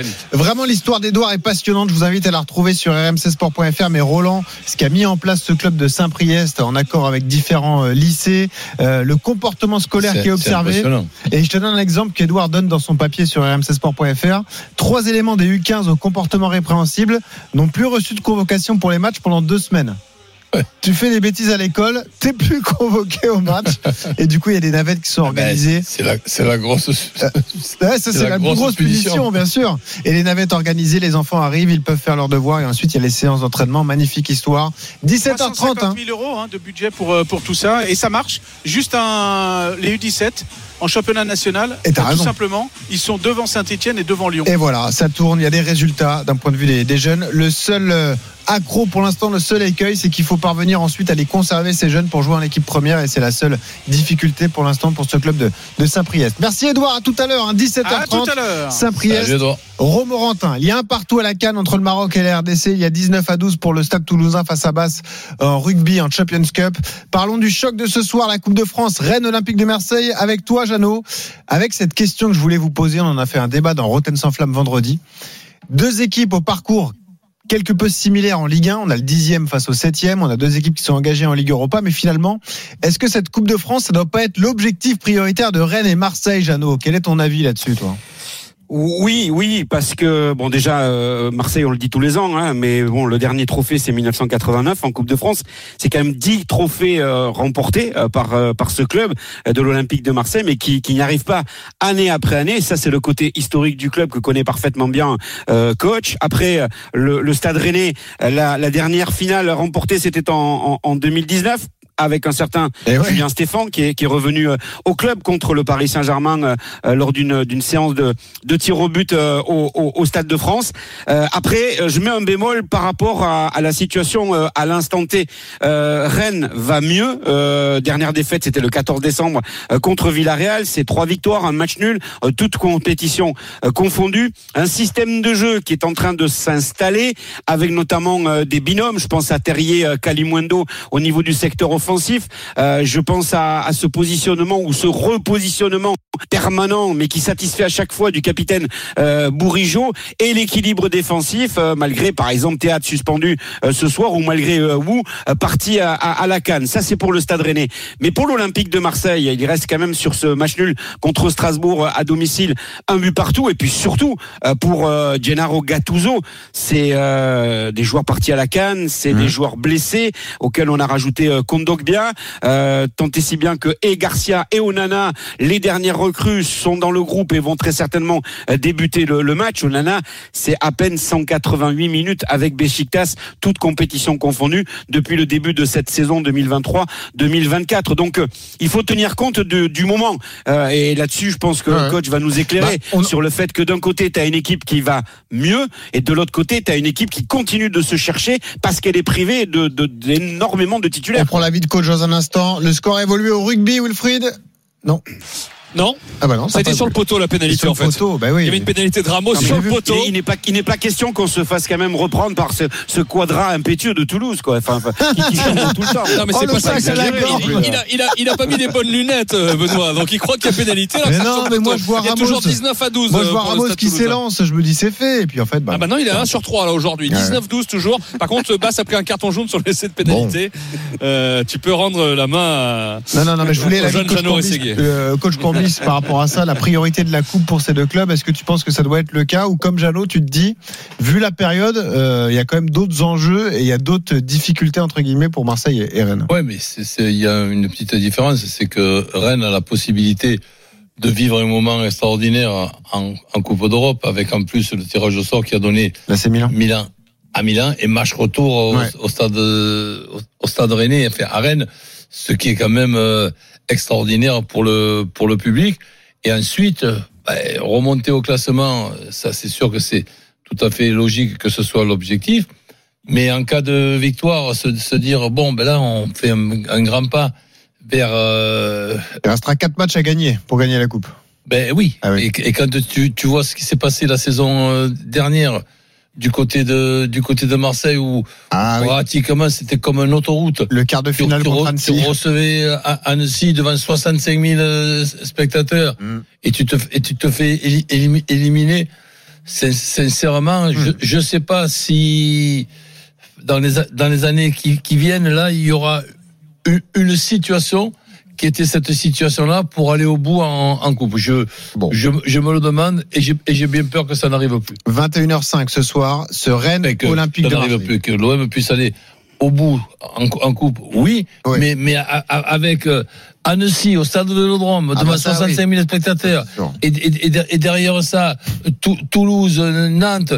[SPEAKER 11] euh.
[SPEAKER 3] Vraiment, l'histoire d'Edouard est passionnante. Je vous invite à la retrouver sur rmcsport.fr. Mais Roland, ce qui a mis en place ce club de Saint-Priest en accord avec différents euh, lycées, euh, le comportement scolaire qui est observé. Et je te donne un exemple qu'Edouard donne dans son papier sur rmcsport.fr. Trois éléments des U15 au comportement répréhensible n'ont plus reçu de convocation pour les matchs pendant deux semaines. Tu fais des bêtises à l'école, t'es plus convoqué au match. Et du coup, il y a des navettes qui sont
[SPEAKER 13] Ben,
[SPEAKER 3] organisées.
[SPEAKER 13] C'est la, c'est la grosse.
[SPEAKER 3] Ouais, ça, c'est la, grosse punition. bien sûr. Et les navettes organisées, les enfants arrivent, ils peuvent faire leurs devoirs et ensuite il y a les séances d'entraînement. Magnifique histoire. 17h30.
[SPEAKER 16] 350
[SPEAKER 3] hein.
[SPEAKER 16] 000 euros hein, de budget pour, euh, pour tout ça. Et ça marche. Juste un, les U17 en championnat national.
[SPEAKER 3] Et t'as
[SPEAKER 16] tout
[SPEAKER 3] raison.
[SPEAKER 16] simplement, ils sont devant Saint-Etienne et devant Lyon.
[SPEAKER 3] Et voilà, ça tourne. Il y a des résultats d'un point de vue des, des jeunes. Le seul euh, accro pour l'instant, le seul écueil, c'est qu'il faut parvenir ensuite à les conserver ces jeunes pour jouer en équipe première. Et c'est la seule difficulté pour l'instant pour ce club de, de Saint-Priest. Merci Edouard. À tout à l'heure. hein, 17h30.
[SPEAKER 16] À tout à l'heure.
[SPEAKER 3] Saint-Priest. Romorantin. Il y a un partout à la canne entre le Maroc et la RDC. Il y a 19 à 12 pour le Stade Toulousain face à Basse en rugby en Champions Cup. Parlons du choc de ce soir, la Coupe de France, Rennes Olympique de Marseille. Avec toi, Jeannot, avec cette question que je voulais vous poser, on en a fait un débat dans Rotten sans flamme vendredi. Deux équipes au parcours quelque peu similaires en Ligue 1. On a le dixième face au septième. On a deux équipes qui sont engagées en Ligue Europa. Mais finalement, est-ce que cette Coupe de France, ça doit pas être l'objectif prioritaire de Rennes et Marseille, Jeannot? Quel est ton avis là-dessus, toi?
[SPEAKER 17] Oui, oui, parce que bon déjà euh, Marseille, on le dit tous les ans, hein, mais bon le dernier trophée c'est 1989 en Coupe de France. C'est quand même 10 trophées euh, remportés euh, par euh, par ce club euh, de l'Olympique de Marseille, mais qui qui n'y arrive pas année après année. Ça c'est le côté historique du club que connaît parfaitement bien coach. Après le, Stade Rennais, la, la dernière finale remportée c'était en, en, en 2019 avec un certain
[SPEAKER 3] Eh ouais.
[SPEAKER 17] Julien Stéphan qui est, qui est revenu euh, au club contre le Paris Saint-Germain euh, euh, lors d'une d'une séance de, de tir au but au, au, au Stade de France. Après, je mets un bémol par rapport à, à la situation à l'instant T. Rennes va mieux. Dernière défaite, c'était le 14 décembre contre Villarreal. C'est trois victoires, un match nul, toute compétition confondue. Un système de jeu qui est en train de s'installer avec notamment des binômes. Je pense à Terrier, Kalimundo au niveau du secteur offensif. Euh, je pense à, à ce positionnement ou ce repositionnement permanent, mais qui satisfait à chaque fois du capitaine euh, Bourigeau et l'équilibre défensif, euh, malgré par exemple Théâtre suspendu euh, ce soir ou malgré euh, Wu euh, parti à, à, à la Cannes. Ça c'est pour le Stade Rennais. Mais pour l'Olympique de Marseille, il reste quand même sur ce match nul contre Strasbourg à domicile un but partout et puis surtout euh, pour euh, Gennaro Gattuso, c'est euh, des joueurs partis à la Cannes, c'est des joueurs blessés auxquels on a rajouté euh, Kondo bien, euh, tant et si bien que et Garcia et Onana, les dernières recrues, sont dans le groupe et vont très certainement euh, débuter le, le match. Onana, c'est à peine 188 minutes avec Besiktas, toute compétition confondue, depuis le début de cette saison 2023-2024. Donc, euh, il faut tenir compte de- du moment. Euh, et là-dessus, je pense que le coach va nous éclairer
[SPEAKER 3] Bah,
[SPEAKER 17] sur le fait que d'un côté, tu as une équipe qui va mieux et de l'autre côté, tu as une équipe qui continue de se chercher parce qu'elle est privée de, de- d'énormément de titulaires.
[SPEAKER 3] On prend l'avis de coach dans un instant. Le score a évolué au rugby, Wilfried? Non.
[SPEAKER 11] Non.
[SPEAKER 3] Ah bah non.
[SPEAKER 11] Ça a été sur le poteau la pénalité en fait.
[SPEAKER 3] poteau, bah oui.
[SPEAKER 11] Il y avait une pénalité de Ramos
[SPEAKER 17] Non,
[SPEAKER 11] sur le poteau.
[SPEAKER 17] Il, n'est pas, il n'est pas question qu'on se fasse quand même reprendre par ce, ce quadra impétueux de Toulouse, quoi. Enfin, qui, qui change tout le temps.
[SPEAKER 11] Non mais
[SPEAKER 3] Oh,
[SPEAKER 11] c'est pas ça. Il, a, il, a, il a pas mis les bonnes lunettes euh, Benoît donc il croit qu'il y a pénalité
[SPEAKER 3] Mais non, mais moi je vois
[SPEAKER 11] Il y a
[SPEAKER 3] Ramos.
[SPEAKER 11] toujours 19 à 12
[SPEAKER 3] Moi je
[SPEAKER 11] euh,
[SPEAKER 3] vois Ramos qui s'élance. Je me dis c'est fait. Et puis en fait, bah.
[SPEAKER 11] Ah bah non, il est à 1 sur 3 là aujourd'hui.
[SPEAKER 3] Ouais.
[SPEAKER 11] 19-12 toujours. Par contre, Bass a pris un carton jaune sur l'essai de pénalité. Euh, tu peux rendre la main à
[SPEAKER 3] Non, non, non, mais je voulais la
[SPEAKER 11] jeune
[SPEAKER 3] coach euh, coach Par rapport à ça, la priorité de la coupe pour ces deux clubs. Est-ce que tu penses que ça doit être le cas ou comme Jeannot, tu te dis, vu la période, euh, il y a quand même d'autres enjeux et il y a d'autres difficultés entre guillemets pour Marseille et Rennes?
[SPEAKER 13] Ouais, mais il y a une petite différence, c'est que Rennes a la possibilité de vivre un moment extraordinaire en, en Coupe d'Europe, avec en plus le tirage au sort qui a donné
[SPEAKER 3] Là, c'est Milan.
[SPEAKER 13] Milan à Milan et match retour au,
[SPEAKER 3] Ouais.
[SPEAKER 13] au stade au, au stade rennais, enfin à Rennes, ce qui est quand même euh, extraordinaire pour le pour le public. Et ensuite, ben, remonter au classement, ça c'est sûr que c'est tout à fait logique que ce soit l'objectif. Mais en cas de victoire, se, se dire bon ben là on fait un, un grand pas vers euh,
[SPEAKER 3] Il restera quatre matchs à gagner pour gagner la coupe.
[SPEAKER 13] ben oui.
[SPEAKER 3] Ah oui.
[SPEAKER 13] Et, et quand tu, tu vois ce qui s'est passé la saison euh, dernière du côté de du côté de Marseille où
[SPEAKER 3] Ah oui.
[SPEAKER 13] pratiquement c'était comme une autoroute.
[SPEAKER 3] Le quart de finale
[SPEAKER 13] tu
[SPEAKER 3] contre
[SPEAKER 13] re- tu
[SPEAKER 3] Annecy.
[SPEAKER 13] recevais à Annecy devant 65 000 euh, spectateurs
[SPEAKER 3] Mm.
[SPEAKER 13] et tu te et tu te fais éli- élimi- éliminer. Sin- Sincèrement, je
[SPEAKER 3] Mm.
[SPEAKER 13] je sais pas si dans les dans les années qui, qui viennent là il y aura une, une situation qui était cette situation-là pour aller au bout en, en coupe. Je,
[SPEAKER 3] Bon.
[SPEAKER 13] je, je me le demande et j'ai bien peur que ça n'arrive plus.
[SPEAKER 3] 21h05 ce soir, ce Rennes
[SPEAKER 13] Et que
[SPEAKER 3] Olympique
[SPEAKER 13] ça
[SPEAKER 3] de
[SPEAKER 13] n'arrive
[SPEAKER 3] Marseille.
[SPEAKER 13] plus, que l'OM puisse aller au bout en, en coupe, oui,
[SPEAKER 3] Oui.
[SPEAKER 13] mais, mais a- a- avec euh, Annecy au stade de Vélodrome,
[SPEAKER 3] Ah
[SPEAKER 13] devant
[SPEAKER 3] bah ça,
[SPEAKER 13] 65 000 spectateurs, et, et- et de- et derrière ça, Tou- Toulouse, Nantes,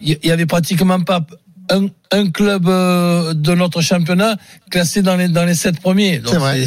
[SPEAKER 13] il y, y avait pratiquement pas un, un club euh, de notre championnat classé dans les, dans les sept premiers.
[SPEAKER 3] C'est vrai.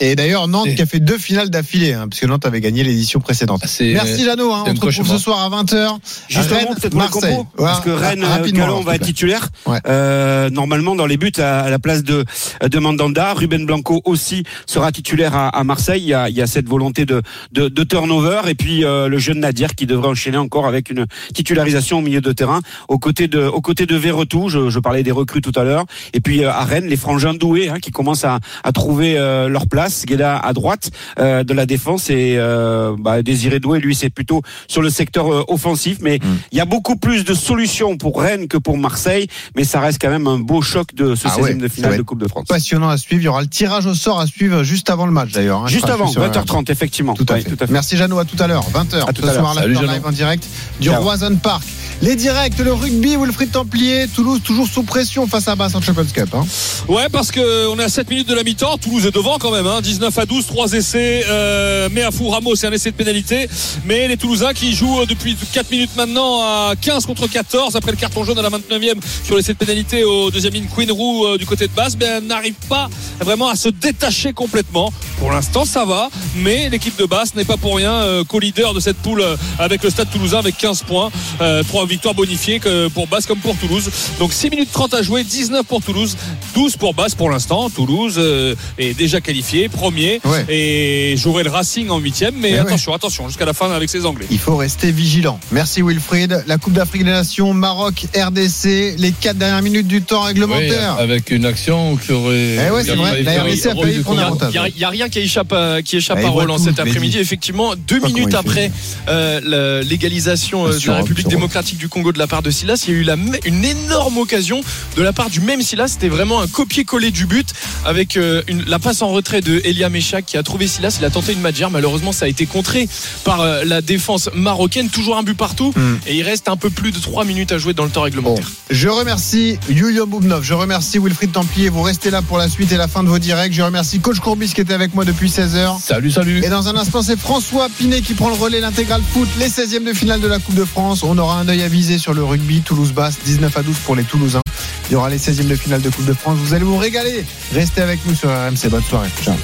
[SPEAKER 3] Et d'ailleurs, Nantes qui a fait deux finales d'affilée, hein, puisque Nantes avait gagné l'édition précédente.
[SPEAKER 13] C'est-
[SPEAKER 3] Merci Jeannot, hein, on se retrouve ce soir à 20h.
[SPEAKER 17] Justement, peut-être
[SPEAKER 3] Marseille.
[SPEAKER 17] compos, parce que Rennes,
[SPEAKER 3] rapidement,
[SPEAKER 17] Calon va être titulaire.
[SPEAKER 3] Ouais.
[SPEAKER 17] Euh, normalement, dans les buts à, à la place de, de Mandanda, Ruben Blanco aussi sera titulaire à, à Marseille. Il y, a, il y a cette volonté de, de, de turnover et puis euh, le jeune Nadir qui devrait enchaîner encore avec une titularisation au milieu de terrain aux côtés de, aux côtés de Verretou. Je, je parlais des recrues tout à l'heure. Et puis euh, à Rennes, les frangins doués hein, qui commencent à, à trouver euh, leur place. Gueda à droite euh, de la défense et euh, bah, Désiré Doué, lui, c'est plutôt sur le secteur euh, offensif. Mais il y a beaucoup plus de solutions pour Rennes que pour Marseille, mais ça reste quand même un beau choc de ce
[SPEAKER 3] Ah
[SPEAKER 17] 16e
[SPEAKER 3] ouais,
[SPEAKER 17] de
[SPEAKER 3] ça
[SPEAKER 17] finale de Coupe de France.
[SPEAKER 3] Passionnant à suivre. Il y aura le tirage au sort à suivre juste avant le match d'ailleurs. hein.
[SPEAKER 17] Juste avant,
[SPEAKER 3] suis sur-
[SPEAKER 17] 20h30, effectivement.
[SPEAKER 3] Tout à,
[SPEAKER 17] Oui,
[SPEAKER 3] fait.
[SPEAKER 17] tout à fait.
[SPEAKER 3] Merci Jeannot, à tout à l'heure, 20h.
[SPEAKER 17] À tout
[SPEAKER 3] ce
[SPEAKER 17] à
[SPEAKER 3] soir,
[SPEAKER 13] Jeannot.
[SPEAKER 3] live en direct du
[SPEAKER 17] Ciao.
[SPEAKER 3] Roison Park. Les directs, le rugby, Wilfried Templier, Toulouse toujours sous pression face à Basse en Champions Cup. hein.
[SPEAKER 11] Ouais, parce que on est à 7 minutes de la mi-temps. Toulouse est devant quand même. Hein. 19 à 12, 3 essais. Euh, mais à fou Ramos, c'est un essai de pénalité. Mais les Toulousains qui jouent depuis 4 minutes maintenant à 15 contre 14 après le carton jaune à la 29e sur l'essai de pénalité au deuxième ligne Queen Roux euh, du côté de Basse, ben n'arrive pas vraiment à se détacher complètement. Pour l'instant, ça va, mais l'équipe de Basse n'est pas pour rien euh, co-leader de cette poule euh, avec le Stade Toulousain avec 15 points, euh, 3 victoires bonifiées que pour Basse comme pour Toulouse. Donc 6 minutes 30 à jouer, 19 pour Toulouse, 12 pour Basse pour l'instant. Toulouse euh, est déjà qualifié, premier,
[SPEAKER 3] Ouais.
[SPEAKER 11] et jouerait le Racing en huitième. Mais
[SPEAKER 3] Eh ouais.
[SPEAKER 11] attention, attention, jusqu'à la fin avec ses Anglais.
[SPEAKER 3] Il faut rester vigilant. Merci Wilfried. La Coupe d'Afrique des Nations, Maroc, RDC, les 4 dernières minutes du temps
[SPEAKER 13] Oui,
[SPEAKER 3] réglementaire.
[SPEAKER 13] avec une action qui aurait.
[SPEAKER 3] Eh ouais, c'est vrai, la RDC a
[SPEAKER 11] hein.
[SPEAKER 5] Il n'y a, rien qui échappe à, qui échappe
[SPEAKER 3] Ah,
[SPEAKER 5] à Roland
[SPEAKER 3] tout,
[SPEAKER 5] cet après-midi. Effectivement, deux minutes après euh, légalisation euh, de la République démocratique République du Congo de la part de Silas. Il y a eu la, une énorme occasion de la part du même Silas. C'était vraiment un copier-coller du but avec euh, une, la passe en retrait de Elia Meshak qui a trouvé Silas. Il a tenté une Madjer. Malheureusement, ça a été contré par euh, la défense marocaine. Toujours un but partout.
[SPEAKER 3] Hmm.
[SPEAKER 5] Et il reste un peu plus de 3 minutes à jouer dans le temps réglementaire.
[SPEAKER 3] Je remercie Julio Boubnov, je remercie Wilfried Templier. Vous restez là pour la suite et la fin de vos directs. Je remercie Coach Courbis qui était avec moi depuis 16h.
[SPEAKER 13] Salut, salut.
[SPEAKER 3] Et dans un instant, c'est François Pinet qui prend le relais, l'intégral foot, les 16e de finale de la Coupe de France. On aura un œil sur le rugby Toulouse-Basse, 19 à 12 pour les Toulousains. Il y aura les 16e de finale de Coupe de France. Vous allez vous régaler. Restez avec nous sur RMC. Bonne soirée. Ciao.